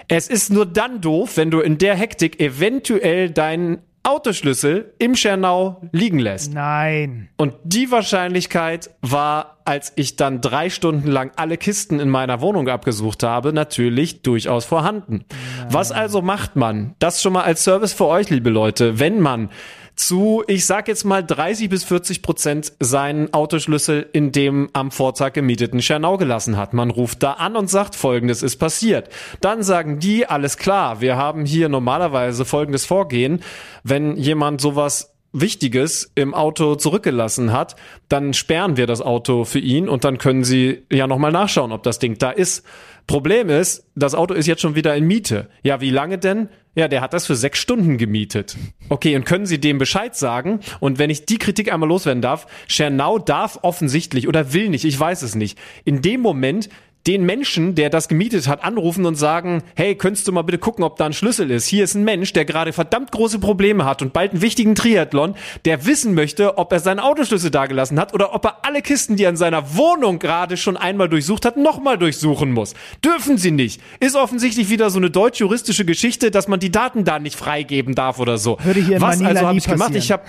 Es ist nur dann doof, wenn du in der Hektik eventuell deinen Autoschlüssel im Schernau liegen lässt. Nein. Und die Wahrscheinlichkeit war, als ich dann drei Stunden lang alle Kisten in meiner Wohnung abgesucht habe, natürlich durchaus vorhanden. Was also macht man? Das schon mal als Service für euch, liebe Leute. Wenn man zu, ich sag jetzt mal 30 bis 40 Prozent seinen Autoschlüssel in dem am Vortag gemieteten Schernau gelassen hat. Man ruft da an und sagt, folgendes ist passiert. Dann sagen die, alles klar, wir haben hier normalerweise folgendes Vorgehen. Wenn jemand sowas Wichtiges im Auto zurückgelassen hat, dann sperren wir das Auto für ihn und dann können Sie ja nochmal nachschauen, ob das Ding da ist. Problem ist, das Auto ist jetzt schon wieder in Miete. Ja, wie lange denn? Ja, der hat das für sechs Stunden gemietet. Okay, und können Sie dem Bescheid sagen? Und wenn ich die Kritik einmal loswerden darf, Schernau darf offensichtlich oder will nicht, ich weiß es nicht, in dem Moment den Menschen, der das gemietet hat, anrufen und sagen, hey, könntest du mal bitte gucken, ob da ein Schlüssel ist? Hier ist ein Mensch, der gerade verdammt große Probleme hat und bald einen wichtigen Triathlon, der wissen möchte, ob er seinen Autoschlüssel dagelassen hat oder ob er alle Kisten, die er in seiner Wohnung gerade schon einmal durchsucht hat, nochmal durchsuchen muss. Dürfen sie nicht. Ist offensichtlich wieder so eine deutsch-juristische Geschichte, dass man die Daten da nicht freigeben darf oder so. Würde hier in Was Manila also habe ich gemacht? Ich habe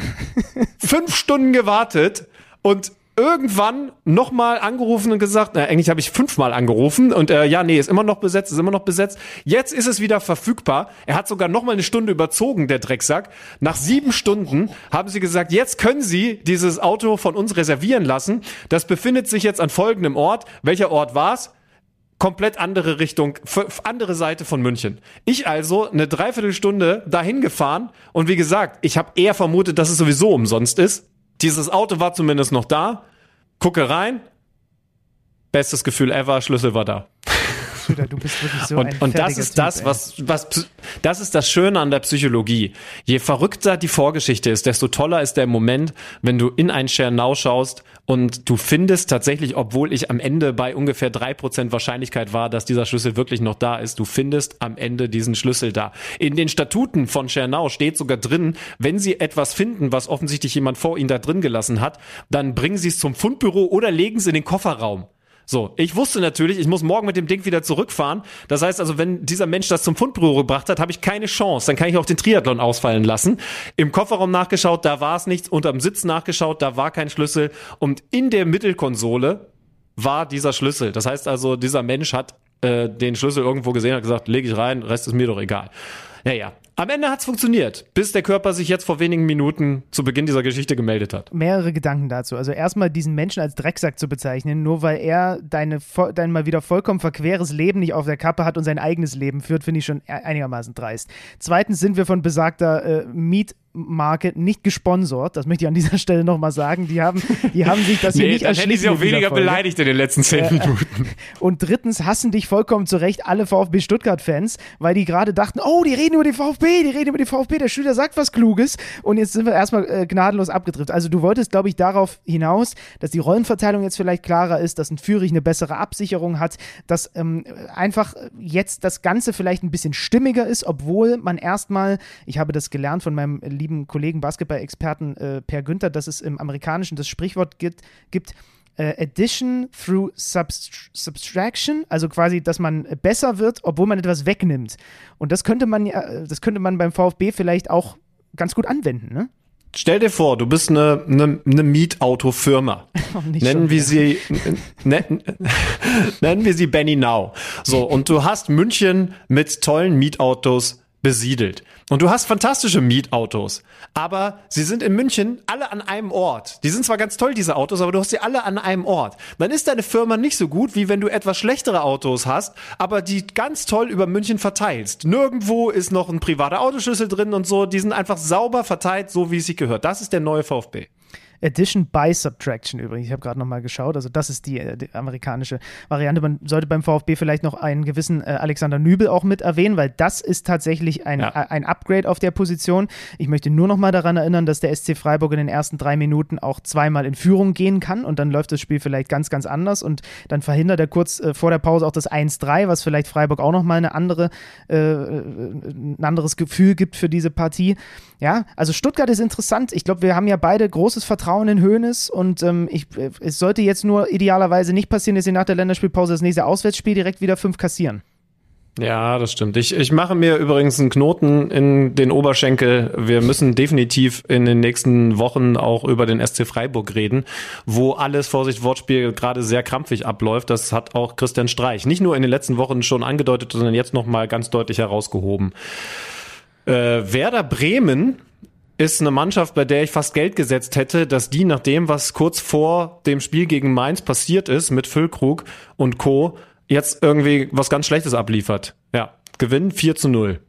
fünf Stunden gewartet und irgendwann nochmal angerufen und gesagt, na, eigentlich habe ich fünfmal angerufen und äh, ja, nee, ist immer noch besetzt, ist immer noch besetzt. Jetzt ist es wieder verfügbar. Er hat sogar nochmal eine Stunde überzogen, der Drecksack. Nach sieben Stunden haben sie gesagt, jetzt können Sie dieses Auto von uns reservieren lassen. Das befindet sich jetzt an folgendem Ort. Welcher Ort war's? komplett andere Richtung, andere Seite von München. Ich also eine Dreiviertelstunde dahin gefahren und wie gesagt, ich habe eher vermutet, dass es sowieso umsonst ist. Dieses Auto war zumindest noch da. Gucke rein. Bestes Gefühl ever, Schlüssel war da. Schlüter, du bist wirklich so ein Und, und das ist das, was, was, das ist das Schöne an der Psychologie. Je verrückter die Vorgeschichte ist, desto toller ist der Moment, wenn du in ein Schernau schaust und du findest tatsächlich, obwohl ich am Ende bei ungefähr drei Prozent Wahrscheinlichkeit war, dass dieser Schlüssel wirklich noch da ist, du findest am Ende diesen Schlüssel da. In den Statuten von Schernau steht sogar drin, wenn sie etwas finden, was offensichtlich jemand vor ihnen da drin gelassen hat, dann bringen sie es zum Fundbüro oder legen es in den Kofferraum. So, ich wusste natürlich, ich muss morgen mit dem Ding wieder zurückfahren. Das heißt also, wenn dieser Mensch das zum Fundbüro gebracht hat, habe ich keine Chance. Dann kann ich auch den Triathlon ausfallen lassen. Im Kofferraum nachgeschaut, da war es nichts. Unterm Sitz nachgeschaut, da war kein Schlüssel. Und in der Mittelkonsole war dieser Schlüssel. Das heißt also, dieser Mensch hat äh, den Schlüssel irgendwo gesehen, hat gesagt, lege ich rein, Rest ist mir doch egal. Naja, am Ende hat's funktioniert, bis der Körper sich jetzt vor wenigen Minuten zu Beginn dieser Geschichte gemeldet hat. mehrere Gedanken dazu. Also erstmal diesen Menschen als Drecksack zu bezeichnen, nur weil er deine, dein mal wieder vollkommen verqueres Leben nicht auf der Kappe hat und sein eigenes Leben führt, finde ich schon e- einigermaßen dreist. Zweitens sind wir von besagter äh, Mietmarke nicht gesponsert. Das möchte ich an dieser Stelle nochmal sagen. Die haben, die haben sich das hier nicht erschließen in dieser Folge. in den letzten zehn Minuten. Und drittens hassen dich vollkommen zu Recht alle VfB Stuttgart-Fans, weil die gerade dachten, oh, die reden über den VfB, die reden über den VfB, der Schüler sagt was Kluges und jetzt sind wir erstmal äh, gnadenlos abgedriftet. Also du wolltest, glaube ich, darauf hinaus, dass die Rollenverteilung jetzt vielleicht klarer ist, dass ein Führig eine bessere Absicherung hat, dass ähm, einfach jetzt das Ganze vielleicht ein bisschen stimmiger ist, obwohl man erstmal, ich habe das gelernt von meinem lieben Kollegen Basketball-Experten äh, Per Günther, dass es im Amerikanischen das Sprichwort gibt, gibt äh, Addition through subst Subtraction, also quasi, dass man besser wird, obwohl man etwas wegnimmt. Und das könnte man ja, äh, das könnte man beim VfB vielleicht auch ganz gut anwenden, ne? Stell dir vor, du bist eine, eine, eine Mietautofirma. <laughs> nicht Nennen wir sie, nennen, <laughs> nennen wir sie Benny Now. So, und du hast München mit tollen Mietautos besiedelt. Und du hast fantastische Mietautos. Aber sie sind in München alle an einem Ort. Die sind zwar ganz toll, diese Autos, aber du hast sie alle an einem Ort. Dann ist deine Firma nicht so gut, wie wenn du etwas schlechtere Autos hast, aber die ganz toll über München verteilst. Nirgendwo ist noch ein privater Autoschlüssel drin und so. Die sind einfach sauber verteilt, so wie es sich gehört. Das ist der neue VfB. Addition by Subtraction übrigens. Ich habe gerade nochmal geschaut. Also das ist die, äh, die, amerikanische Variante. Man sollte beim VfB vielleicht noch einen gewissen äh, Alexander Nübel auch mit erwähnen, weil das ist tatsächlich ein, ja. ein Upgrade auf der Position. Ich möchte nur noch mal daran erinnern, dass der SC Freiburg in den ersten drei Minuten auch zweimal in Führung gehen kann und dann läuft das Spiel vielleicht ganz, ganz anders und dann verhindert er kurz äh, vor der Pause auch das 1-3, was vielleicht Freiburg auch noch mal eine andere, äh, äh, ein anderes Gefühl gibt für diese Partie. Ja, also Stuttgart ist interessant. Ich glaube, wir haben ja beide großes Vertrauen in Hoeneß und ähm, ich, äh, es sollte jetzt nur idealerweise nicht passieren, dass sie nach der Länderspielpause das nächste Auswärtsspiel direkt wieder fünf kassieren. Ja, das stimmt. Ich, ich mache mir übrigens einen Knoten in den Oberschenkel. Wir müssen definitiv in den nächsten Wochen auch über den SC Freiburg reden, wo alles, Vorsicht, Wortspiel, gerade sehr krampfig abläuft. Das hat auch Christian Streich nicht nur in den letzten Wochen schon angedeutet, sondern jetzt nochmal ganz deutlich herausgehoben. Äh, Werder Bremen ist eine Mannschaft, bei der ich fast Geld gesetzt hätte, dass die nach dem, was kurz vor dem Spiel gegen Mainz passiert ist mit Füllkrug und Co., jetzt irgendwie was ganz Schlechtes abliefert. Ja, Gewinn 4 zu 0.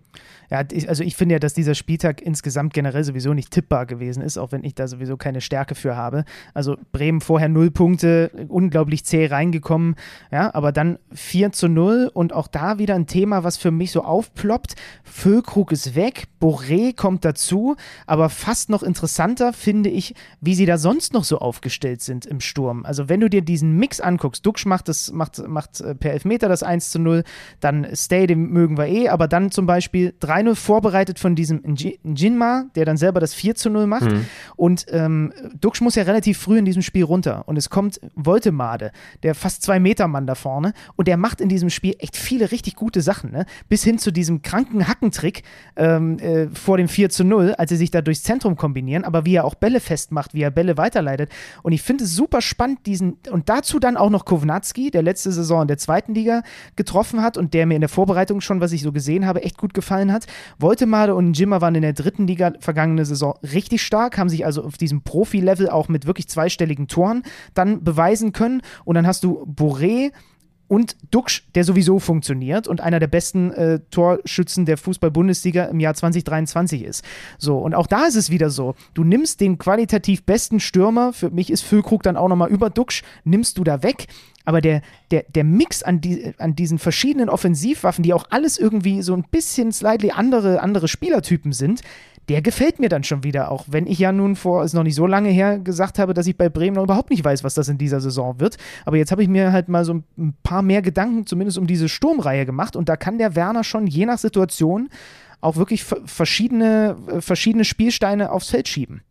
Ja, also ich finde ja, dass dieser Spieltag insgesamt generell sowieso nicht tippbar gewesen ist, auch wenn ich da sowieso keine Stärke für habe. Also Bremen vorher null Punkte, unglaublich zäh reingekommen, ja, aber dann 4 zu 0 und auch da wieder ein Thema, was für mich so aufploppt. Füllkrug ist weg, Boré kommt dazu, aber fast noch interessanter finde ich, wie sie da sonst noch so aufgestellt sind im Sturm. Also wenn du dir diesen Mix anguckst, Duxch macht, das, macht, macht äh, per Elfmeter das 1 zu 0, dann Stay, den mögen wir eh, aber dann zum Beispiel 3 3-0 vorbereitet von diesem Njinma, der dann selber das 4 0 macht. Mhm. Und ähm, Duxch muss ja relativ früh in diesem Spiel runter. Und es kommt Voltemade, der fast zwei Meter Mann da vorne. Und der macht in diesem Spiel echt viele richtig gute Sachen. Ne? Bis hin zu diesem kranken Hackentrick ähm, äh, vor dem 4 0, als sie sich da durchs Zentrum kombinieren. Aber wie er auch Bälle festmacht, wie er Bälle weiterleitet. Und ich finde es super spannend, diesen. Und dazu dann auch noch Kovnatski, der letzte Saison in der zweiten Liga getroffen hat und der mir in der Vorbereitung schon, was ich so gesehen habe, echt gut gefallen hat. Woltemade und Jimmer waren in der dritten Liga vergangene Saison richtig stark, haben sich also auf diesem Profi-Level auch mit wirklich zweistelligen Toren dann beweisen können. Und dann hast du Boré, und Duxch, der sowieso funktioniert und einer der besten äh, Torschützen der Fußball-Bundesliga im Jahr 2023 ist. So, und auch da ist es wieder so. Du nimmst den qualitativ besten Stürmer, für mich ist Füllkrug dann auch nochmal über Duxch, nimmst du da weg aber der, der, der Mix an, die, an diesen verschiedenen Offensivwaffen, die auch alles irgendwie so ein bisschen slightly andere, andere Spielertypen sind, der gefällt mir dann schon wieder, auch wenn ich ja nun vor, ist noch nicht so lange her, gesagt habe, dass ich bei Bremen noch überhaupt nicht weiß, was das in dieser Saison wird. Aber jetzt habe ich mir halt mal so ein paar mehr Gedanken zumindest um diese Sturmreihe gemacht und da kann der Werner schon je nach Situation auch wirklich verschiedene, verschiedene Spielsteine aufs Feld schieben.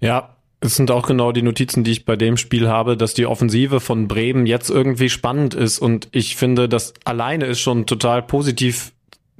Ja, es sind auch genau die Notizen, die ich bei dem Spiel habe, dass die Offensive von Bremen jetzt irgendwie spannend ist und ich finde, das alleine ist schon total positiv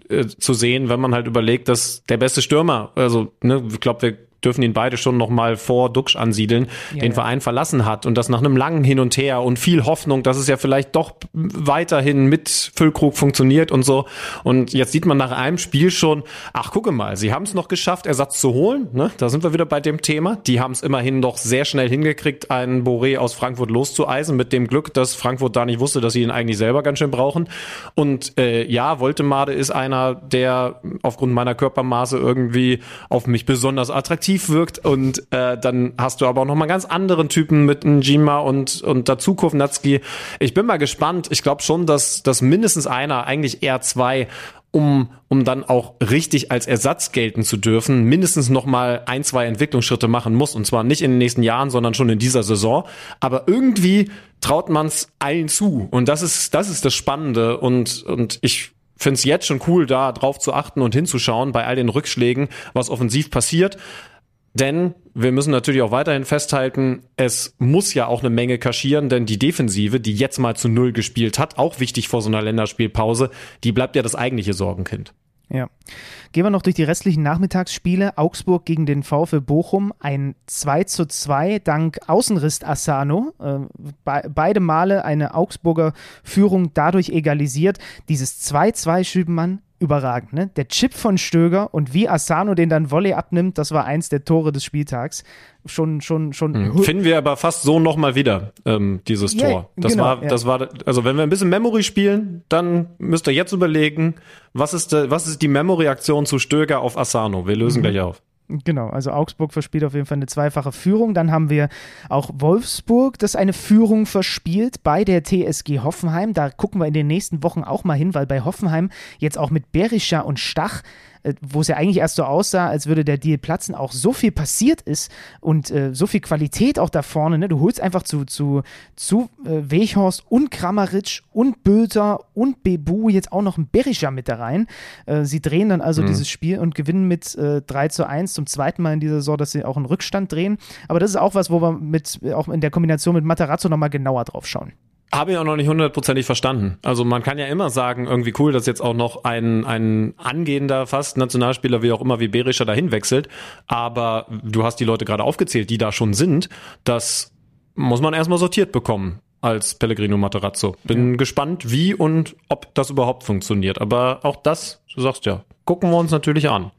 äh, zu sehen, wenn man halt überlegt, dass der beste Stürmer, also ne, ich glaube, wir dürfen ihn beide schon noch mal vor Duxch ansiedeln, ja, den ja. Verein verlassen hat und das nach einem langen Hin und Her und viel Hoffnung, dass es ja vielleicht doch weiterhin mit Füllkrug funktioniert und so. Und jetzt sieht man nach einem Spiel schon, ach gucke mal, sie haben es noch geschafft, Ersatz zu holen. Ne? Da sind wir wieder bei dem Thema. Die haben es immerhin noch sehr schnell hingekriegt, einen Boré aus Frankfurt loszueisen, mit dem Glück, dass Frankfurt da nicht wusste, dass sie ihn eigentlich selber ganz schön brauchen. Und äh, ja, Woltemade ist einer, der aufgrund meiner Körpermaße irgendwie auf mich besonders attraktiv attraktiv wirkt und äh, dann hast du aber auch noch mal ganz anderen Typen mit Njima und und dazu Kovnatski. Ich bin mal gespannt. Ich glaube schon, dass dass mindestens einer, eigentlich eher zwei um, um dann auch richtig als Ersatz gelten zu dürfen, mindestens noch mal ein, zwei Entwicklungsschritte machen muss. Und zwar nicht in den nächsten Jahren, sondern schon in dieser Saison. Aber irgendwie traut man es allen zu. Und das ist, das ist das Spannende. Und, und ich finde es jetzt schon cool, da drauf zu achten und hinzuschauen bei all den Rückschlägen, was offensiv passiert. Denn wir müssen natürlich auch weiterhin festhalten, es muss ja auch eine Menge kaschieren, denn die Defensive, die jetzt mal zu Null gespielt hat, auch wichtig vor so einer Länderspielpause, die bleibt ja das eigentliche Sorgenkind. Ja. Gehen wir noch durch die restlichen Nachmittagsspiele. Augsburg gegen den VfL Bochum. Ein 2 zu 2 dank Außenriss Asano. Äh, be beide Male eine Augsburger Führung dadurch egalisiert. Dieses 2-2 Schübenmann überragend. Ne? Der Chip von Stöger und wie Asano den dann Volley abnimmt, das war eins der Tore des Spieltags. Schon, schon, schon. Mhm. Finden wir aber fast so nochmal wieder, ähm, dieses yeah, Tor. Das genau, war, ja. das war, also wenn wir ein bisschen Memory spielen, dann müsst ihr jetzt überlegen, was ist, de, was ist die Memory-Aktion zu Stöger auf Asano? Wir lösen mhm. gleich auf. Genau, also Augsburg verspielt auf jeden Fall eine zweifache Führung. Dann haben wir auch Wolfsburg, das eine Führung verspielt bei der TSG Hoffenheim. Da gucken wir in den nächsten Wochen auch mal hin, weil bei Hoffenheim jetzt auch mit Berischer und Stach wo es ja eigentlich erst so aussah, als würde der Deal platzen, auch so viel passiert ist und äh, so viel Qualität auch da vorne. Ne? Du holst einfach zu, zu, zu äh, Weghorst und Kramaric und Bülter und Bebu jetzt auch noch ein Berischer mit da rein. Äh, sie drehen dann also mhm. dieses Spiel und gewinnen mit äh, 3 zu 1 zum zweiten Mal in dieser Saison, dass sie auch einen Rückstand drehen. Aber das ist auch was, wo wir mit, auch in der Kombination mit Matarazzo nochmal genauer drauf schauen. Habe ich auch noch nicht hundertprozentig verstanden. Also man kann ja immer sagen, irgendwie cool, dass jetzt auch noch ein, ein angehender fast Nationalspieler, wie auch immer, wie Berischer dahin wechselt. Aber du hast die Leute gerade aufgezählt, die da schon sind. Das muss man erstmal sortiert bekommen als Pellegrino Materazzo. Bin ja. gespannt, wie und ob das überhaupt funktioniert. Aber auch das, du sagst ja, gucken wir uns natürlich an.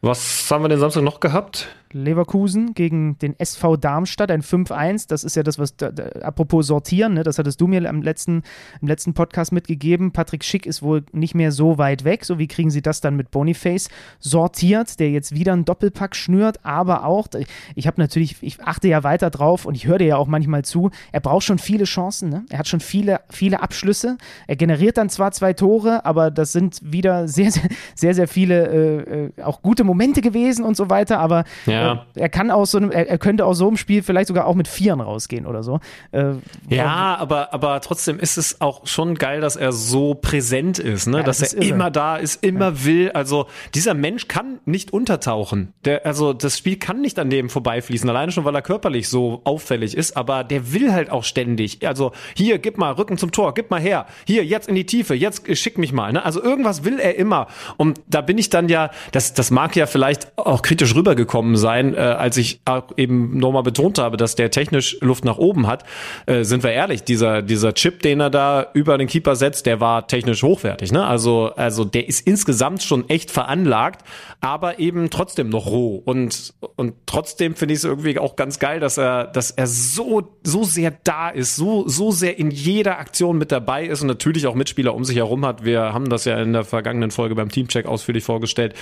Was haben wir den Samstag noch gehabt? Leverkusen gegen den SV Darmstadt, ein 5-1. Das ist ja das, was, da, da, apropos sortieren, ne, das hattest du mir im letzten, im letzten Podcast mitgegeben. Patrick Schick ist wohl nicht mehr so weit weg. So, wie kriegen sie das dann mit Boniface sortiert, der jetzt wieder einen Doppelpack schnürt, aber auch, ich habe natürlich, ich achte ja weiter drauf und ich höre dir ja auch manchmal zu, er braucht schon viele Chancen, ne? er hat schon viele, viele Abschlüsse. Er generiert dann zwar zwei Tore, aber das sind wieder <laughs> sehr, sehr, sehr, sehr viele äh, äh auch gute Momente gewesen und so weiter, aber ja ja. Äh, er kann aus so einem, er, könnte aus so einem Spiel vielleicht sogar auch mit Vieren rausgehen oder so. Äh, ja, aber, aber trotzdem ist es auch schon geil, dass er so präsent ist, ne? Ja, dass das er irre. immer da ist, immer ja. will. Also dieser Mensch kann nicht untertauchen. Der, also das Spiel kann nicht an dem vorbeifließen, alleine schon, weil er körperlich so auffällig ist, aber der will halt auch ständig. Also hier, gib mal Rücken zum Tor, gib mal her. Hier, jetzt in die Tiefe, jetzt schick mich mal. Ne? Also irgendwas will er immer. Und da bin ich dann ja, das, das mag ja vielleicht auch kritisch rübergekommen sein sein, äh, als ich auch eben nochmal betont habe, dass der technisch Luft nach oben hat, äh, sind wir ehrlich, dieser, dieser Chip, den er da über den Keeper setzt, der war technisch hochwertig. Ne? Also, also der ist insgesamt schon echt veranlagt, aber eben trotzdem noch roh. Und, und trotzdem finde ich es irgendwie auch ganz geil, dass er, dass er so, so sehr da ist, so, so sehr in jeder Aktion mit dabei ist und natürlich auch Mitspieler um sich herum hat. Wir haben das ja in der vergangenen Folge beim Teamcheck ausführlich vorgestellt,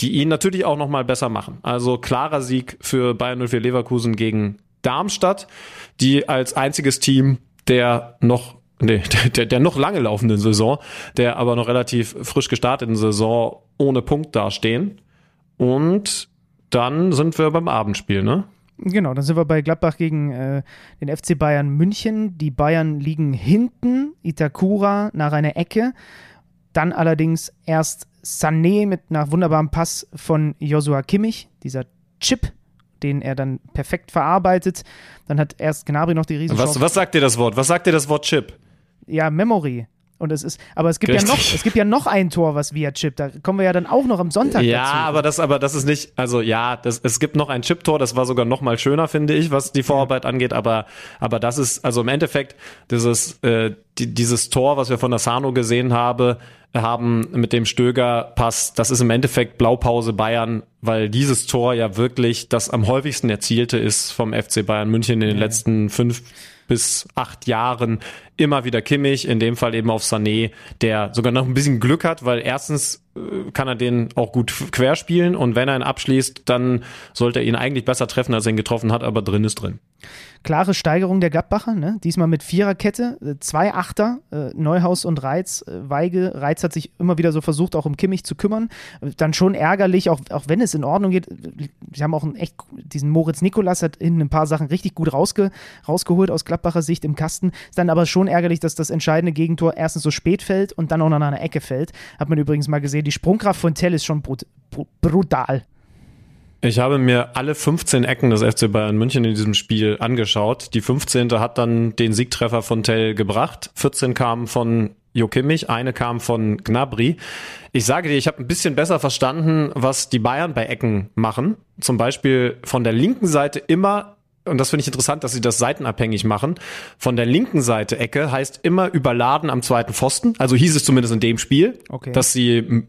die ihn natürlich auch nochmal besser machen. Also klarer Sieg für Bayern 04 Leverkusen gegen Darmstadt, die als einziges Team der noch nee, <laughs> der, der noch lange laufenden Saison, der aber noch relativ frisch gestarteten Saison ohne Punkt dastehen. Und dann sind wir beim Abendspiel, ne? Genau, dann sind wir bei Gladbach gegen äh, den FC Bayern München. Die Bayern liegen hinten, Itakura nach einer Ecke. Dann allerdings erst Sané mit einer wunderbaren Pass von Joshua Kimmich, dieser Chip, den er dann perfekt verarbeitet. Dann hat erst Gnabry noch die riesen was, was sagt dir das Wort? Was sagt dir das Wort Chip? Ja, Memory. Und es ist, aber es gibt Richtig. ja noch, es gibt ja noch ein Tor, was via Chip. Da kommen wir ja dann auch noch am Sonntag ja, dazu. Ja, aber das, aber das ist nicht, also ja, das, es gibt noch ein Chip-Tor, das war sogar noch mal schöner, finde ich, was die Vorarbeit angeht. Aber, aber das ist, also im Endeffekt, dieses, äh, die, dieses Tor, was wir von der Sano gesehen haben, haben mit dem Stöger-Pass, das ist im Endeffekt Blaupause Bayern, weil dieses Tor ja wirklich das am häufigsten erzielte ist vom FC Bayern München in den ja. letzten fünf bis acht Jahren immer wieder Kimmich, in dem Fall eben auf Sané, der sogar noch ein bisschen Glück hat, weil erstens äh, kann er den auch gut querspielen und wenn er ihn abschließt, dann sollte er ihn eigentlich besser treffen, als er ihn getroffen hat, aber drin ist drin klare Steigerung der Gladbacher, ne? diesmal mit Viererkette, äh, zwei Achter, äh, Neuhaus und Reiz, Weige. Reiz hat sich immer wieder so versucht, auch um Kimmich zu kümmern. Dann schon ärgerlich, auch, auch wenn es in Ordnung geht. Sie haben auch einen echt, diesen Moritz Nikolas hat hinten ein paar Sachen richtig gut rausge, rausgeholt aus Gladbacher Sicht im Kasten. Ist dann aber schon ärgerlich, dass das entscheidende Gegentor erstens so spät fällt und dann auch noch an einer Ecke fällt. Hat man übrigens mal gesehen. Die Sprungkraft von Tell ist schon brut, brutal. Ich habe mir alle 15 Ecken des FC Bayern München in diesem Spiel angeschaut. Die 15. hat dann den Siegtreffer von Tell gebracht. 14 kamen von Jo Kimmich, eine kam von Gnabry. Ich sage dir, ich habe ein bisschen besser verstanden, was die Bayern bei Ecken machen. Zum Beispiel von der linken Seite immer und das finde ich interessant, dass sie das seitenabhängig machen. Von der linken Seite Ecke heißt immer überladen am zweiten Pfosten. Also hieß es zumindest in dem Spiel, okay. dass sie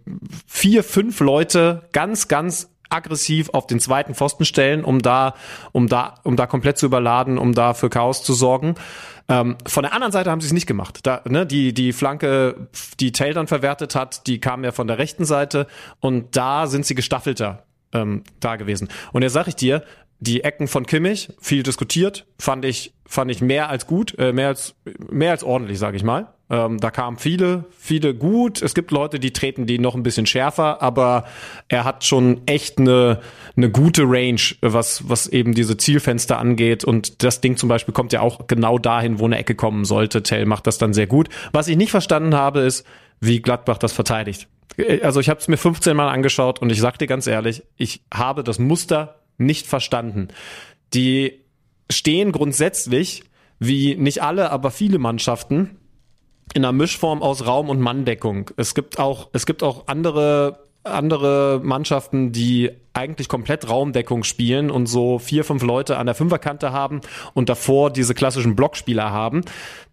vier, fünf Leute ganz, ganz aggressiv auf den zweiten Pfosten stellen, um da, um da, um da komplett zu überladen, um da für Chaos zu sorgen. Ähm, von der anderen Seite haben sie es nicht gemacht. Da, ne, die, die Flanke, die Tail dann verwertet hat, die kam ja von der rechten Seite und da sind sie gestaffelter ähm, da gewesen. Und jetzt sag ich dir, die Ecken von Kimmich, viel diskutiert, fand ich, fand ich mehr als gut, äh, mehr als, mehr als ordentlich, sage ich mal. Ähm, da kamen viele, viele gut. Es gibt Leute, die treten die noch ein bisschen schärfer, aber er hat schon echt eine, eine gute Range, was, was eben diese Zielfenster angeht. Und das Ding zum Beispiel kommt ja auch genau dahin, wo eine Ecke kommen sollte. Tell macht das dann sehr gut. Was ich nicht verstanden habe, ist, wie Gladbach das verteidigt. Äh, also ich habe es mir 15 Mal angeschaut und ich sag dir ganz ehrlich, ich habe das Muster nicht verstanden. Die stehen grundsätzlich, wie nicht alle, aber viele Mannschaften, in einer Mischform aus Raum- und Manndeckung. Es gibt auch, es gibt auch andere andere Mannschaften, die eigentlich komplett Raumdeckung spielen und so vier, fünf Leute an der Fünferkante haben und davor diese klassischen Blockspieler haben.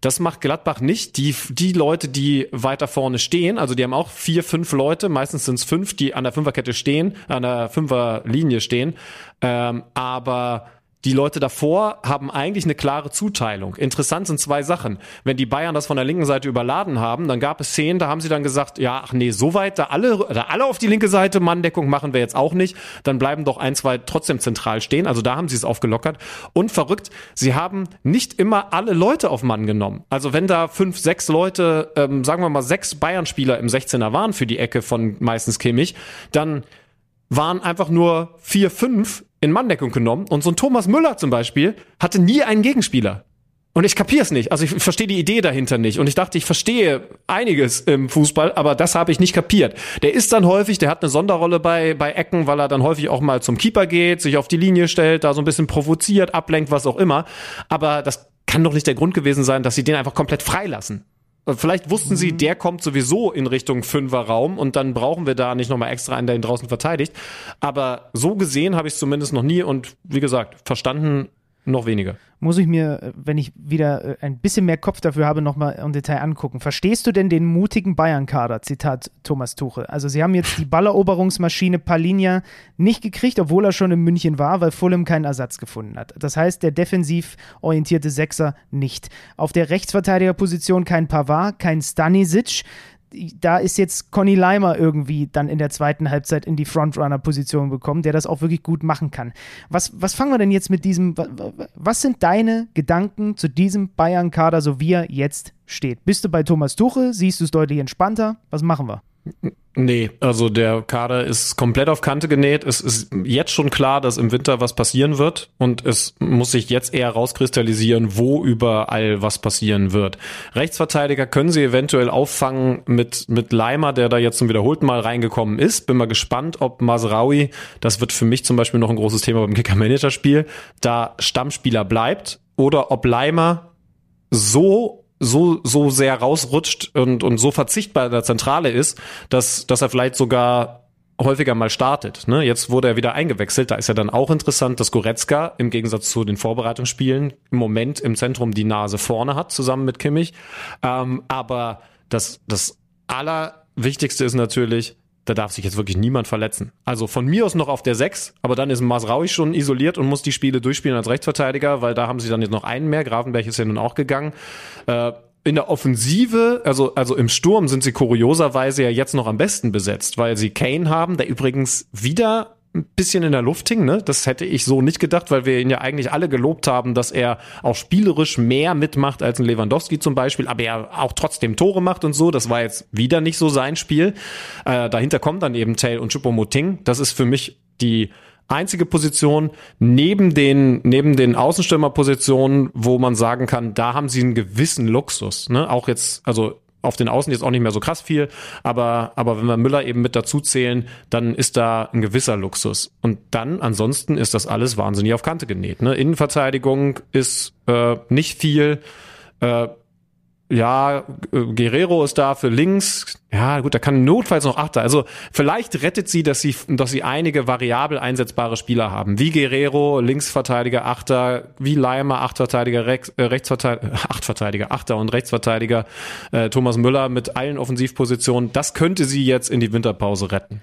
Das macht Gladbach nicht. Die, die Leute, die weiter vorne stehen, also die haben auch vier, fünf Leute, meistens sind es fünf, die an der Fünferkette stehen, an der Fünferlinie stehen. Ähm, aber die Leute davor haben eigentlich eine klare Zuteilung. Interessant sind zwei Sachen. Wenn die Bayern das von der linken Seite überladen haben, dann gab es Szenen, da haben sie dann gesagt, ja, ach nee, so weit, da alle, da alle auf die linke Seite Manndeckung machen wir jetzt auch nicht. Dann bleiben doch ein, zwei trotzdem zentral stehen. Also da haben sie es aufgelockert. Und verrückt, sie haben nicht immer alle Leute auf Mann genommen. Also wenn da fünf, sechs Leute, ähm, sagen wir mal sechs Bayern-Spieler im 16er waren für die Ecke von meistens Kimmich, dann waren einfach nur vier, fünf in Manndeckung genommen und so ein Thomas Müller zum Beispiel hatte nie einen Gegenspieler. Und ich kapiere es nicht. Also ich verstehe die Idee dahinter nicht. Und ich dachte, ich verstehe einiges im Fußball, aber das habe ich nicht kapiert. Der ist dann häufig, der hat eine Sonderrolle bei, bei Ecken, weil er dann häufig auch mal zum Keeper geht, sich auf die Linie stellt, da so ein bisschen provoziert, ablenkt, was auch immer. Aber das kann doch nicht der Grund gewesen sein, dass sie den einfach komplett freilassen. Vielleicht wussten sie, mhm. der kommt sowieso in Richtung Fünferraum und dann brauchen wir da nicht nochmal extra einen, der ihn draußen verteidigt. Aber so gesehen habe ich es zumindest noch nie und wie gesagt, verstanden noch weniger. Muss ich mir, wenn ich wieder äh, ein bisschen mehr Kopf dafür habe, nochmal im Detail angucken. Verstehst du denn den mutigen Bayern-Kader? Zitat Thomas Tuchel. Also, sie haben jetzt die Balleroberungsmaschine Palinia nicht gekriegt, obwohl er schon in München war, weil Fulham keinen Ersatz gefunden hat. Das heißt, der defensiv orientierte Sechser nicht. Auf der Rechtsverteidigerposition kein Pavard, kein Stanisic da ist jetzt Conny Leimer irgendwie dann in der zweiten Halbzeit in die Frontrunner-Position gekommen, der das auch wirklich gut machen kann. Was, was fangen wir denn jetzt mit diesem, was sind deine Gedanken zu diesem Bayern-Kader, so wie er jetzt steht? Bist du bei Thomas Tuchel? Siehst du es deutlich entspannter? Was machen wir? Nee, also der Kader ist komplett auf Kante genäht. Es ist jetzt schon klar, dass im Winter was passieren wird und es muss sich jetzt eher rauskristallisieren, wo überall was passieren wird. Rechtsverteidiger können sie eventuell auffangen mit, mit Leimer, der da jetzt zum wiederholten Mal reingekommen ist. Bin mal gespannt, ob Masraui, das wird für mich zum Beispiel noch ein großes Thema beim Kicker-Manager-Spiel, da Stammspieler bleibt oder ob Leimer so so, so sehr rausrutscht und, und so verzichtbar in der Zentrale ist, dass, dass er vielleicht sogar häufiger mal startet. Ne? Jetzt wurde er wieder eingewechselt. Da ist ja dann auch interessant, dass Goretzka im Gegensatz zu den Vorbereitungsspielen im Moment im Zentrum die Nase vorne hat, zusammen mit Kimmich. Ähm, aber das, das Allerwichtigste ist natürlich, da darf sich jetzt wirklich niemand verletzen. Also von mir aus noch auf der 6, aber dann ist Masraui schon isoliert und muss die Spiele durchspielen als Rechtsverteidiger, weil da haben sie dann jetzt noch einen mehr. Grafenberg ist ja nun auch gegangen. Äh, in der Offensive, also, also im Sturm sind sie kurioserweise ja jetzt noch am besten besetzt, weil sie Kane haben, der übrigens wieder ein bisschen in der Luft hing. Ne? Das hätte ich so nicht gedacht, weil wir ihn ja eigentlich alle gelobt haben, dass er auch spielerisch mehr mitmacht als ein Lewandowski zum Beispiel, aber er auch trotzdem Tore macht und so. Das war jetzt wieder nicht so sein Spiel. Äh, dahinter kommen dann eben Tail und Choupo-Moting. Das ist für mich die einzige Position neben den neben den Außenstürmerpositionen, wo man sagen kann, da haben sie einen gewissen Luxus. Ne? Auch jetzt, also auf den Außen jetzt auch nicht mehr so krass viel, aber, aber wenn wir Müller eben mit dazu zählen, dann ist da ein gewisser Luxus. Und dann ansonsten ist das alles wahnsinnig auf Kante genäht. Ne? Innenverteidigung ist äh, nicht viel. Äh, ja, äh, Guerrero ist da für links. Ja, gut, da kann notfalls noch Achter. Also vielleicht rettet sie, dass sie, dass sie einige variabel einsetzbare Spieler haben. Wie Guerrero, Linksverteidiger, Achter, wie Leimer, Achtverteidiger, Rechts, äh, Rechtsverteidiger, <laughs> Achtverteidiger, Achter und Rechtsverteidiger, äh, Thomas Müller mit allen Offensivpositionen. Das könnte sie jetzt in die Winterpause retten.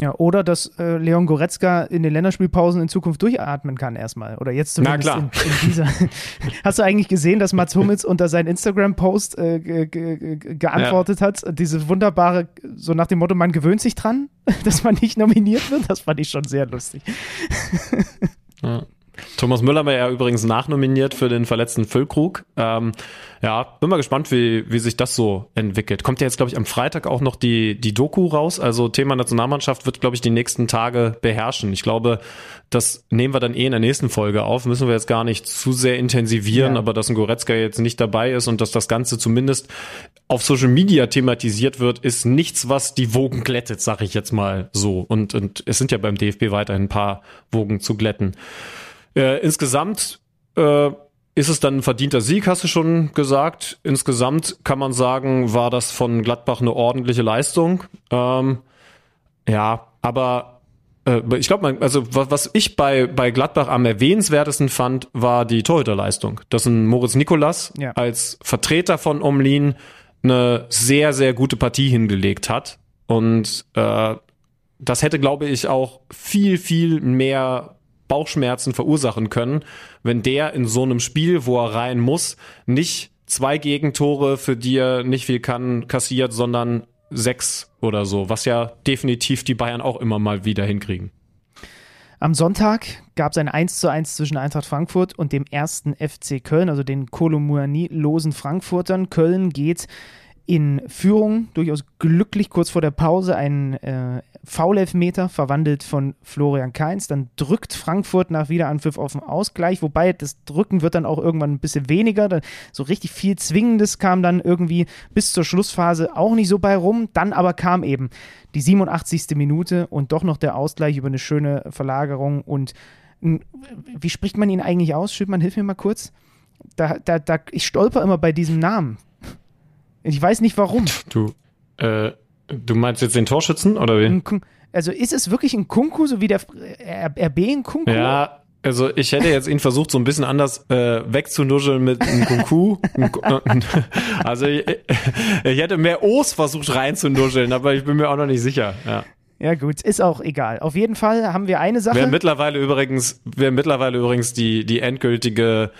Ja, oder dass äh, Leon Goretzka in den Länderspielpausen in Zukunft durchatmen kann erstmal. Oder jetzt zumindest Na klar. In, in dieser. <laughs> Hast du eigentlich gesehen, dass Mats Hummels unter seinen Instagram-Post äh, ge ge geantwortet ja. hat? Diese wunderbare, so nach dem Motto, man gewöhnt sich dran, <laughs> dass man nicht nominiert wird? Das fand ich schon sehr lustig. Ja. Thomas Müller war ja übrigens nachnominiert für den verletzten Füllkrug. Ähm, ja, bin mal gespannt, wie, wie sich das so entwickelt. Kommt ja jetzt, glaube ich, am Freitag auch noch die, die Doku raus. Also Thema Nationalmannschaft wird, glaube ich, die nächsten Tage beherrschen. Ich glaube, das nehmen wir dann eh in der nächsten Folge auf. Müssen wir jetzt gar nicht zu sehr intensivieren, ja. aber dass ein Goretzka jetzt nicht dabei ist und dass das Ganze zumindest auf Social Media thematisiert wird, ist nichts, was die Wogen glättet, sag ich jetzt mal so. Und, und es sind ja beim DFB weiterhin ein paar Wogen zu glätten. Äh, insgesamt äh, ist es dann ein verdienter Sieg, hast du schon gesagt. Insgesamt kann man sagen, war das von Gladbach eine ordentliche Leistung. Ähm, ja, aber äh, ich glaube, also was ich bei, bei Gladbach am erwähnenswertesten fand, war die Torhüterleistung. Dass ein Moritz Nikolas ja. als Vertreter von Omlin eine sehr, sehr gute Partie hingelegt hat. Und äh, das hätte, glaube ich, auch viel, viel mehr Bauchschmerzen verursachen können, wenn der in so einem Spiel, wo er rein muss, nicht zwei Gegentore, für die er nicht viel kann, kassiert, sondern sechs oder so, was ja definitiv die Bayern auch immer mal wieder hinkriegen. Am Sonntag gab es ein 1 zu 1 zwischen Eintracht Frankfurt und dem ersten FC Köln, also den Kolomuani-losen Frankfurtern. Köln geht in Führung, durchaus glücklich kurz vor der Pause, ein äh, Foulelfmeter verwandelt von Florian Kainz. Dann drückt Frankfurt nach Wiederanpfiff auf den Ausgleich, wobei das Drücken wird dann auch irgendwann ein bisschen weniger. Dann so richtig viel Zwingendes kam dann irgendwie bis zur Schlussphase auch nicht so bei rum. Dann aber kam eben die 87. Minute und doch noch der Ausgleich über eine schöne Verlagerung. Und wie spricht man ihn eigentlich aus? Schildmann, hilf mir mal kurz. Da, da, da, ich stolper immer bei diesem Namen. Ich weiß nicht warum. Du, äh, du meinst jetzt den Torschützen oder wie? Also ist es wirklich ein Kunku, so wie der RB ein Kunku? Ja, also ich hätte jetzt ihn versucht, so ein bisschen anders äh, wegzunuscheln mit einem Kunku. <laughs> also ich, ich hätte mehr O's versucht reinzunuscheln, aber ich bin mir auch noch nicht sicher. Ja. Ja, gut, ist auch egal. Auf jeden Fall haben wir eine Sache. Wer mittlerweile übrigens, wer mittlerweile übrigens die, die endgültige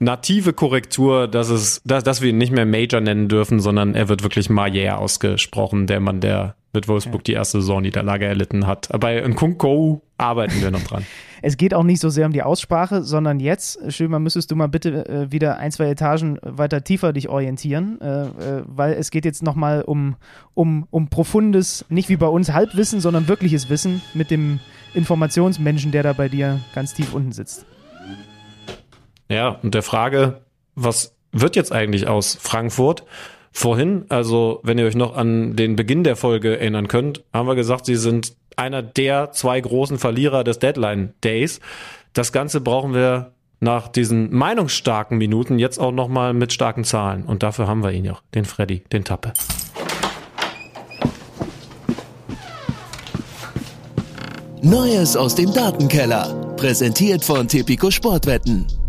native Korrektur, dass es, dass, dass wir ihn nicht mehr Major nennen dürfen, sondern er wird wirklich Mayer ausgesprochen, der Mann, der mit Wolfsburg ja. die erste Saisonniederlage erlitten hat. Bei Nkunko arbeiten wir noch dran. <laughs> es geht auch nicht so sehr um die Aussprache, sondern jetzt, Schömer, müsstest du mal bitte äh, wieder ein, zwei Etagen weiter tiefer dich orientieren, äh, äh, weil es geht jetzt nochmal um, um, um profundes, nicht wie bei uns Halbwissen, sondern wirkliches Wissen mit dem Informationsmenschen, der da bei dir ganz tief unten sitzt. Ja, und der Frage, was wird jetzt eigentlich aus Frankfurt? Vorhin, also wenn ihr euch noch an den Beginn der Folge erinnern könnt, haben wir gesagt, sie sind einer der zwei großen Verlierer des Deadline Days. Das Ganze brauchen wir nach diesen meinungsstarken Minuten jetzt auch nochmal mit starken Zahlen. Und dafür haben wir ihn ja, den Freddy, den Tappe. Neues aus dem Datenkeller. Präsentiert von Tipico Sportwetten.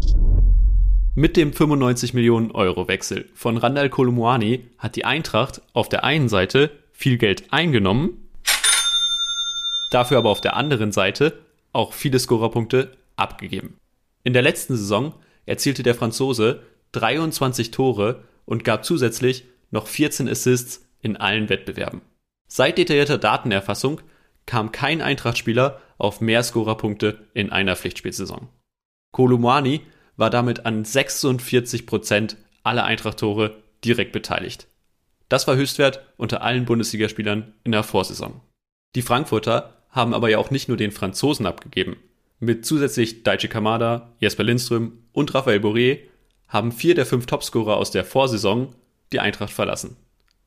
Mit dem 95 Millionen Euro Wechsel von Randall Kolumuani hat die Eintracht auf der einen Seite viel Geld eingenommen, dafür aber auf der anderen Seite auch viele Scorerpunkte abgegeben. In der letzten Saison erzielte der Franzose 23 Tore und gab zusätzlich noch 14 Assists in allen Wettbewerben. Seit detaillierter Datenerfassung kam kein Eintrachtspieler auf mehr Scorerpunkte in einer Pflichtspielsaison. Kolumani war damit an 46 Prozent aller Eintracht-Tore direkt beteiligt. Das war Höchstwert unter allen Bundesligaspielern in der Vorsaison. Die Frankfurter haben aber ja auch nicht nur den Franzosen abgegeben. Mit zusätzlich Daichi Kamada, Jesper Lindström und Raphael Boré haben vier der fünf Topscorer aus der Vorsaison die Eintracht verlassen.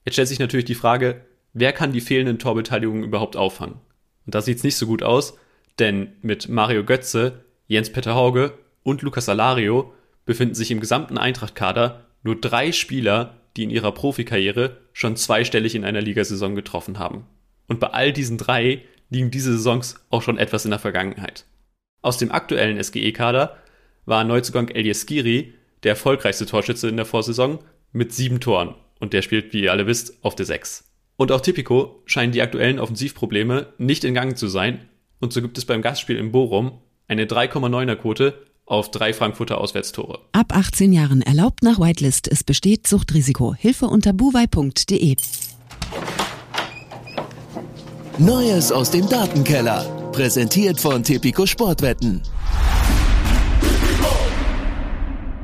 Jetzt stellt sich natürlich die Frage, wer kann die fehlenden Torbeteiligungen überhaupt auffangen? Und da sieht's nicht so gut aus, denn mit Mario Götze, Jens-Peter Hauge und Lucas Alario befinden sich im gesamten Eintracht-Kader nur drei Spieler, die in ihrer Profikarriere schon zweistellig in einer Ligasaison getroffen haben. Und bei all diesen drei liegen diese Saisons auch schon etwas in der Vergangenheit. Aus dem aktuellen SGE-Kader war Neuzugang Elias Giri der erfolgreichste Torschütze in der Vorsaison mit sieben Toren und der spielt, wie ihr alle wisst, auf der Sechs. Und auch Tipico scheinen die aktuellen Offensivprobleme nicht in Gang zu sein. Und so gibt es beim Gastspiel in Bochum eine 3,9er Quote auf drei Frankfurter Auswärtstore. Ab 18 Jahren erlaubt nach Whitelist. Es besteht Suchtrisiko. Hilfe unter buwei.de. Neues aus dem Datenkeller. Präsentiert von Tipico Sportwetten.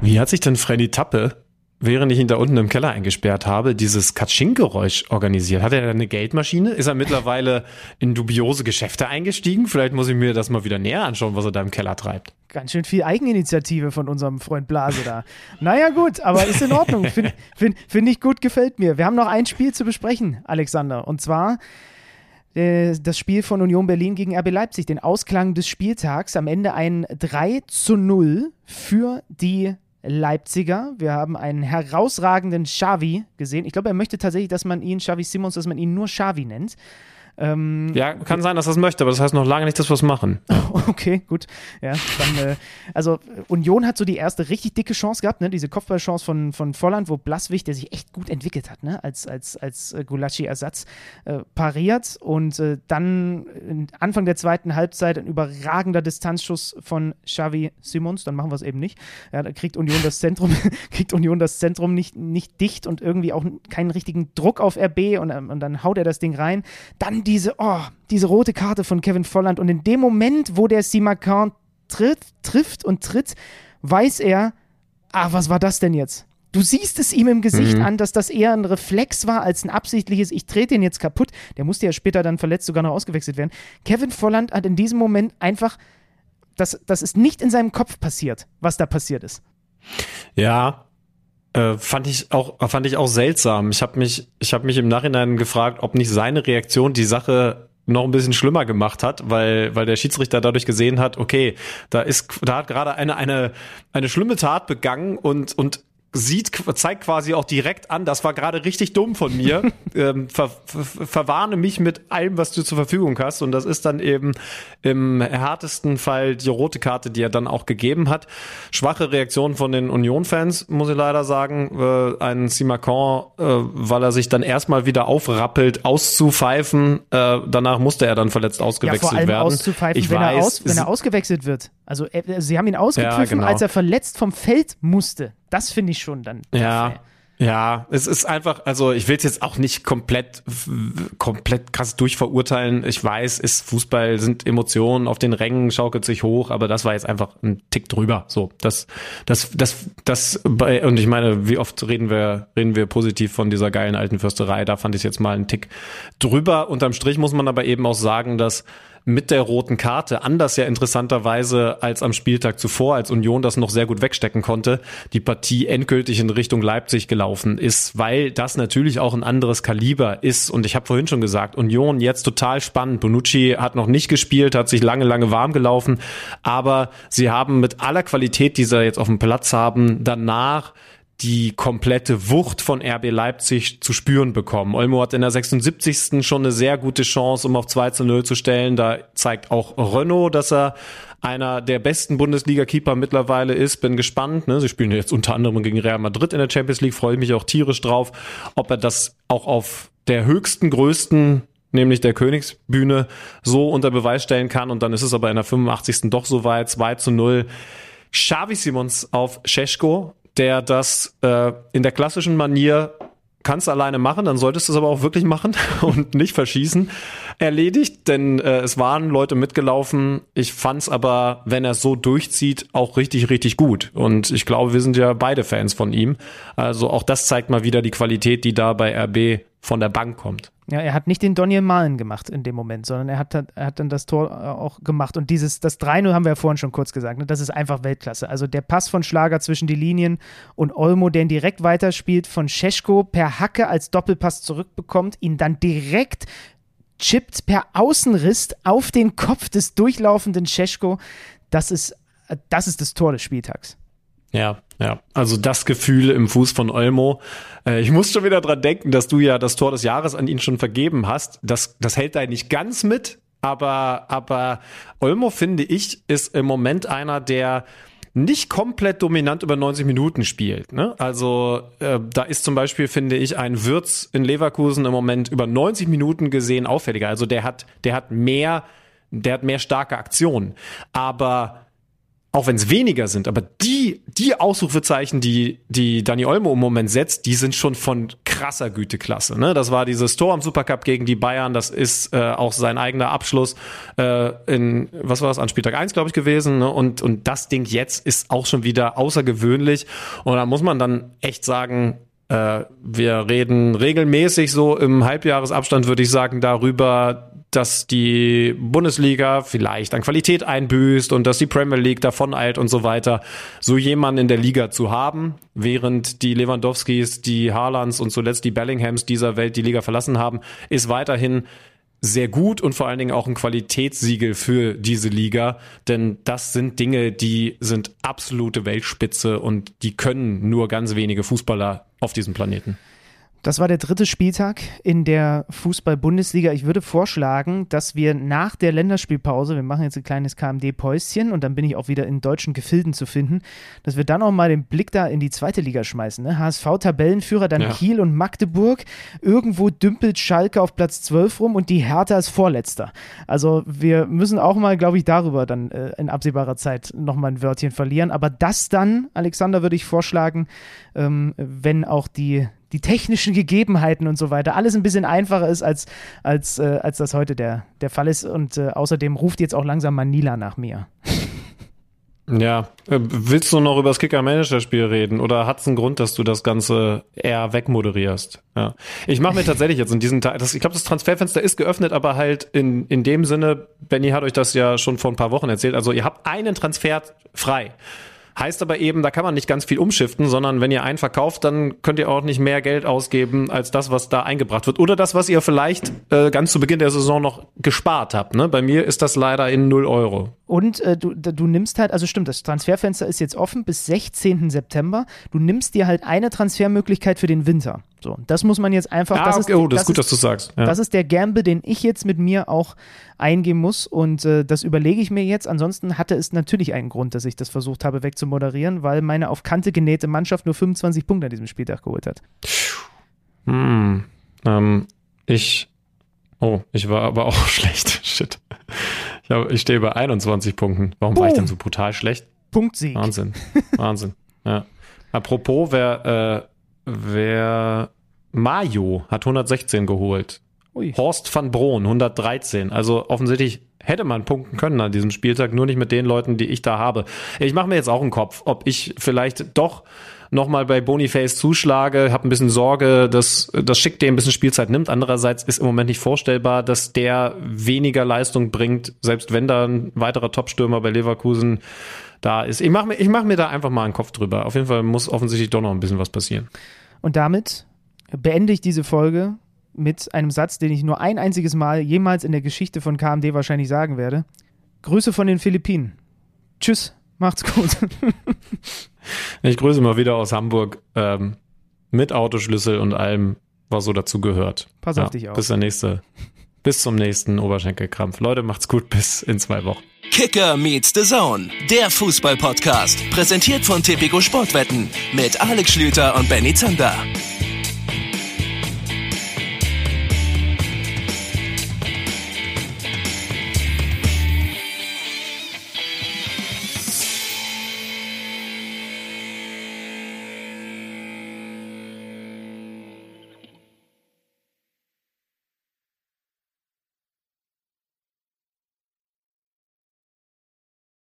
Wie hat sich denn Freddy Tappe, während ich ihn da unten im Keller eingesperrt habe, dieses Katsching-Geräusch organisiert? Hat er eine Geldmaschine? Ist er mittlerweile in dubiose Geschäfte eingestiegen? Vielleicht muss ich mir das mal wieder näher anschauen, was er da im Keller treibt. Ganz schön viel Eigeninitiative von unserem Freund Blase da. naja, gut, aber ist in Ordnung. Finde find, find ich gut, gefällt mir. Wir haben noch ein Spiel zu besprechen, Alexander. Und zwar äh, das Spiel von Union Berlin gegen RB Leipzig, den Ausklang des Spieltags. Am Ende ein 3 zu 0 für die Leipziger. Wir haben einen herausragenden Xavi gesehen. Ich glaube, er möchte tatsächlich, dass man ihn, Xavi Simons, dass man ihn nur Xavi nennt. Ähm, ja, kann sein, dass er das möchte, aber das heißt noch lange nicht, dass wir es machen. <laughs> Okay, gut. Ja, dann, äh, also Union hat so die erste richtig dicke Chance gehabt, ne? diese Kopfballchance von, von Volland, wo Blaswig, der sich echt gut entwickelt hat, ne? als, als, als äh, Gulaschi-Ersatz, äh, pariert und äh, dann Anfang der zweiten Halbzeit ein überragender Distanzschuss von Xavi Simons, dann machen wir es eben nicht. Ja, da kriegt Union das Zentrum, <laughs> kriegt Union das Zentrum nicht, nicht dicht und irgendwie auch keinen richtigen Druck auf RB und, ähm, und dann haut er das Ding rein. Dann diese, oh, diese rote Karte von Kevin Volland und in dem Moment, wo der Simakan tritt, trifft und tritt, weiß er, ah, was war das denn jetzt? Du siehst es ihm im Gesicht mhm. an, dass das eher ein Reflex war als ein absichtliches, ich trete den jetzt kaputt. Der musste ja später dann verletzt sogar noch ausgewechselt werden. Kevin Volland hat in diesem Moment einfach, das, das ist nicht in seinem Kopf passiert, was da passiert ist. Ja, äh, fand ich auch fand ich auch seltsam. Ich habe mich ich habe mich im Nachhinein gefragt, ob nicht seine Reaktion die Sache noch ein bisschen schlimmer gemacht hat, weil weil der Schiedsrichter dadurch gesehen hat, okay, da ist da hat gerade eine eine eine schlimme Tat begangen und und sieht, zeigt quasi auch direkt an, das war gerade richtig dumm von mir. <laughs> ähm, ver, ver, verwarne mich mit allem, was du zur Verfügung hast. Und das ist dann eben im härtesten Fall die rote Karte, die er dann auch gegeben hat. Schwache Reaktion von den Union-Fans, muss ich leider sagen. Äh, ein Simacan, äh, weil er sich dann erstmal wieder aufrappelt, auszupfeifen. Äh, danach musste er dann verletzt ausgewechselt ja, vor allem werden. Auszupfeifen, ich wenn, weiß, er aus, wenn er ausgewechselt wird. Also äh, sie haben ihn ausgepfiffen, ja, genau. als er verletzt vom Feld musste. Das finde ich schon dann. Ja. Ja, es ist einfach, also ich will es jetzt auch nicht komplett, komplett krass durchverurteilen. Ich weiß, ist Fußball, sind Emotionen auf den Rängen, schaukelt sich hoch, aber das war jetzt einfach ein Tick drüber. So, das, das, das, das, und ich meine, wie oft reden wir, reden wir positiv von dieser geilen alten Fürsterei? Da fand ich jetzt mal einen Tick drüber. Unterm Strich muss man aber eben auch sagen, dass mit der roten Karte, anders ja interessanterweise als am Spieltag zuvor, als Union das noch sehr gut wegstecken konnte, die Partie endgültig in Richtung Leipzig gelaufen ist, weil das natürlich auch ein anderes Kaliber ist. Und ich habe vorhin schon gesagt, Union jetzt total spannend. Bonucci hat noch nicht gespielt, hat sich lange, lange warm gelaufen, aber sie haben mit aller Qualität, die sie jetzt auf dem Platz haben, danach die komplette Wucht von RB Leipzig zu spüren bekommen. Olmo hat in der 76. schon eine sehr gute Chance, um auf 2 zu 0 zu stellen. Da zeigt auch Renault, dass er einer der besten Bundesliga-Keeper mittlerweile ist. Bin gespannt. Ne? Sie spielen jetzt unter anderem gegen Real Madrid in der Champions League. Freue ich mich auch tierisch drauf, ob er das auch auf der höchsten, größten nämlich der Königsbühne, so unter Beweis stellen kann. Und dann ist es aber in der 85. doch soweit, 2 zu 0. Xavi Simons auf Scheschko, der das äh, in der klassischen Manier kannst alleine machen, dann solltest du es aber auch wirklich machen <laughs> und nicht verschießen. Erledigt, denn äh, es waren Leute mitgelaufen. Ich fand es aber, wenn er so durchzieht, auch richtig, richtig gut. Und ich glaube, wir sind ja beide Fans von ihm. Also auch das zeigt mal wieder die Qualität, die da bei RB von der Bank kommt. Ja, er hat nicht den Daniel Malen gemacht in dem Moment, sondern er hat, er hat dann das Tor äh, auch gemacht. Und dieses, das 3-0 haben wir ja vorhin schon kurz gesagt, ne? das ist einfach Weltklasse. Also der Pass von Schlager zwischen die Linien und Olmo, der ihn direkt weiterspielt, von Scheschko per Hacke als Doppelpass zurückbekommt, ihn dann direkt chippt per Außenriss auf den Kopf des durchlaufenden Scheschko. Das ist, äh, das ist das Tor des Spieltags. Ja, ja. Also das Gefühl im Fuß von Olmo. Äh, ich muss schon wieder dran denken, dass du ja das Tor des Jahres an ihn schon vergeben hast. Das, das hält da nicht ganz mit, aber, aber Olmo, finde ich, ist im Moment einer, der nicht komplett dominant über 90 Minuten spielt. Ne? Also äh, da ist zum Beispiel, finde ich, ein Würz in Leverkusen im Moment über 90 Minuten gesehen auffälliger. Also der hat, der hat mehr, der hat mehr starke Aktionen. Aber auch wenn es weniger sind, aber die, die Ausrufezeichen, die, die Dani Olmo im Moment setzt, die sind schon von krasser Güteklasse. Ne? Das war dieses Tor am Supercup gegen die Bayern, das ist äh, auch sein eigener Abschluss äh, in, was war das, an Spieltag 1, glaube ich, gewesen. Ne? Und, und das Ding jetzt ist auch schon wieder außergewöhnlich. Und da muss man dann echt sagen, äh, wir reden regelmäßig so im Halbjahresabstand, würde ich sagen, darüber, dass die Bundesliga vielleicht an Qualität einbüßt und dass die Premier League davon eilt und so weiter, so jemanden in der Liga zu haben, während die Lewandowskis, die Haalands und zuletzt die Bellinghams dieser Welt die Liga verlassen haben, ist weiterhin sehr gut und vor allen Dingen auch ein Qualitätssiegel für diese Liga, denn das sind Dinge, die sind absolute Weltspitze und die können nur ganz wenige Fußballer auf diesem Planeten. Das war der dritte Spieltag in der Fußball-Bundesliga. Ich würde vorschlagen, dass wir nach der Länderspielpause, wir machen jetzt ein kleines KMD-Päuschen und dann bin ich auch wieder in deutschen Gefilden zu finden, dass wir dann auch mal den Blick da in die zweite Liga schmeißen. Ne? HSV-Tabellenführer, dann ja. Kiel und Magdeburg. Irgendwo dümpelt Schalke auf Platz 12 rum und die Hertha ist Vorletzter. Also wir müssen auch mal, glaube ich, darüber dann äh, in absehbarer Zeit nochmal ein Wörtchen verlieren. Aber das dann, Alexander, würde ich vorschlagen, ähm, wenn auch die die technischen Gegebenheiten und so weiter alles ein bisschen einfacher ist, als, als, äh, als das heute der, der Fall ist. Und äh, außerdem ruft jetzt auch langsam Manila nach mir. Ja, äh, willst du noch über das Kicker-Manager-Spiel reden oder hat es einen Grund, dass du das Ganze eher wegmoderierst? Ja. Ich mache mir tatsächlich jetzt in diesem Tag, ich glaube, das Transferfenster ist geöffnet, aber halt in, in dem Sinne, Benny hat euch das ja schon vor ein paar Wochen erzählt, also ihr habt einen Transfer frei. Heißt aber eben, da kann man nicht ganz viel umschiften, sondern wenn ihr einen verkauft, dann könnt ihr auch nicht mehr Geld ausgeben als das, was da eingebracht wird. Oder das, was ihr vielleicht äh, ganz zu Beginn der Saison noch gespart habt. Ne? Bei mir ist das leider in 0 Euro. Und äh, du, du nimmst halt, also stimmt, das Transferfenster ist jetzt offen bis 16. September. Du nimmst dir halt eine Transfermöglichkeit für den Winter. So, das muss man jetzt einfach. Ah, das okay, ist, oh, das, das ist gut, dass du sagst. Ja. Das ist der Gamble, den ich jetzt mit mir auch eingehen muss und äh, das überlege ich mir jetzt. Ansonsten hatte es natürlich einen Grund, dass ich das versucht habe wegzumoderieren, weil meine auf Kante genähte Mannschaft nur 25 Punkte an diesem Spieltag geholt hat. Hm, ähm, ich, oh, ich war aber <laughs> auch schlecht. Shit. Ich, hab, ich stehe bei 21 Punkten. Warum Boom. war ich denn so brutal schlecht? Punktsieg. Wahnsinn, <laughs> Wahnsinn. Ja. Apropos, wer, äh, wer Mayo hat 116 geholt. Ui. Horst van Broon 113. Also offensichtlich hätte man punkten können an diesem Spieltag, nur nicht mit den Leuten, die ich da habe. Ich mache mir jetzt auch einen Kopf, ob ich vielleicht doch nochmal bei Boniface zuschlage, habe ein bisschen Sorge, dass das Schick dem ein bisschen Spielzeit nimmt. Andererseits ist im Moment nicht vorstellbar, dass der weniger Leistung bringt, selbst wenn da ein weiterer Topstürmer bei Leverkusen da ist. Ich mache mir, ich mach mir da einfach mal einen Kopf drüber. Auf jeden Fall muss offensichtlich doch noch ein bisschen was passieren. Und damit beende ich diese Folge mit einem Satz, den ich nur ein einziges Mal jemals in der Geschichte von KMD wahrscheinlich sagen werde. Grüße von den Philippinen. Tschüss, macht's gut. <laughs> ich grüße mal wieder aus Hamburg ähm, mit Autoschlüssel und allem, was so dazu gehört. Pass ja, auf dich auf. Bis der nächste. Bis zum nächsten Oberschenkelkrampf. Leute, macht's gut. Bis in zwei Wochen. Kicker meets the Zone, der Fußball-Podcast. Präsentiert von Tipico Sportwetten mit Alex Schlüter und Benny Zander.